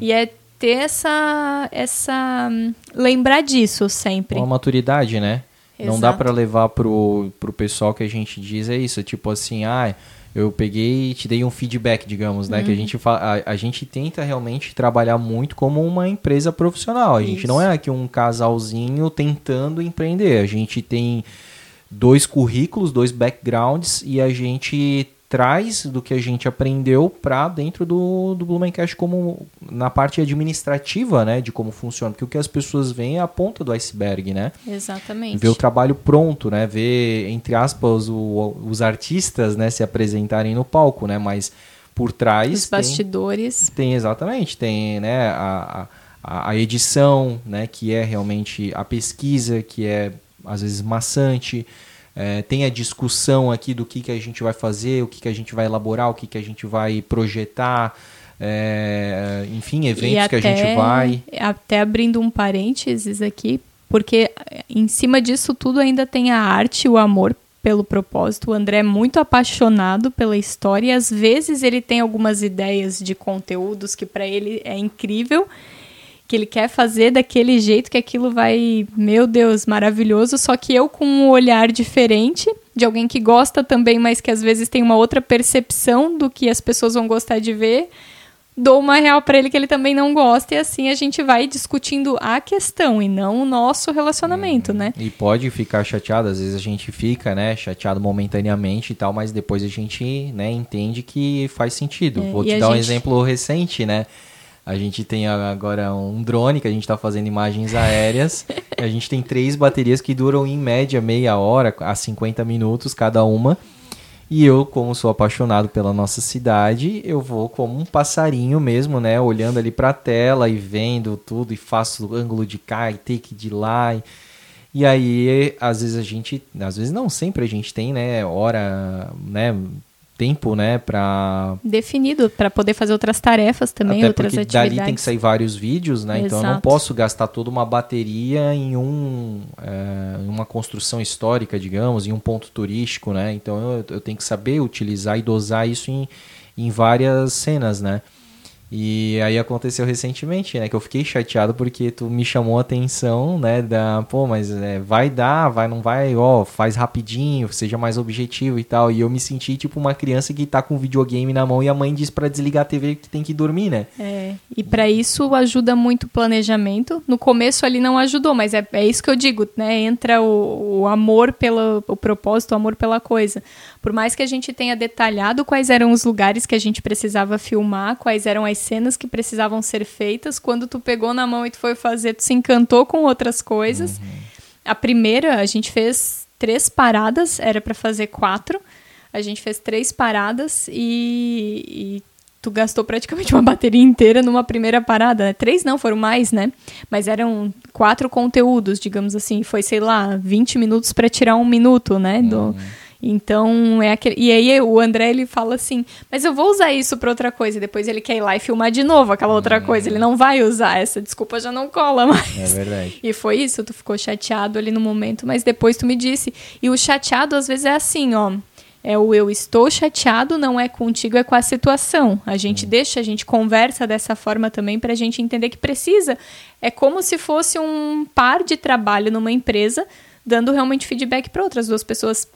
E é ter essa, essa. hum, lembrar disso sempre. Uma maturidade, né? Não dá Exato. pra levar pro, pro pessoal que a gente diz é isso, tipo assim, ah, eu peguei e te dei um feedback, digamos, né? Que Uhum. a gente fa- a, a gente tenta realmente trabalhar muito como uma empresa profissional. A gente Isso. não é aqui um casalzinho tentando empreender. A gente tem dois currículos, dois backgrounds e a gente traz do que a gente aprendeu para dentro do, do Blumencast como na parte administrativa, né, de como funciona, porque o que as pessoas veem é a ponta do iceberg, né? Exatamente. Ver o trabalho pronto, né? Ver, entre aspas, o- os artistas né, se apresentarem no palco, né? Mas por trás Os tem, bastidores. tem exatamente, tem né, a, a, a edição, né? Que é realmente a pesquisa, que é às vezes maçante. É, tem a discussão aqui do que, que a gente vai fazer, o que, que a gente vai elaborar, o que, que a gente vai projetar. é, enfim, eventos E que a gente vai. Até abrindo um parênteses aqui, porque em cima disso tudo ainda tem a arte o amor pelo propósito. O André é muito apaixonado pela história e às vezes ele tem algumas ideias de conteúdos que para ele é incrível, que ele quer fazer daquele jeito que aquilo vai, meu Deus, maravilhoso, só que eu com um olhar diferente, de alguém que gosta também, mas que às vezes tem uma outra percepção do que as pessoas vão gostar de ver, dou uma real pra ele que ele também não gosta e assim a gente vai discutindo a questão e não o nosso relacionamento, né? E pode ficar chateado, às vezes a gente fica, né, chateado momentaneamente e tal, mas depois a gente, né, entende que faz sentido. É, Vou te dar um gente- exemplo recente, né? A gente tem agora um drone que a gente está fazendo imagens aéreas. a gente tem três baterias que duram em média meia hora a 50 minutos cada uma. E eu, como sou apaixonado pela nossa cidade, eu vou como um passarinho mesmo, né? Olhando ali pra tela e vendo tudo, e faço ângulo de cá e take de lá. E, e aí, às vezes a gente, às vezes não, sempre a gente tem, né, hora, né, tempo, né, pra Definido para poder fazer outras tarefas também, até outras porque atividades. dali tem que sair vários vídeos, né? Então eu não Exato. posso gastar toda uma bateria em um, é, uma construção histórica, digamos, em um ponto turístico, né? Então eu, eu tenho que saber utilizar e dosar isso em, em várias cenas, né? E aí aconteceu recentemente, né? Que eu fiquei chateado porque tu me chamou a atenção, né? Da, pô, mas é, vai dar, vai, não vai, ó, faz rapidinho, seja mais objetivo e tal. E eu me senti tipo uma criança que tá com o videogame na mão e a mãe diz pra desligar a TV que tem que dormir, né? É, e para isso ajuda muito o planejamento. No começo ali não ajudou, mas é, é isso que eu digo, né? Entra o, o amor pelo o propósito, o amor pela coisa. Por mais que a gente tenha detalhado quais eram os lugares que a gente precisava filmar, quais eram as cenas que precisavam ser feitas, quando tu pegou na mão e tu foi fazer, tu se encantou com outras coisas. A primeira, a gente fez três paradas, era para fazer quatro. A gente fez três paradas e, e tu gastou praticamente uma bateria inteira numa primeira parada. Né? Três não, foram mais, né? Mas eram quatro conteúdos, digamos assim. Foi, sei lá, 20 minutos para tirar um minuto, né? Do... Então, é aquele. E aí o André ele fala assim: Mas eu vou usar isso pra outra coisa. E depois ele quer ir lá e filmar de novo aquela outra Hum. coisa. Ele não vai usar. Essa desculpa já não cola mais. É verdade. E foi isso, tu ficou chateado ali no momento, mas depois tu me disse. E o chateado às vezes é assim, ó. É o eu estou chateado, não é contigo, é com a situação. A gente deixa, a gente conversa dessa forma também pra gente entender que precisa. É como se fosse um par de trabalho numa empresa, dando realmente feedback para outras duas pessoas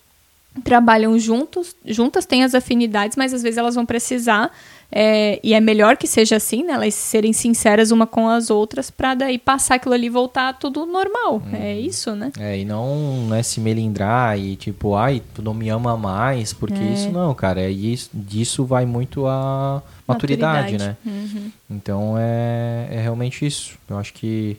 trabalham juntos, juntas, têm as afinidades, mas às vezes elas vão precisar, é, e é melhor que seja assim, né? Elas serem sinceras uma com as outras para daí passar aquilo ali e voltar tudo normal. É isso, né? É, e não né, se melindrar e tipo, ai, tu não me ama mais, porque É. isso não, cara. É isso, disso vai muito a maturidade, né? Uhum. Então é, é realmente isso. Eu acho que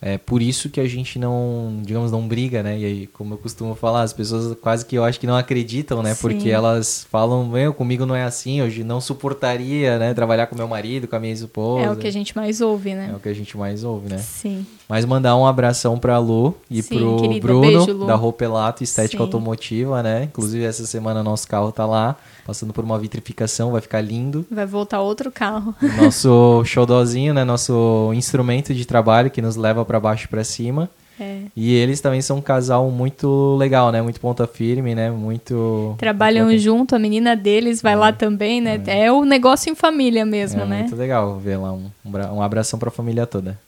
é por isso que a gente não, digamos, não briga, né? E aí, como eu costumo falar, as pessoas quase que eu acho que não acreditam, né? Sim. Porque elas falam, meu, comigo não é assim, eu não suportaria, né? Trabalhar com meu marido, com a minha esposa. É o que a gente mais ouve, né? É o que a gente mais ouve, né? Sim. Mas mandar um abração pra Lu e Sim, pro querida, Bruno, beijo, da Ropelato Estética Sim. Automotiva, né? Inclusive, essa semana nosso carro tá lá, passando por uma vitrificação, vai ficar lindo. Vai voltar outro carro. Nosso showdozinho, né? Nosso instrumento de trabalho que nos leva pra baixo e pra cima. É. E eles também são um casal muito legal, né? Muito ponta firme, né? Muito... Trabalham muito junto, a menina deles vai lá também, né? É. o negócio em família mesmo, é né? muito legal ver lá um, um abração pra família toda.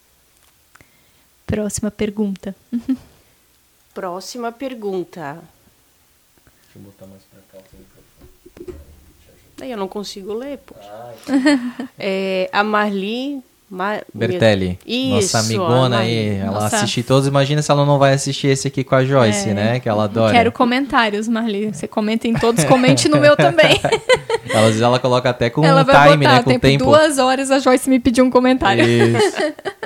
Próxima pergunta. Próxima pergunta. Deixa eu botar mais pra cá Daí eu não consigo ler, pô. É, a Marli... Ma- Bertelli, Isso, nossa amigona aí, ela Nossa. assiste todos, imagina se ela não vai assistir esse aqui com a Joyce, É. né, que ela adora. Quero comentários, Marli. Você comenta em todos, comente no meu também. Ela, às vezes ela coloca até com Ela um vai time, botar, né, com tempo, tempo. duas horas, a Joyce me pediu um comentário. Isso.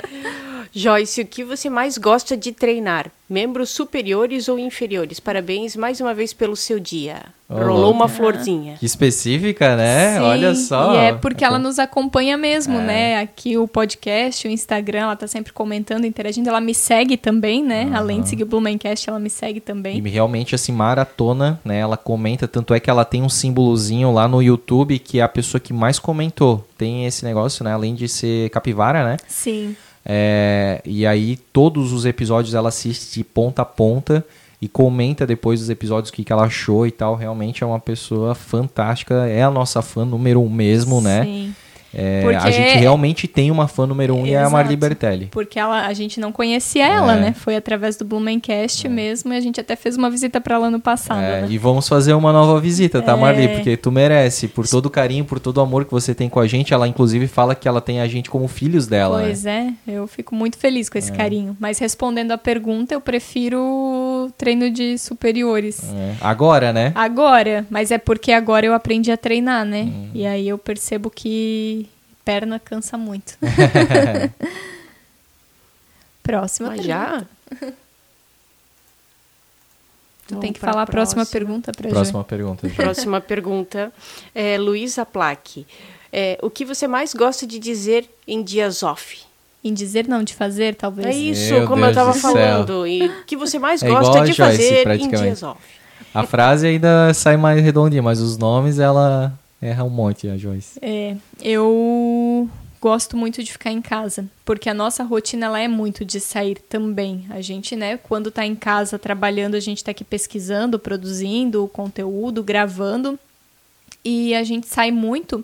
Joyce, o que você mais gosta de treinar? Membros superiores ou inferiores? Parabéns mais uma vez pelo seu dia. Ô, Rolou louco. uma florzinha. Que específica, né? Sim, Olha só. E é porque ela nos acompanha mesmo, É. né? Aqui o podcast, o Instagram, ela tá sempre comentando, interagindo. Ela me segue também, né? Além de seguir o Blumencast, ela me segue também. E realmente, assim, maratona, né? Ela comenta, tanto é que ela tem um símbolozinho lá no YouTube que é a pessoa que mais comentou. Tem esse negócio, né? Além de ser capivara, né? Sim. É, e aí, todos os episódios ela assiste de ponta a ponta e comenta depois dos episódios o que, que ela achou e tal. Realmente é uma pessoa fantástica. É a nossa fã número um mesmo, né? É, A gente realmente tem uma fã número um e é a Exato. Marli Bertelli. Porque ela, a gente não conhecia ela, É. né? Foi através do Blumencast mesmo e a gente até fez uma visita pra ela no passado, É, né? E vamos fazer uma nova visita, tá, Marli? É. Porque tu merece. Por todo o carinho, por todo o amor que você tem com a gente. Ela, inclusive, fala que ela tem a gente como filhos dela. né? Pois é, eu fico muito feliz com esse carinho. Mas respondendo a pergunta, eu prefiro treino de superiores. É. Agora, né? Agora, mas é porque agora eu aprendi a treinar, né? Hum. E aí eu percebo que perna cansa muito. Próxima Mas pergunta. já? Tu Vamos tem que falar a próxima, próxima. pergunta pra Próxima pergunta. Ju. Próxima pergunta. É, Luísa Plaque. É, o que você mais gosta de dizer em dias off? Em dizer não, de fazer, talvez. É isso, Meu como Deus eu tava do céu. falando. E o que você mais É gosta de Joyce, fazer em dias off? A frase ainda sai mais redondinha, mas os nomes ela erra um monte, a Joyce. É, eu gosto muito de ficar em casa, porque a nossa rotina ela é muito de sair também. A gente, né, quando tá em casa trabalhando, a gente tá aqui pesquisando, produzindo conteúdo, gravando, e a gente sai muito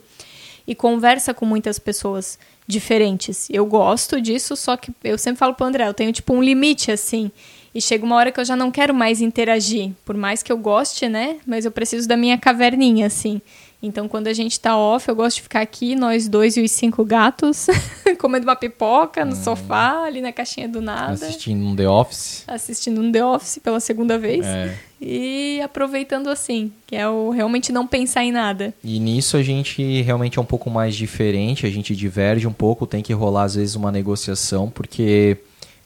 e conversa com muitas pessoas diferentes. Eu gosto disso, só que eu sempre falo pro André, eu tenho tipo um limite assim. E chega uma hora que eu já não quero mais interagir, por mais que eu goste, né? Mas eu preciso da minha caverninha, assim. Então, quando a gente tá off, eu gosto de ficar aqui, nós dois e os cinco gatos, comendo uma pipoca no sofá, ali na caixinha do nada, Assistindo um The Office. assistindo um The Office pela segunda vez. É. E aproveitando assim, que é o realmente não pensar em nada. E nisso a gente realmente é um pouco mais diferente, a gente diverge um pouco, tem que rolar às vezes uma negociação, porque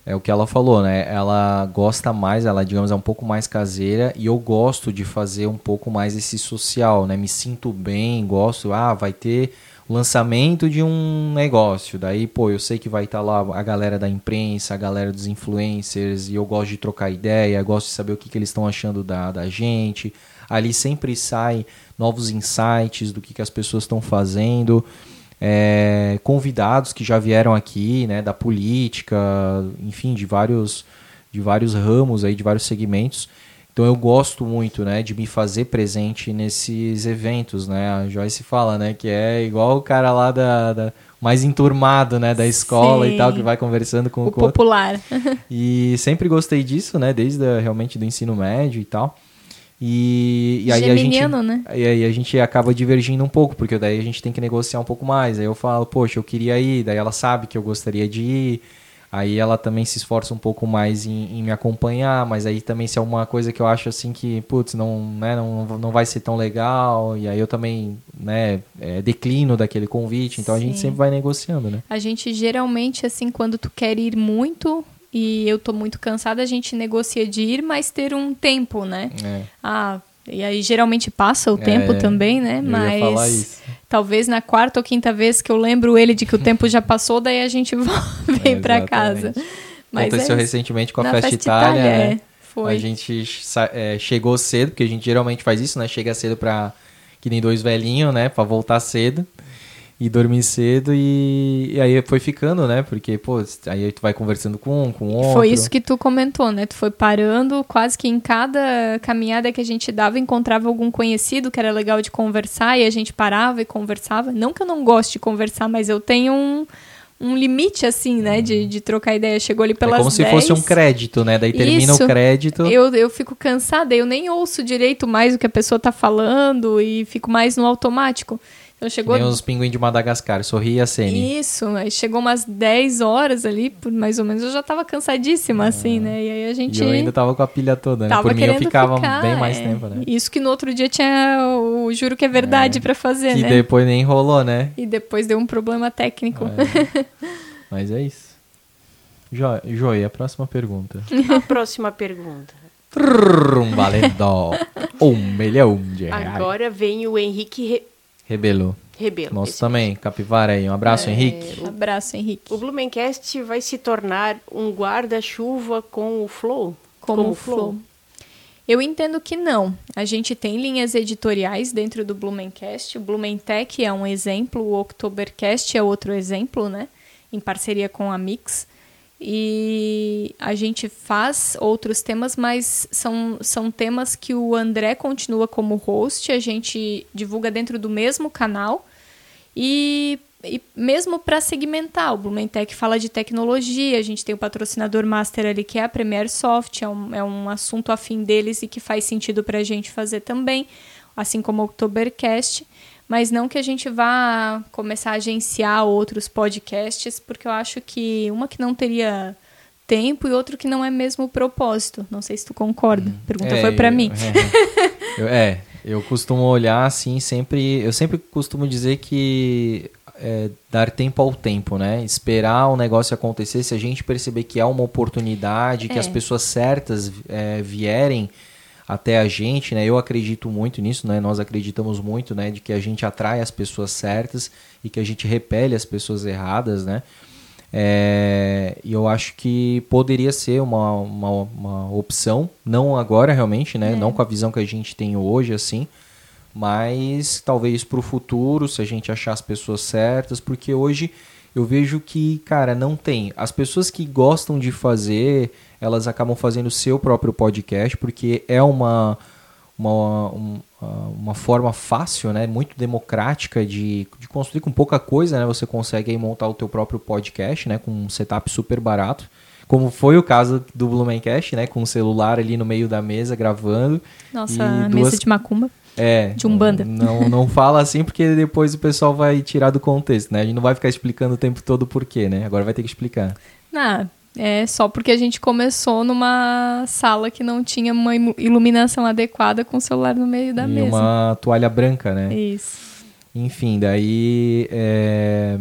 é o que ela falou, né? Ela gosta mais, ela, digamos, é um pouco mais caseira e eu gosto de fazer um pouco mais esse social, né? Me sinto bem, gosto, ah, vai ter o lançamento de um negócio, daí, pô, eu sei que vai estar lá a galera da imprensa, a galera dos influencers e eu gosto de trocar ideia, gosto de saber o que, que eles estão achando da, da gente. ali sempre sai novos insights do que, que as pessoas estão fazendo. É, convidados que já vieram aqui, né, da política, enfim, de vários, de vários ramos aí, de vários segmentos. Então eu gosto muito, né, de me fazer presente nesses eventos, né? A Joyce fala, né, que é igual o cara lá da, da mais enturmado, né, da escola Sim. e tal, que vai conversando com o, o popular. e sempre gostei disso, né, desde a, realmente do ensino médio e tal. E, e aí a gente, né? E aí a gente acaba divergindo um pouco, porque daí a gente tem que negociar um pouco mais. Aí eu falo, poxa, eu queria ir, daí ela sabe que eu gostaria de ir. Aí ela também se esforça um pouco mais em, em, me acompanhar, mas aí também se é uma coisa que eu acho assim que, putz, não, né, não, não vai ser tão legal, e aí eu também, né, é, declino daquele convite, então Sim. a gente sempre vai negociando, né? A gente geralmente, assim, quando tu quer ir muito e eu tô muito cansada, a gente negocia de ir, mas ter um tempo, né? É. Ah, e aí geralmente passa o tempo é, também, né? Mas talvez na quarta ou quinta vez que eu lembro ele de que o tempo já passou, daí a gente vem é, para casa. Mas Aconteceu é recentemente com a Festa, Festa Itália, Itália né? Foi. A gente é, chegou cedo, porque a gente geralmente faz isso, né? Chega cedo para que nem dois velhinhos, né? Para voltar cedo e dormir cedo e, e, aí foi ficando, né? Porque, pô, aí tu vai conversando com um, com outro. Foi isso que tu comentou, né? Tu foi parando, quase que em cada caminhada que a gente dava, encontrava algum conhecido que era legal de conversar e a gente parava e conversava. Não que eu não goste de conversar, mas eu tenho um um limite, assim, né? De, de trocar ideia. Chegou ali pelas É como 10. se fosse um crédito, né? Daí termina Isso, o crédito. Eu, eu fico cansada, eu nem ouço direito mais o que a pessoa tá falando e fico mais no automático. Então chegou. Nem os pinguins de Madagascar, sorria a cena. Isso, aí chegou umas 10 horas ali, por mais ou menos, eu já tava cansadíssima, assim, né? E aí a gente. E eu ainda tava com a pilha toda, né? Por mim eu ficava ficar, bem mais é. tempo, né? Isso que no outro dia tinha o Juro que é verdade é. para fazer, que né? E depois nem rolou, né? E depois deu um problema técnico. É. Mas é isso. Jo Joia, a próxima pergunta. A próxima pergunta. Um valendo um milhão de reais. Agora vem o Henrique Re Rebelo. Rebelo. Nosso também, mesmo. capivara aí. Um abraço, é, Henrique. Um abraço, Henrique. O Blumencast vai se tornar um guarda-chuva com o Flow? Como, Como o Flow? Flow? Eu entendo que não. A gente tem linhas editoriais dentro do Blumencast. O Blumentech é um exemplo, o Oktobercast é outro exemplo, né? Em parceria com a Mix e a gente faz outros temas, mas são, são temas que o André continua como host, a gente divulga dentro do mesmo canal. E, e mesmo para segmentar, o Blumentech fala de tecnologia, a gente tem o patrocinador master ali que é a Premier Soft, é um, é um assunto afim deles e que faz sentido para a gente fazer também, assim como o Oktobercast mas não que a gente vá começar a agenciar outros podcasts, porque eu acho que uma que não teria tempo e outro que não é mesmo o propósito. Não sei se tu concorda. A pergunta é, foi para mim. É, eu, é, eu costumo olhar assim, sempre. Eu sempre costumo dizer que é, dar tempo ao tempo, né? Esperar o negócio acontecer. Se a gente perceber que é uma oportunidade, que as é. pessoas certas é, vierem até a gente, né? Eu acredito muito nisso, né? Nós acreditamos muito, né? De que a gente atrai as pessoas certas e que a gente repele as pessoas erradas, né? É, e eu acho que poderia ser uma, uma, uma opção, não agora realmente, né? É. Não com a visão que a gente tem hoje, assim, mas talvez para o futuro, se a gente achar as pessoas certas, porque hoje eu vejo que, cara, não tem. As pessoas que gostam de fazer elas acabam fazendo o seu próprio podcast, porque é uma, uma, uma forma fácil, né, muito democrática de, de construir com pouca coisa, né, você consegue aí montar o teu próprio podcast, né, com um setup super barato, como foi o caso do Blumencast, né, com o celular ali no meio da mesa gravando. Nossa, duas... mesa de macumba. É. De Umbanda. Não, não fala assim porque depois o pessoal vai tirar do contexto, né? A gente não vai ficar explicando o tempo todo o porquê, né? Agora vai ter que explicar. Não, é só porque a gente começou numa sala que não tinha uma iluminação adequada com o celular no meio da e mesa. uma toalha branca, né? Isso. Enfim, daí é,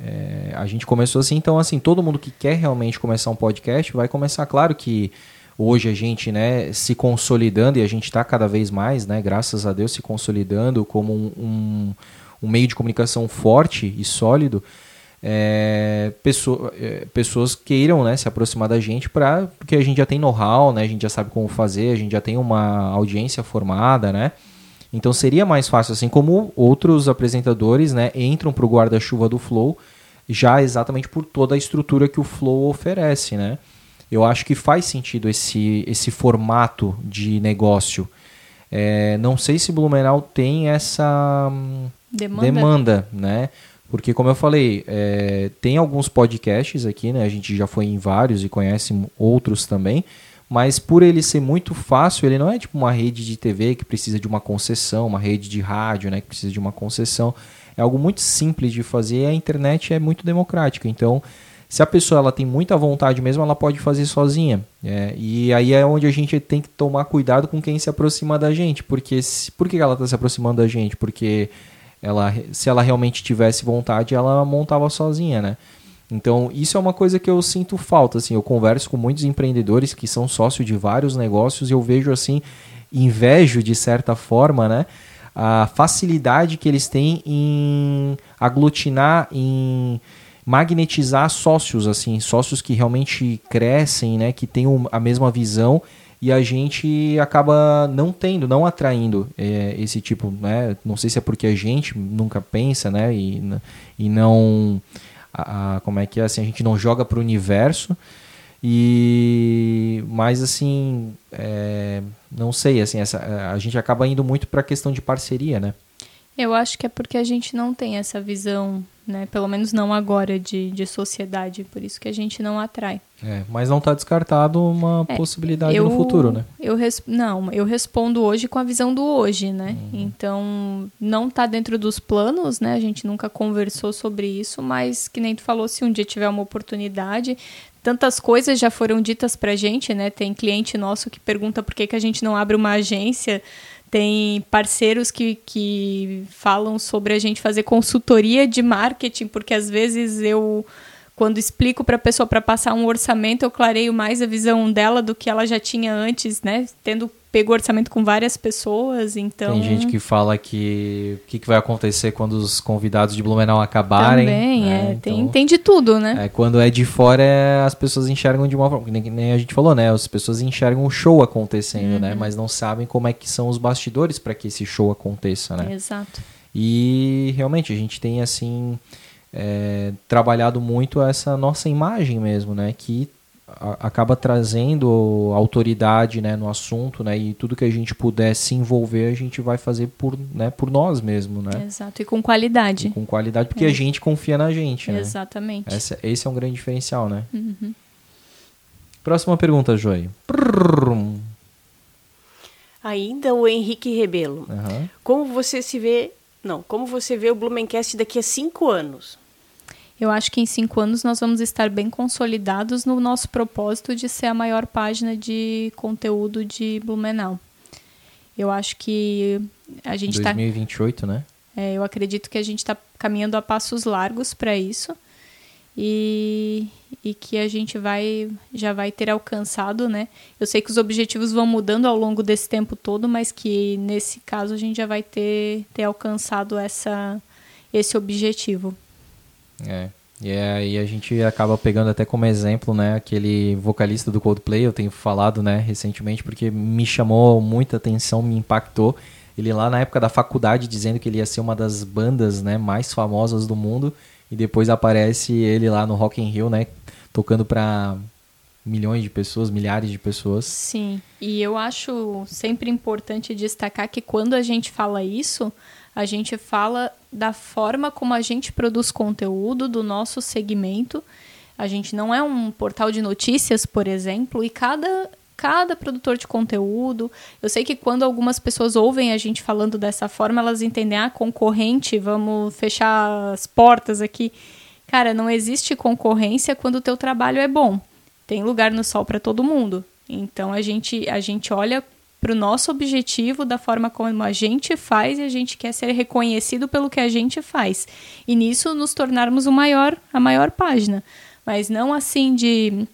é, a gente começou assim. Então, assim, todo mundo que quer realmente começar um podcast vai começar. Claro que hoje a gente, né, se consolidando e a gente está cada vez mais, né, graças a Deus, se consolidando como um, um, um meio de comunicação forte e sólido é, pessoa, é, pessoas queiram né, se aproximar da gente para porque a gente já tem know-how, né, a gente já sabe como fazer, a gente já tem uma audiência formada, né? Então seria mais fácil, assim como outros apresentadores né, entram para o guarda-chuva do Flow já exatamente por toda a estrutura que o Flow oferece, né? Eu acho que faz sentido esse, esse formato de negócio. É, não sei se Blumenau tem essa demanda, demanda né? Porque, como eu falei, é, tem alguns podcasts aqui, né? A gente já foi em vários e conhece outros também. Mas por ele ser muito fácil, ele não é tipo uma rede de TV que precisa de uma concessão, uma rede de rádio, né? Que precisa de uma concessão. É algo muito simples de fazer e a internet é muito democrática. Então, se a pessoa ela tem muita vontade mesmo, ela pode fazer sozinha. É, e aí é onde a gente tem que tomar cuidado com quem se aproxima da gente. Porque se, por que ela está se aproximando da gente? Porque ela, se ela realmente tivesse vontade, ela montava sozinha, né? Então, isso é uma coisa que eu sinto falta, assim, eu converso com muitos empreendedores que são sócios de vários negócios e eu vejo assim, invejo de certa forma, né? A facilidade que eles têm em aglutinar, em magnetizar sócios, assim, sócios que realmente crescem, né? Que têm a mesma visão e a gente acaba não tendo, não atraindo é, esse tipo, né? Não sei se é porque a gente nunca pensa, né? E, e não, a, a, como é que é assim, a gente não joga para o universo e, mas assim, é, não sei, assim, essa, a gente acaba indo muito para a questão de parceria, né? Eu acho que é porque a gente não tem essa visão, né? Pelo menos não agora de, de sociedade, por isso que a gente não atrai. É, mas não está descartado uma é, possibilidade eu, no futuro, né? Eu não, eu respondo hoje com a visão do hoje, né? Uhum. Então, não está dentro dos planos, né? A gente nunca conversou sobre isso, mas que nem tu falou, se um dia tiver uma oportunidade, tantas coisas já foram ditas pra gente, né? Tem cliente nosso que pergunta por que, que a gente não abre uma agência tem parceiros que, que falam sobre a gente fazer consultoria de marketing, porque às vezes eu, quando explico para a pessoa para passar um orçamento, eu clareio mais a visão dela do que ela já tinha antes, né? Tendo pegou orçamento com várias pessoas, então... Tem gente que fala que o que, que, vai acontecer quando os convidados de Blumenau acabarem. Também, né? é, então, tem, tem de tudo, né? É, quando é de fora, é, as pessoas enxergam de uma forma, nem, nem, a gente falou, né? As pessoas enxergam o show acontecendo, né? uhum. né? Mas não sabem como é que são os bastidores para que esse show aconteça, né? Exato. E realmente a gente tem, assim... É, trabalhado muito essa nossa imagem mesmo, né? Que acaba trazendo autoridade né, no assunto, né, e tudo que a gente puder se envolver, a gente vai fazer por, né, por nós mesmos, né? Exato, e com qualidade. E com qualidade, porque é. a gente confia na gente, né? Exatamente. Esse, esse é um grande diferencial, né? Uhum. Próxima pergunta, Joy. Ainda o Henrique Rebelo. Uhum. Como você se vê... Não, como você vê o Blumencast daqui a cinco anos? Eu acho que em cinco anos nós vamos estar bem consolidados no nosso propósito de ser a maior página de conteúdo de Blumenau. Eu acho que a gente está. 2028, tá, né? É, eu acredito que a gente está caminhando a passos largos para isso e, e que a gente vai já vai ter alcançado, né? Eu sei que os objetivos vão mudando ao longo desse tempo todo, mas que nesse caso a gente já vai ter, ter alcançado essa, esse objetivo. É. E aí a gente acaba pegando até como exemplo, né, aquele vocalista do Coldplay, eu tenho falado, né, recentemente, porque me chamou muita atenção, me impactou. Ele lá na época da faculdade dizendo que ele ia ser uma das bandas, né, mais famosas do mundo, e depois aparece ele lá no Rock in Rio, né, tocando para milhões de pessoas, milhares de pessoas. Sim. E eu acho sempre importante destacar que quando a gente fala isso, a gente fala da forma como a gente produz conteúdo, do nosso segmento. A gente não é um portal de notícias, por exemplo, e cada cada produtor de conteúdo. Eu sei que quando algumas pessoas ouvem a gente falando dessa forma, elas entendem, ah, concorrente, vamos fechar as portas aqui. Cara, não existe concorrência quando o teu trabalho é bom. Tem lugar no sol para todo mundo. Então a gente a gente olha para o nosso objetivo, da forma como a gente faz e a gente quer ser reconhecido pelo que a gente faz. E nisso nos tornarmos o maior, a maior página. Mas não assim de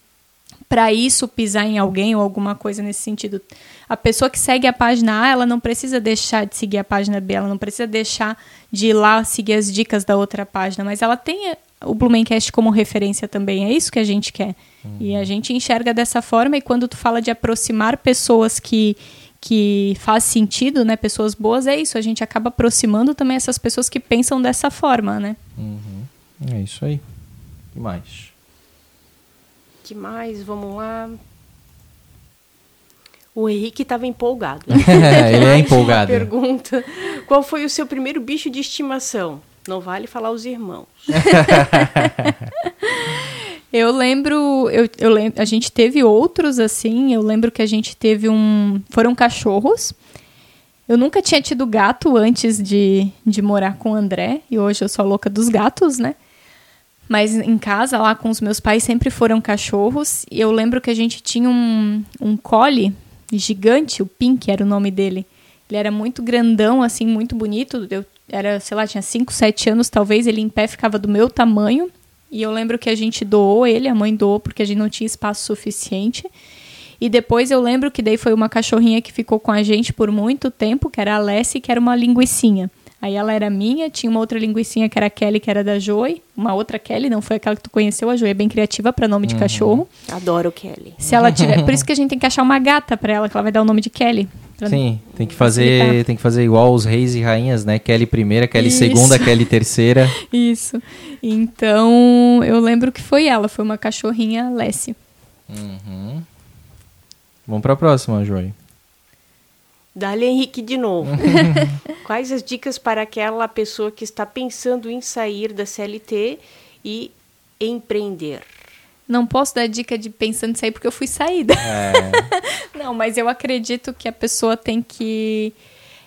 para isso pisar em alguém ou alguma coisa nesse sentido. A pessoa que segue a página A, ela não precisa deixar de seguir a página B, ela não precisa deixar de ir lá seguir as dicas da outra página, mas ela tem o Blumencast como referência também. É isso que a gente quer. Uhum. E a gente enxerga dessa forma. E quando tu fala de aproximar pessoas que que faz sentido, né? Pessoas boas, é isso. A gente acaba aproximando também essas pessoas que pensam dessa forma, né? Uhum. É isso aí. que mais? que mais? Vamos lá. O Henrique estava empolgado. Ele é empolgado. Pergunta: Qual foi o seu primeiro bicho de estimação? Não vale falar os irmãos. eu lembro, eu, eu lembro, a gente teve outros assim. Eu lembro que a gente teve um, foram cachorros. Eu nunca tinha tido gato antes de, de morar com o André e hoje eu sou louca dos gatos, né? Mas em casa, lá com os meus pais, sempre foram cachorros. E eu lembro que a gente tinha um, um collie gigante, o Pink era o nome dele. Ele era muito grandão, assim, muito bonito. Eu era, sei lá, tinha 5, 7 anos, talvez. Ele em pé ficava do meu tamanho. E eu lembro que a gente doou ele, a mãe doou, porque a gente não tinha espaço suficiente. E depois eu lembro que daí foi uma cachorrinha que ficou com a gente por muito tempo, que era a Lessie, que era uma linguicinha. Aí ela era minha, tinha uma outra linguicinha que era a Kelly, que era da Joy. Uma outra Kelly, não foi aquela que tu conheceu. A Joy é bem criativa para nome de uhum. cachorro. Adoro Kelly. Se ela tiver, por isso que a gente tem que achar uma gata para ela, que ela vai dar o nome de Kelly. Sim, tem que fazer, tem que fazer igual os reis e rainhas, né? Kelly primeira, Kelly isso. segunda, Kelly terceira. Isso. Então, eu lembro que foi ela, foi uma cachorrinha Lessie. Uhum. Vamos para a próxima, Joy. Dali Henrique de novo. Quais as dicas para aquela pessoa que está pensando em sair da CLT e empreender? Não posso dar dica de pensando em sair porque eu fui saída. É. Não, mas eu acredito que a pessoa tem que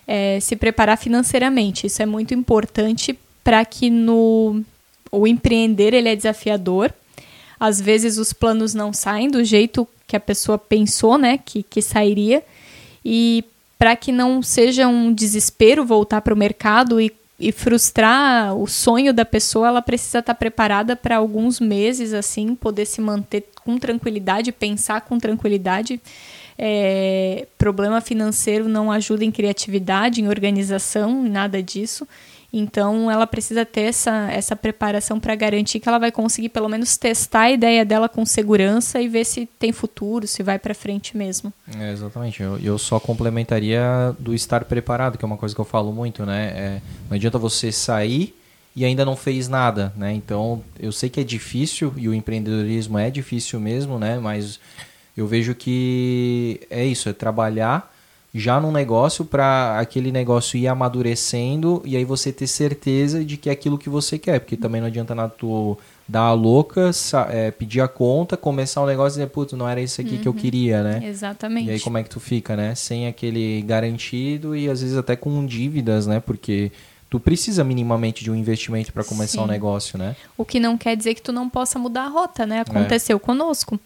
é, se preparar financeiramente. Isso é muito importante para que no o empreender ele é desafiador. Às vezes os planos não saem do jeito que a pessoa pensou, né, que, que sairia. E para que não seja um desespero voltar para o mercado e, e, frustrar o sonho da pessoa, ela precisa estar tá preparada para alguns meses, assim, poder se manter com tranquilidade, pensar com tranquilidade. É, problema financeiro não ajuda em criatividade, em organização, nada disso. Então, ela precisa ter essa, essa preparação para garantir que ela vai conseguir, pelo menos, testar a ideia dela com segurança e ver se tem futuro, se vai para frente mesmo. É, exatamente. Eu, eu só complementaria do estar preparado, que é uma coisa que eu falo muito, né? É, não adianta você sair e ainda não fez nada, né? Então, eu sei que é difícil e o empreendedorismo é difícil mesmo, né? Mas eu vejo que é isso, é trabalhar já num negócio para aquele negócio ir amadurecendo e aí você ter certeza de que é aquilo que você quer, porque também não adianta nada tu dar a louca, é, pedir a conta, começar o um negócio e dizer, putz, não era isso aqui uhum. que eu uhum. queria, né? Exatamente. E aí como é que tu fica, né? Sem aquele garantido e às vezes até com dívidas, né? Porque tu precisa minimamente de um investimento para começar o um negócio, né? O que não quer dizer que tu não possa mudar a rota, né? Aconteceu é. conosco.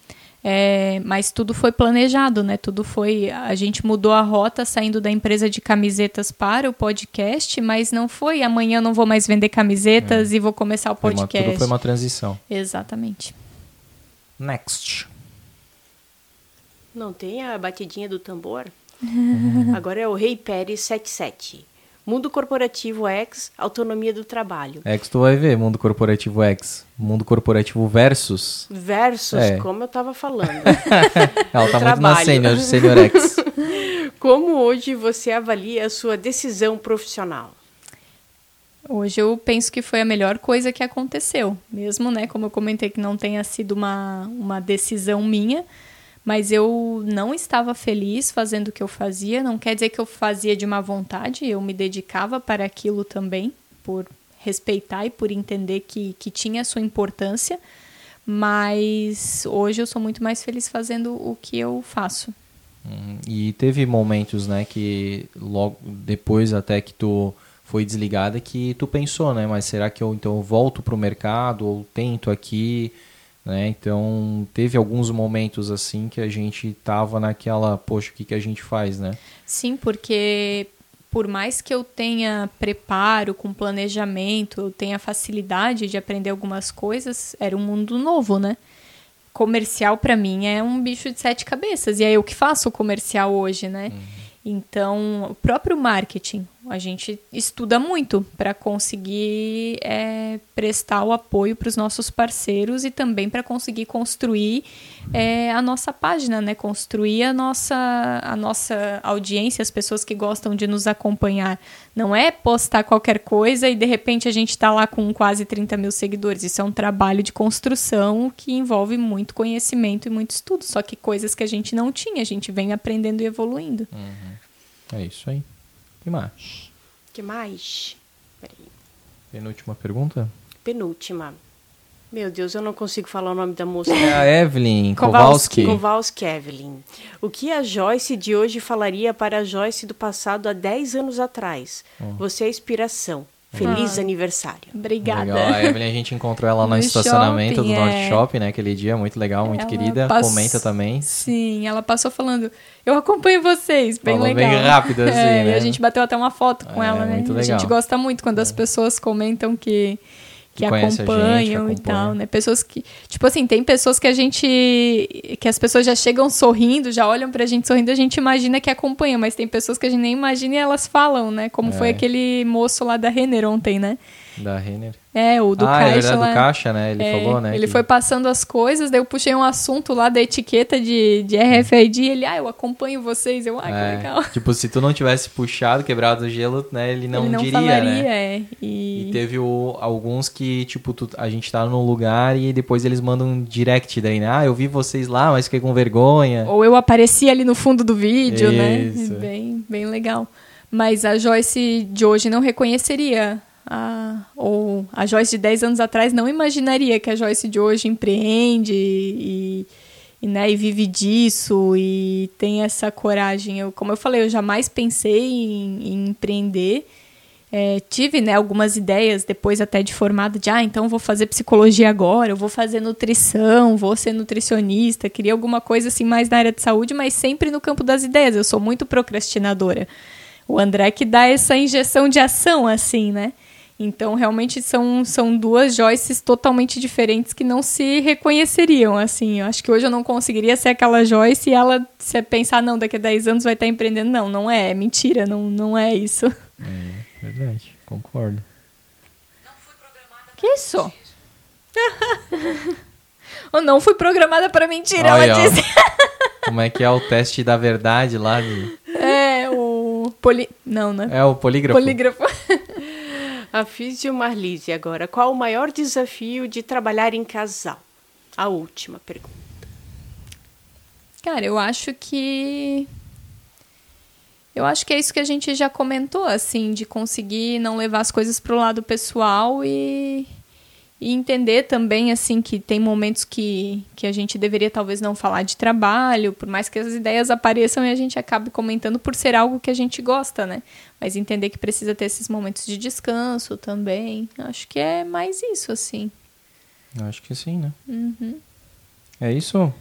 É, mas tudo foi planejado, né? Tudo foi. A gente mudou a rota saindo da empresa de camisetas para o podcast, mas não foi amanhã não vou mais vender camisetas é. e vou começar o podcast. Foi uma, tudo foi uma transição. Exatamente. Next. Não tem a batidinha do tambor? Agora é o Rei Pérez 77. Mundo Corporativo X, Autonomia do Trabalho. X tu vai ver, Mundo Corporativo X. Mundo Corporativo Versus. Versus, é. como eu estava falando. Ela está muito na Senior, Senior X. como hoje você avalia a sua decisão profissional? Hoje eu penso que foi a melhor coisa que aconteceu. Mesmo, né, como eu comentei que não tenha sido uma, uma decisão minha, mas eu não estava feliz fazendo o que eu fazia. Não quer dizer que eu fazia de má vontade, eu me dedicava para aquilo também, por respeitar e por entender que, que tinha sua importância. Mas hoje eu sou muito mais feliz fazendo o que eu faço. Uhum. E teve momentos, né, que logo depois até que tu foi desligada que tu pensou, né, mas será que eu então volto para o mercado ou tento aqui? Né? Então, teve alguns momentos assim que a gente tava naquela, poxa, o que, que a gente faz, né? Sim, porque por mais que eu tenha preparo com planejamento, eu tenha facilidade de aprender algumas coisas, era um mundo novo, né? Comercial para mim é um bicho de sete cabeças e é eu que faço o comercial hoje, né? Uhum. Então, o próprio marketing, a gente estuda muito para conseguir é, prestar o apoio para os nossos parceiros e também para conseguir construir é, a nossa página, né? Construir a nossa, a nossa audiência, as pessoas que gostam de nos acompanhar. Não é postar qualquer coisa e de repente a gente está lá com quase 30 mil seguidores. Isso é um trabalho de construção que envolve muito conhecimento e muito estudo. Só que coisas que a gente não tinha, a gente vem aprendendo e evoluindo. Uhum. É isso aí que mais? que mais? Peraí. Penúltima pergunta? Penúltima. Meu Deus, eu não consigo falar o nome da moça. É a Evelyn Kowalski. Kowalski Evelyn. O que a Joyce de hoje falaria para a Joyce do passado há 10 anos atrás? Oh. Você é inspiração. Feliz ah. aniversário. Obrigada. Legal. A Evelyn, a gente encontrou ela no, no estacionamento shopping, do Norte é. Shopping, né? Aquele dia, muito legal, muito ela querida. Comenta também. Sim, ela passou falando, eu acompanho vocês, bem Falou legal. bem rápido, assim, é, né? E a gente bateu até uma foto com é, ela, né? Muito legal. A gente gosta muito quando as é. pessoas comentam que que, acompanham gente, e tal, né? Pessoas que, tipo assim, tem pessoas que a gente que as pessoas já chegam sorrindo, já olham pra gente sorrindo, a gente imagina que acompanha, mas tem pessoas que a gente nem imagina e elas falam, né? Como é. foi aquele moço lá da Renner ontem, né? Da Renner. É, o do ah, Caixa. É verdade, lá. do Caixa, né? Ele é, falou, né? Ele que... foi passando as coisas, daí eu puxei um assunto lá da etiqueta de, de RFID e ele, ah, eu acompanho vocês. Eu, ah, é, que legal. Tipo, se tu não tivesse puxado, quebrado o gelo, né? Ele não, ele não diria, falaria, né? É, e... e teve o, alguns que, tipo, tu, a gente tá num lugar e depois eles mandam um direct daí, né? Ah, eu vi vocês lá, mas fiquei com vergonha. Ou eu apareci ali no fundo do vídeo, né? Isso. né? Bem, bem legal. Mas a Joyce de hoje não reconheceria a, ou a Joyce de 10 anos atrás não imaginaria que a Joyce de hoje empreende e, e, né, e vive disso e tem essa coragem. Eu, como eu falei, eu jamais pensei em, em empreender. É, tive né, algumas ideias depois até de formada de ah, então vou fazer psicologia agora, eu vou fazer nutrição, vou ser nutricionista, queria alguma coisa assim mais na área de saúde, mas sempre no campo das ideias. Eu sou muito procrastinadora. O André que dá essa injeção de ação, assim, né? Então, realmente são, são duas Joyces totalmente diferentes que não se reconheceriam, assim. Eu acho que hoje eu não conseguiria ser aquela Joyce e ela se pensar, não, daqui a 10 anos vai estar empreendendo. Não, não é, é mentira, não, não é isso. É, verdade, concordo. Que isso? eu não fui programada para mentira, Olha, ela disse. Como é que é o teste da verdade lá? De... É, o... Poli... Não, né? É o polígrafo. Polígrafo. A Físio Marlise agora. Qual o maior desafio de trabalhar em casal? A última pergunta. Cara, eu acho que. Eu acho que é isso que a gente já comentou, assim, de conseguir não levar as coisas para o lado pessoal e e entender também, assim, que tem momentos que, que a gente deveria talvez não falar de trabalho, por mais que as ideias apareçam e a gente acabe comentando por ser algo que a gente gosta, né? Mas entender que precisa ter esses momentos de descanso também. Acho que é mais isso, assim. Acho que sim, né? Uhum. É isso?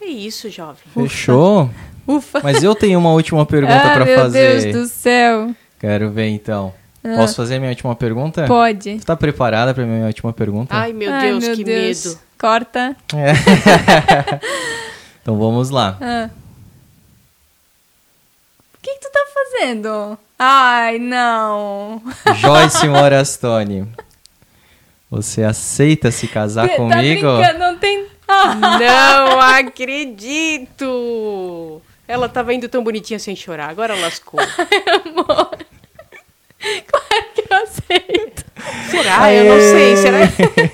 É isso, jovem. Fechou? Ufa. Mas eu tenho uma última pergunta ah, para fazer. Meu Deus do céu. Quero ver então. Ah. Posso fazer a minha última pergunta? Pode. Você tá preparada para minha última pergunta? Ai, meu Ai, Deus, meu que Deus. medo. Corta. É. então vamos lá. Ah. O que, que tu tá fazendo? Ai, não. Joyce Morastone. Você aceita se casar tá comigo? Brincando, não tem. não acredito! Ela tava indo tão bonitinha sem chorar, agora lascou. Ai, amor. Claro que eu aceito. Será? Aê. Eu não sei. Será,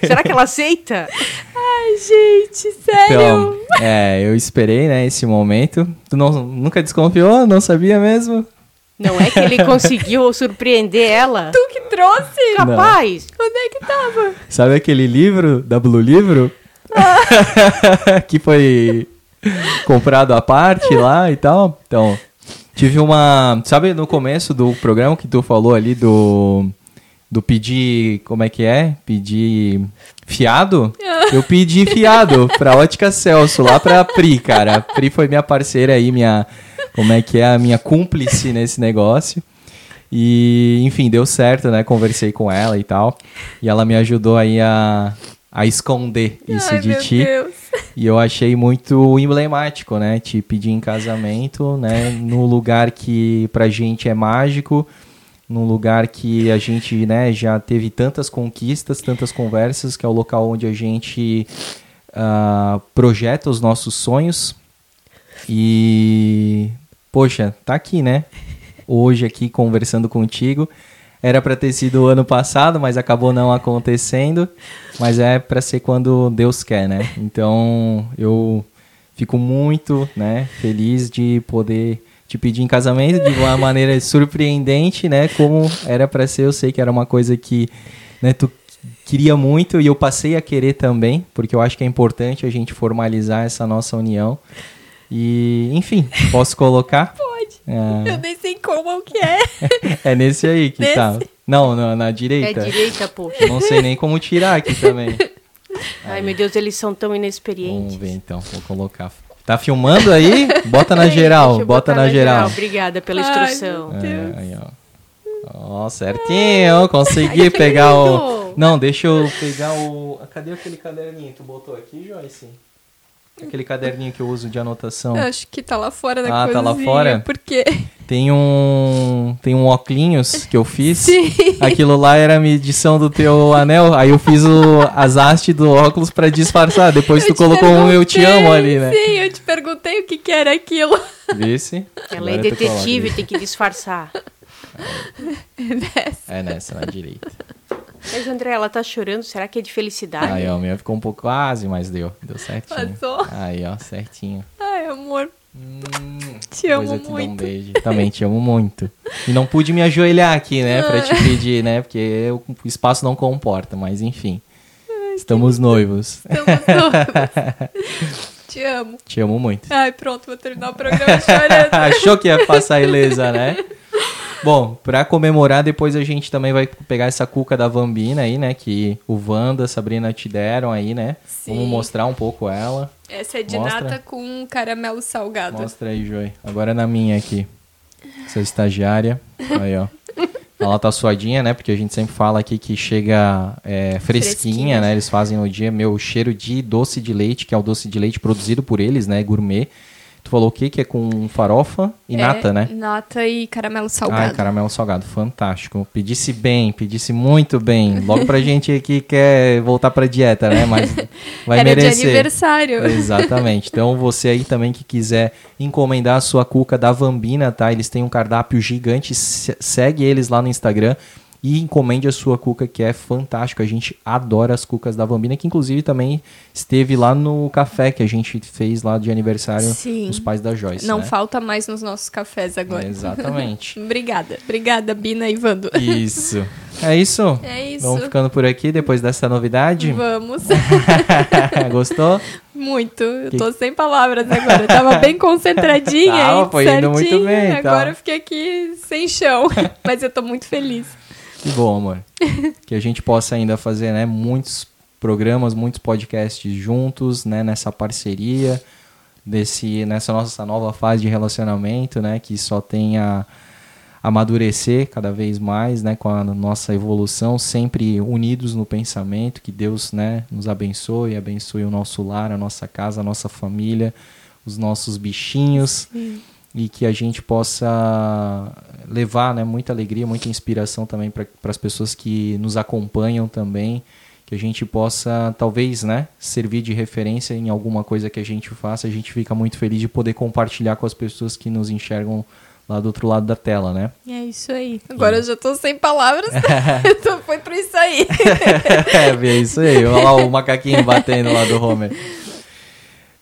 será que ela aceita? Ai, gente, sério. Então, é, eu esperei, né, esse momento. Tu não, nunca desconfiou? Não sabia mesmo? Não é que ele conseguiu surpreender ela? Tu que trouxe? Capaz. Não. Onde é que tava? Sabe aquele livro da Blue Livro? Ah. que foi comprado à parte lá e tal? Então, Tive uma. Sabe no começo do programa que tu falou ali do. Do pedir. Como é que é? Pedir fiado? Eu pedi fiado pra Ótica Celso, lá pra Pri, cara. A Pri foi minha parceira aí, minha. Como é que é? A minha cúmplice nesse negócio. E, enfim, deu certo, né? Conversei com ela e tal. E ela me ajudou aí a, a esconder isso Ai, de ti. Deus. E eu achei muito emblemático, né? Te pedir em casamento, né? No lugar que pra gente é mágico, num lugar que a gente né, já teve tantas conquistas, tantas conversas, que é o local onde a gente uh, projeta os nossos sonhos. E, poxa, tá aqui, né? Hoje aqui conversando contigo. Era para ter sido o ano passado, mas acabou não acontecendo. Mas é para ser quando Deus quer, né? Então eu fico muito, né, feliz de poder te pedir em casamento de uma maneira surpreendente, né? Como era para ser, eu sei que era uma coisa que, né, tu queria muito e eu passei a querer também, porque eu acho que é importante a gente formalizar essa nossa união. E, enfim, posso colocar? É... Eu nem sei como que é. é nesse aí que nesse? tá. Não, na, na direita. É direita, pô. Não sei nem como tirar aqui também. Ai, aí. meu Deus, eles são tão inexperientes. Vamos ver então, vou colocar. Tá filmando aí? Bota na geral, bota na, na geral. geral. Obrigada pela instrução. Ai, é, aí, ó. Ó, certinho, consegui Ai, pegar o. Não, deixa eu pegar o. Cadê aquele caderninho tu botou aqui, Joyce? Aquele caderninho que eu uso de anotação. Eu acho que tá lá fora da ah, cozinha. Ah, tá lá fora? Porque... Tem um... Tem um óculos que eu fiz. Sim. Aquilo lá era a medição do teu anel. Aí eu fiz o, as hastes do óculos para disfarçar. Depois eu tu colocou um Eu Te Amo ali, né? Sim, eu te perguntei o que que era aquilo. Vice? Ela é detetive, tem que disfarçar. É nessa. É nessa, na direita. Mas, André, ela tá chorando, será que é de felicidade? Aí, ó, o meu ficou um pouco quase, mas deu. Deu certinho. Passou. Aí, ó, certinho. Ai, amor. Hum, te amo te muito. Um beijo. Também te amo muito. E não pude me ajoelhar aqui, né, pra te pedir, né, porque o espaço não comporta, mas enfim. Ai, estamos noivos. Estamos noivos. Te amo. Te amo muito. Ai, pronto, vou terminar o programa chorando. Achou que ia passar ilesa, né? Bom, pra comemorar, depois a gente também vai pegar essa cuca da Vambina aí, né? Que o Wanda, a Sabrina te deram aí, né? Sim. Vamos mostrar um pouco ela. Essa é de Mostra. nata com caramelo salgado. Mostra aí, Joy. Agora é na minha aqui. Essa estagiária. Aí, ó. Ela tá suadinha, né? Porque a gente sempre fala aqui que chega é, fresquinha, fresquinha, né? Eles fazem no dia meu cheiro de doce de leite, que é o doce de leite produzido por eles, né? Gourmet. Tu falou o que que é com farofa e é, nata, né? Nata e caramelo salgado. Ah, caramelo salgado, fantástico. Pedisse bem, pedisse muito bem. Logo pra gente que quer voltar pra dieta, né? Mas vai Era merecer. de aniversário. Exatamente. Então você aí também que quiser encomendar a sua cuca da Vambina, tá? Eles têm um cardápio gigante, segue eles lá no Instagram e encomende a sua cuca, que é fantástico. A gente adora as cucas da Bambina, que inclusive também esteve lá no café que a gente fez lá de aniversário Sim. dos pais da Joyce. Não né? falta mais nos nossos cafés agora. É, exatamente. Obrigada. Obrigada, Bina e Vando. Isso. É isso? É isso. Vamos ficando por aqui depois dessa novidade? Vamos. Gostou? Muito. Eu que... tô sem palavras agora. Eu tava bem concentradinha. Tava, foi indo muito bem. Agora eu fiquei aqui sem chão. Mas eu tô muito feliz. Que bom, amor. que a gente possa ainda fazer né, muitos programas, muitos podcasts juntos, né, nessa parceria, desse, nessa nossa nova fase de relacionamento, né, que só tem a amadurecer cada vez mais, né, com a nossa evolução, sempre unidos no pensamento, que Deus, né, nos abençoe, abençoe o nosso lar, a nossa casa, a nossa família, os nossos bichinhos. Sim e que a gente possa levar né, muita alegria, muita inspiração também para as pessoas que nos acompanham também, que a gente possa talvez né, servir de referência em alguma coisa que a gente faça. A gente fica muito feliz de poder compartilhar com as pessoas que nos enxergam lá do outro lado da tela, né? É isso aí. Agora e... eu já tô sem palavras, então foi para isso aí. é, é isso aí. Olha lá o macaquinho batendo lá do Homer.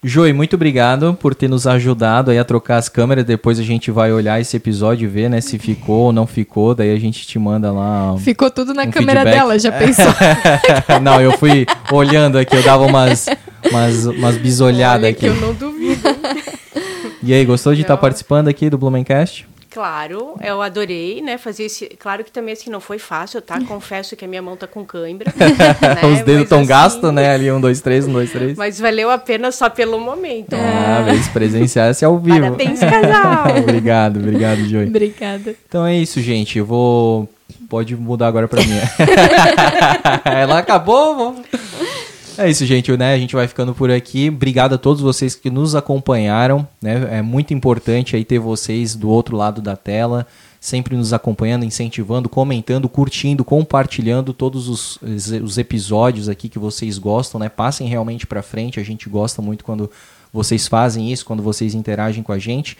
Joey, muito obrigado por ter nos ajudado aí a trocar as câmeras. Depois a gente vai olhar esse episódio e ver, né, se ficou ou não ficou. Daí a gente te manda lá. Ficou tudo na um câmera feedback. dela, já pensou? não, eu fui olhando aqui, eu dava umas, umas, umas bisolhadas Olha aqui. Que eu não duvido. E aí, gostou de estar tá participando aqui do Blumencast? Claro, eu adorei, né? Fazer esse. Claro que também assim não foi fácil, tá? Confesso que a minha mão tá com cãibra. né? Os dedos estão assim... gastos, né? Ali, um, dois, três, um, dois, três. Mas valeu a pena só pelo momento. Ah, é. presenciar-se ao vivo. Parabéns, casal! obrigado, obrigado, Joey. Obrigada. Então é isso, gente. Eu vou. Pode mudar agora pra mim. Ela acabou, vamos. É isso, gente, né? A gente vai ficando por aqui. Obrigado a todos vocês que nos acompanharam, né? É muito importante aí ter vocês do outro lado da tela, sempre nos acompanhando, incentivando, comentando, curtindo, compartilhando todos os, os episódios aqui que vocês gostam, né? Passem realmente para frente, a gente gosta muito quando vocês fazem isso, quando vocês interagem com a gente.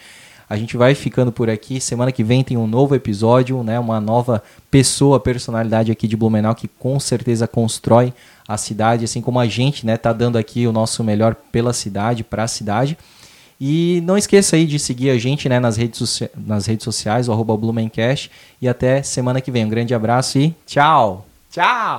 A gente vai ficando por aqui. Semana que vem tem um novo episódio, né? Uma nova pessoa, personalidade aqui de Blumenau que com certeza constrói a cidade, assim como a gente, né? Tá dando aqui o nosso melhor pela cidade, para a cidade. E não esqueça aí de seguir a gente né, nas, redes nas redes sociais, o arroba Blumencast. E até semana que vem. Um grande abraço e tchau! Tchau!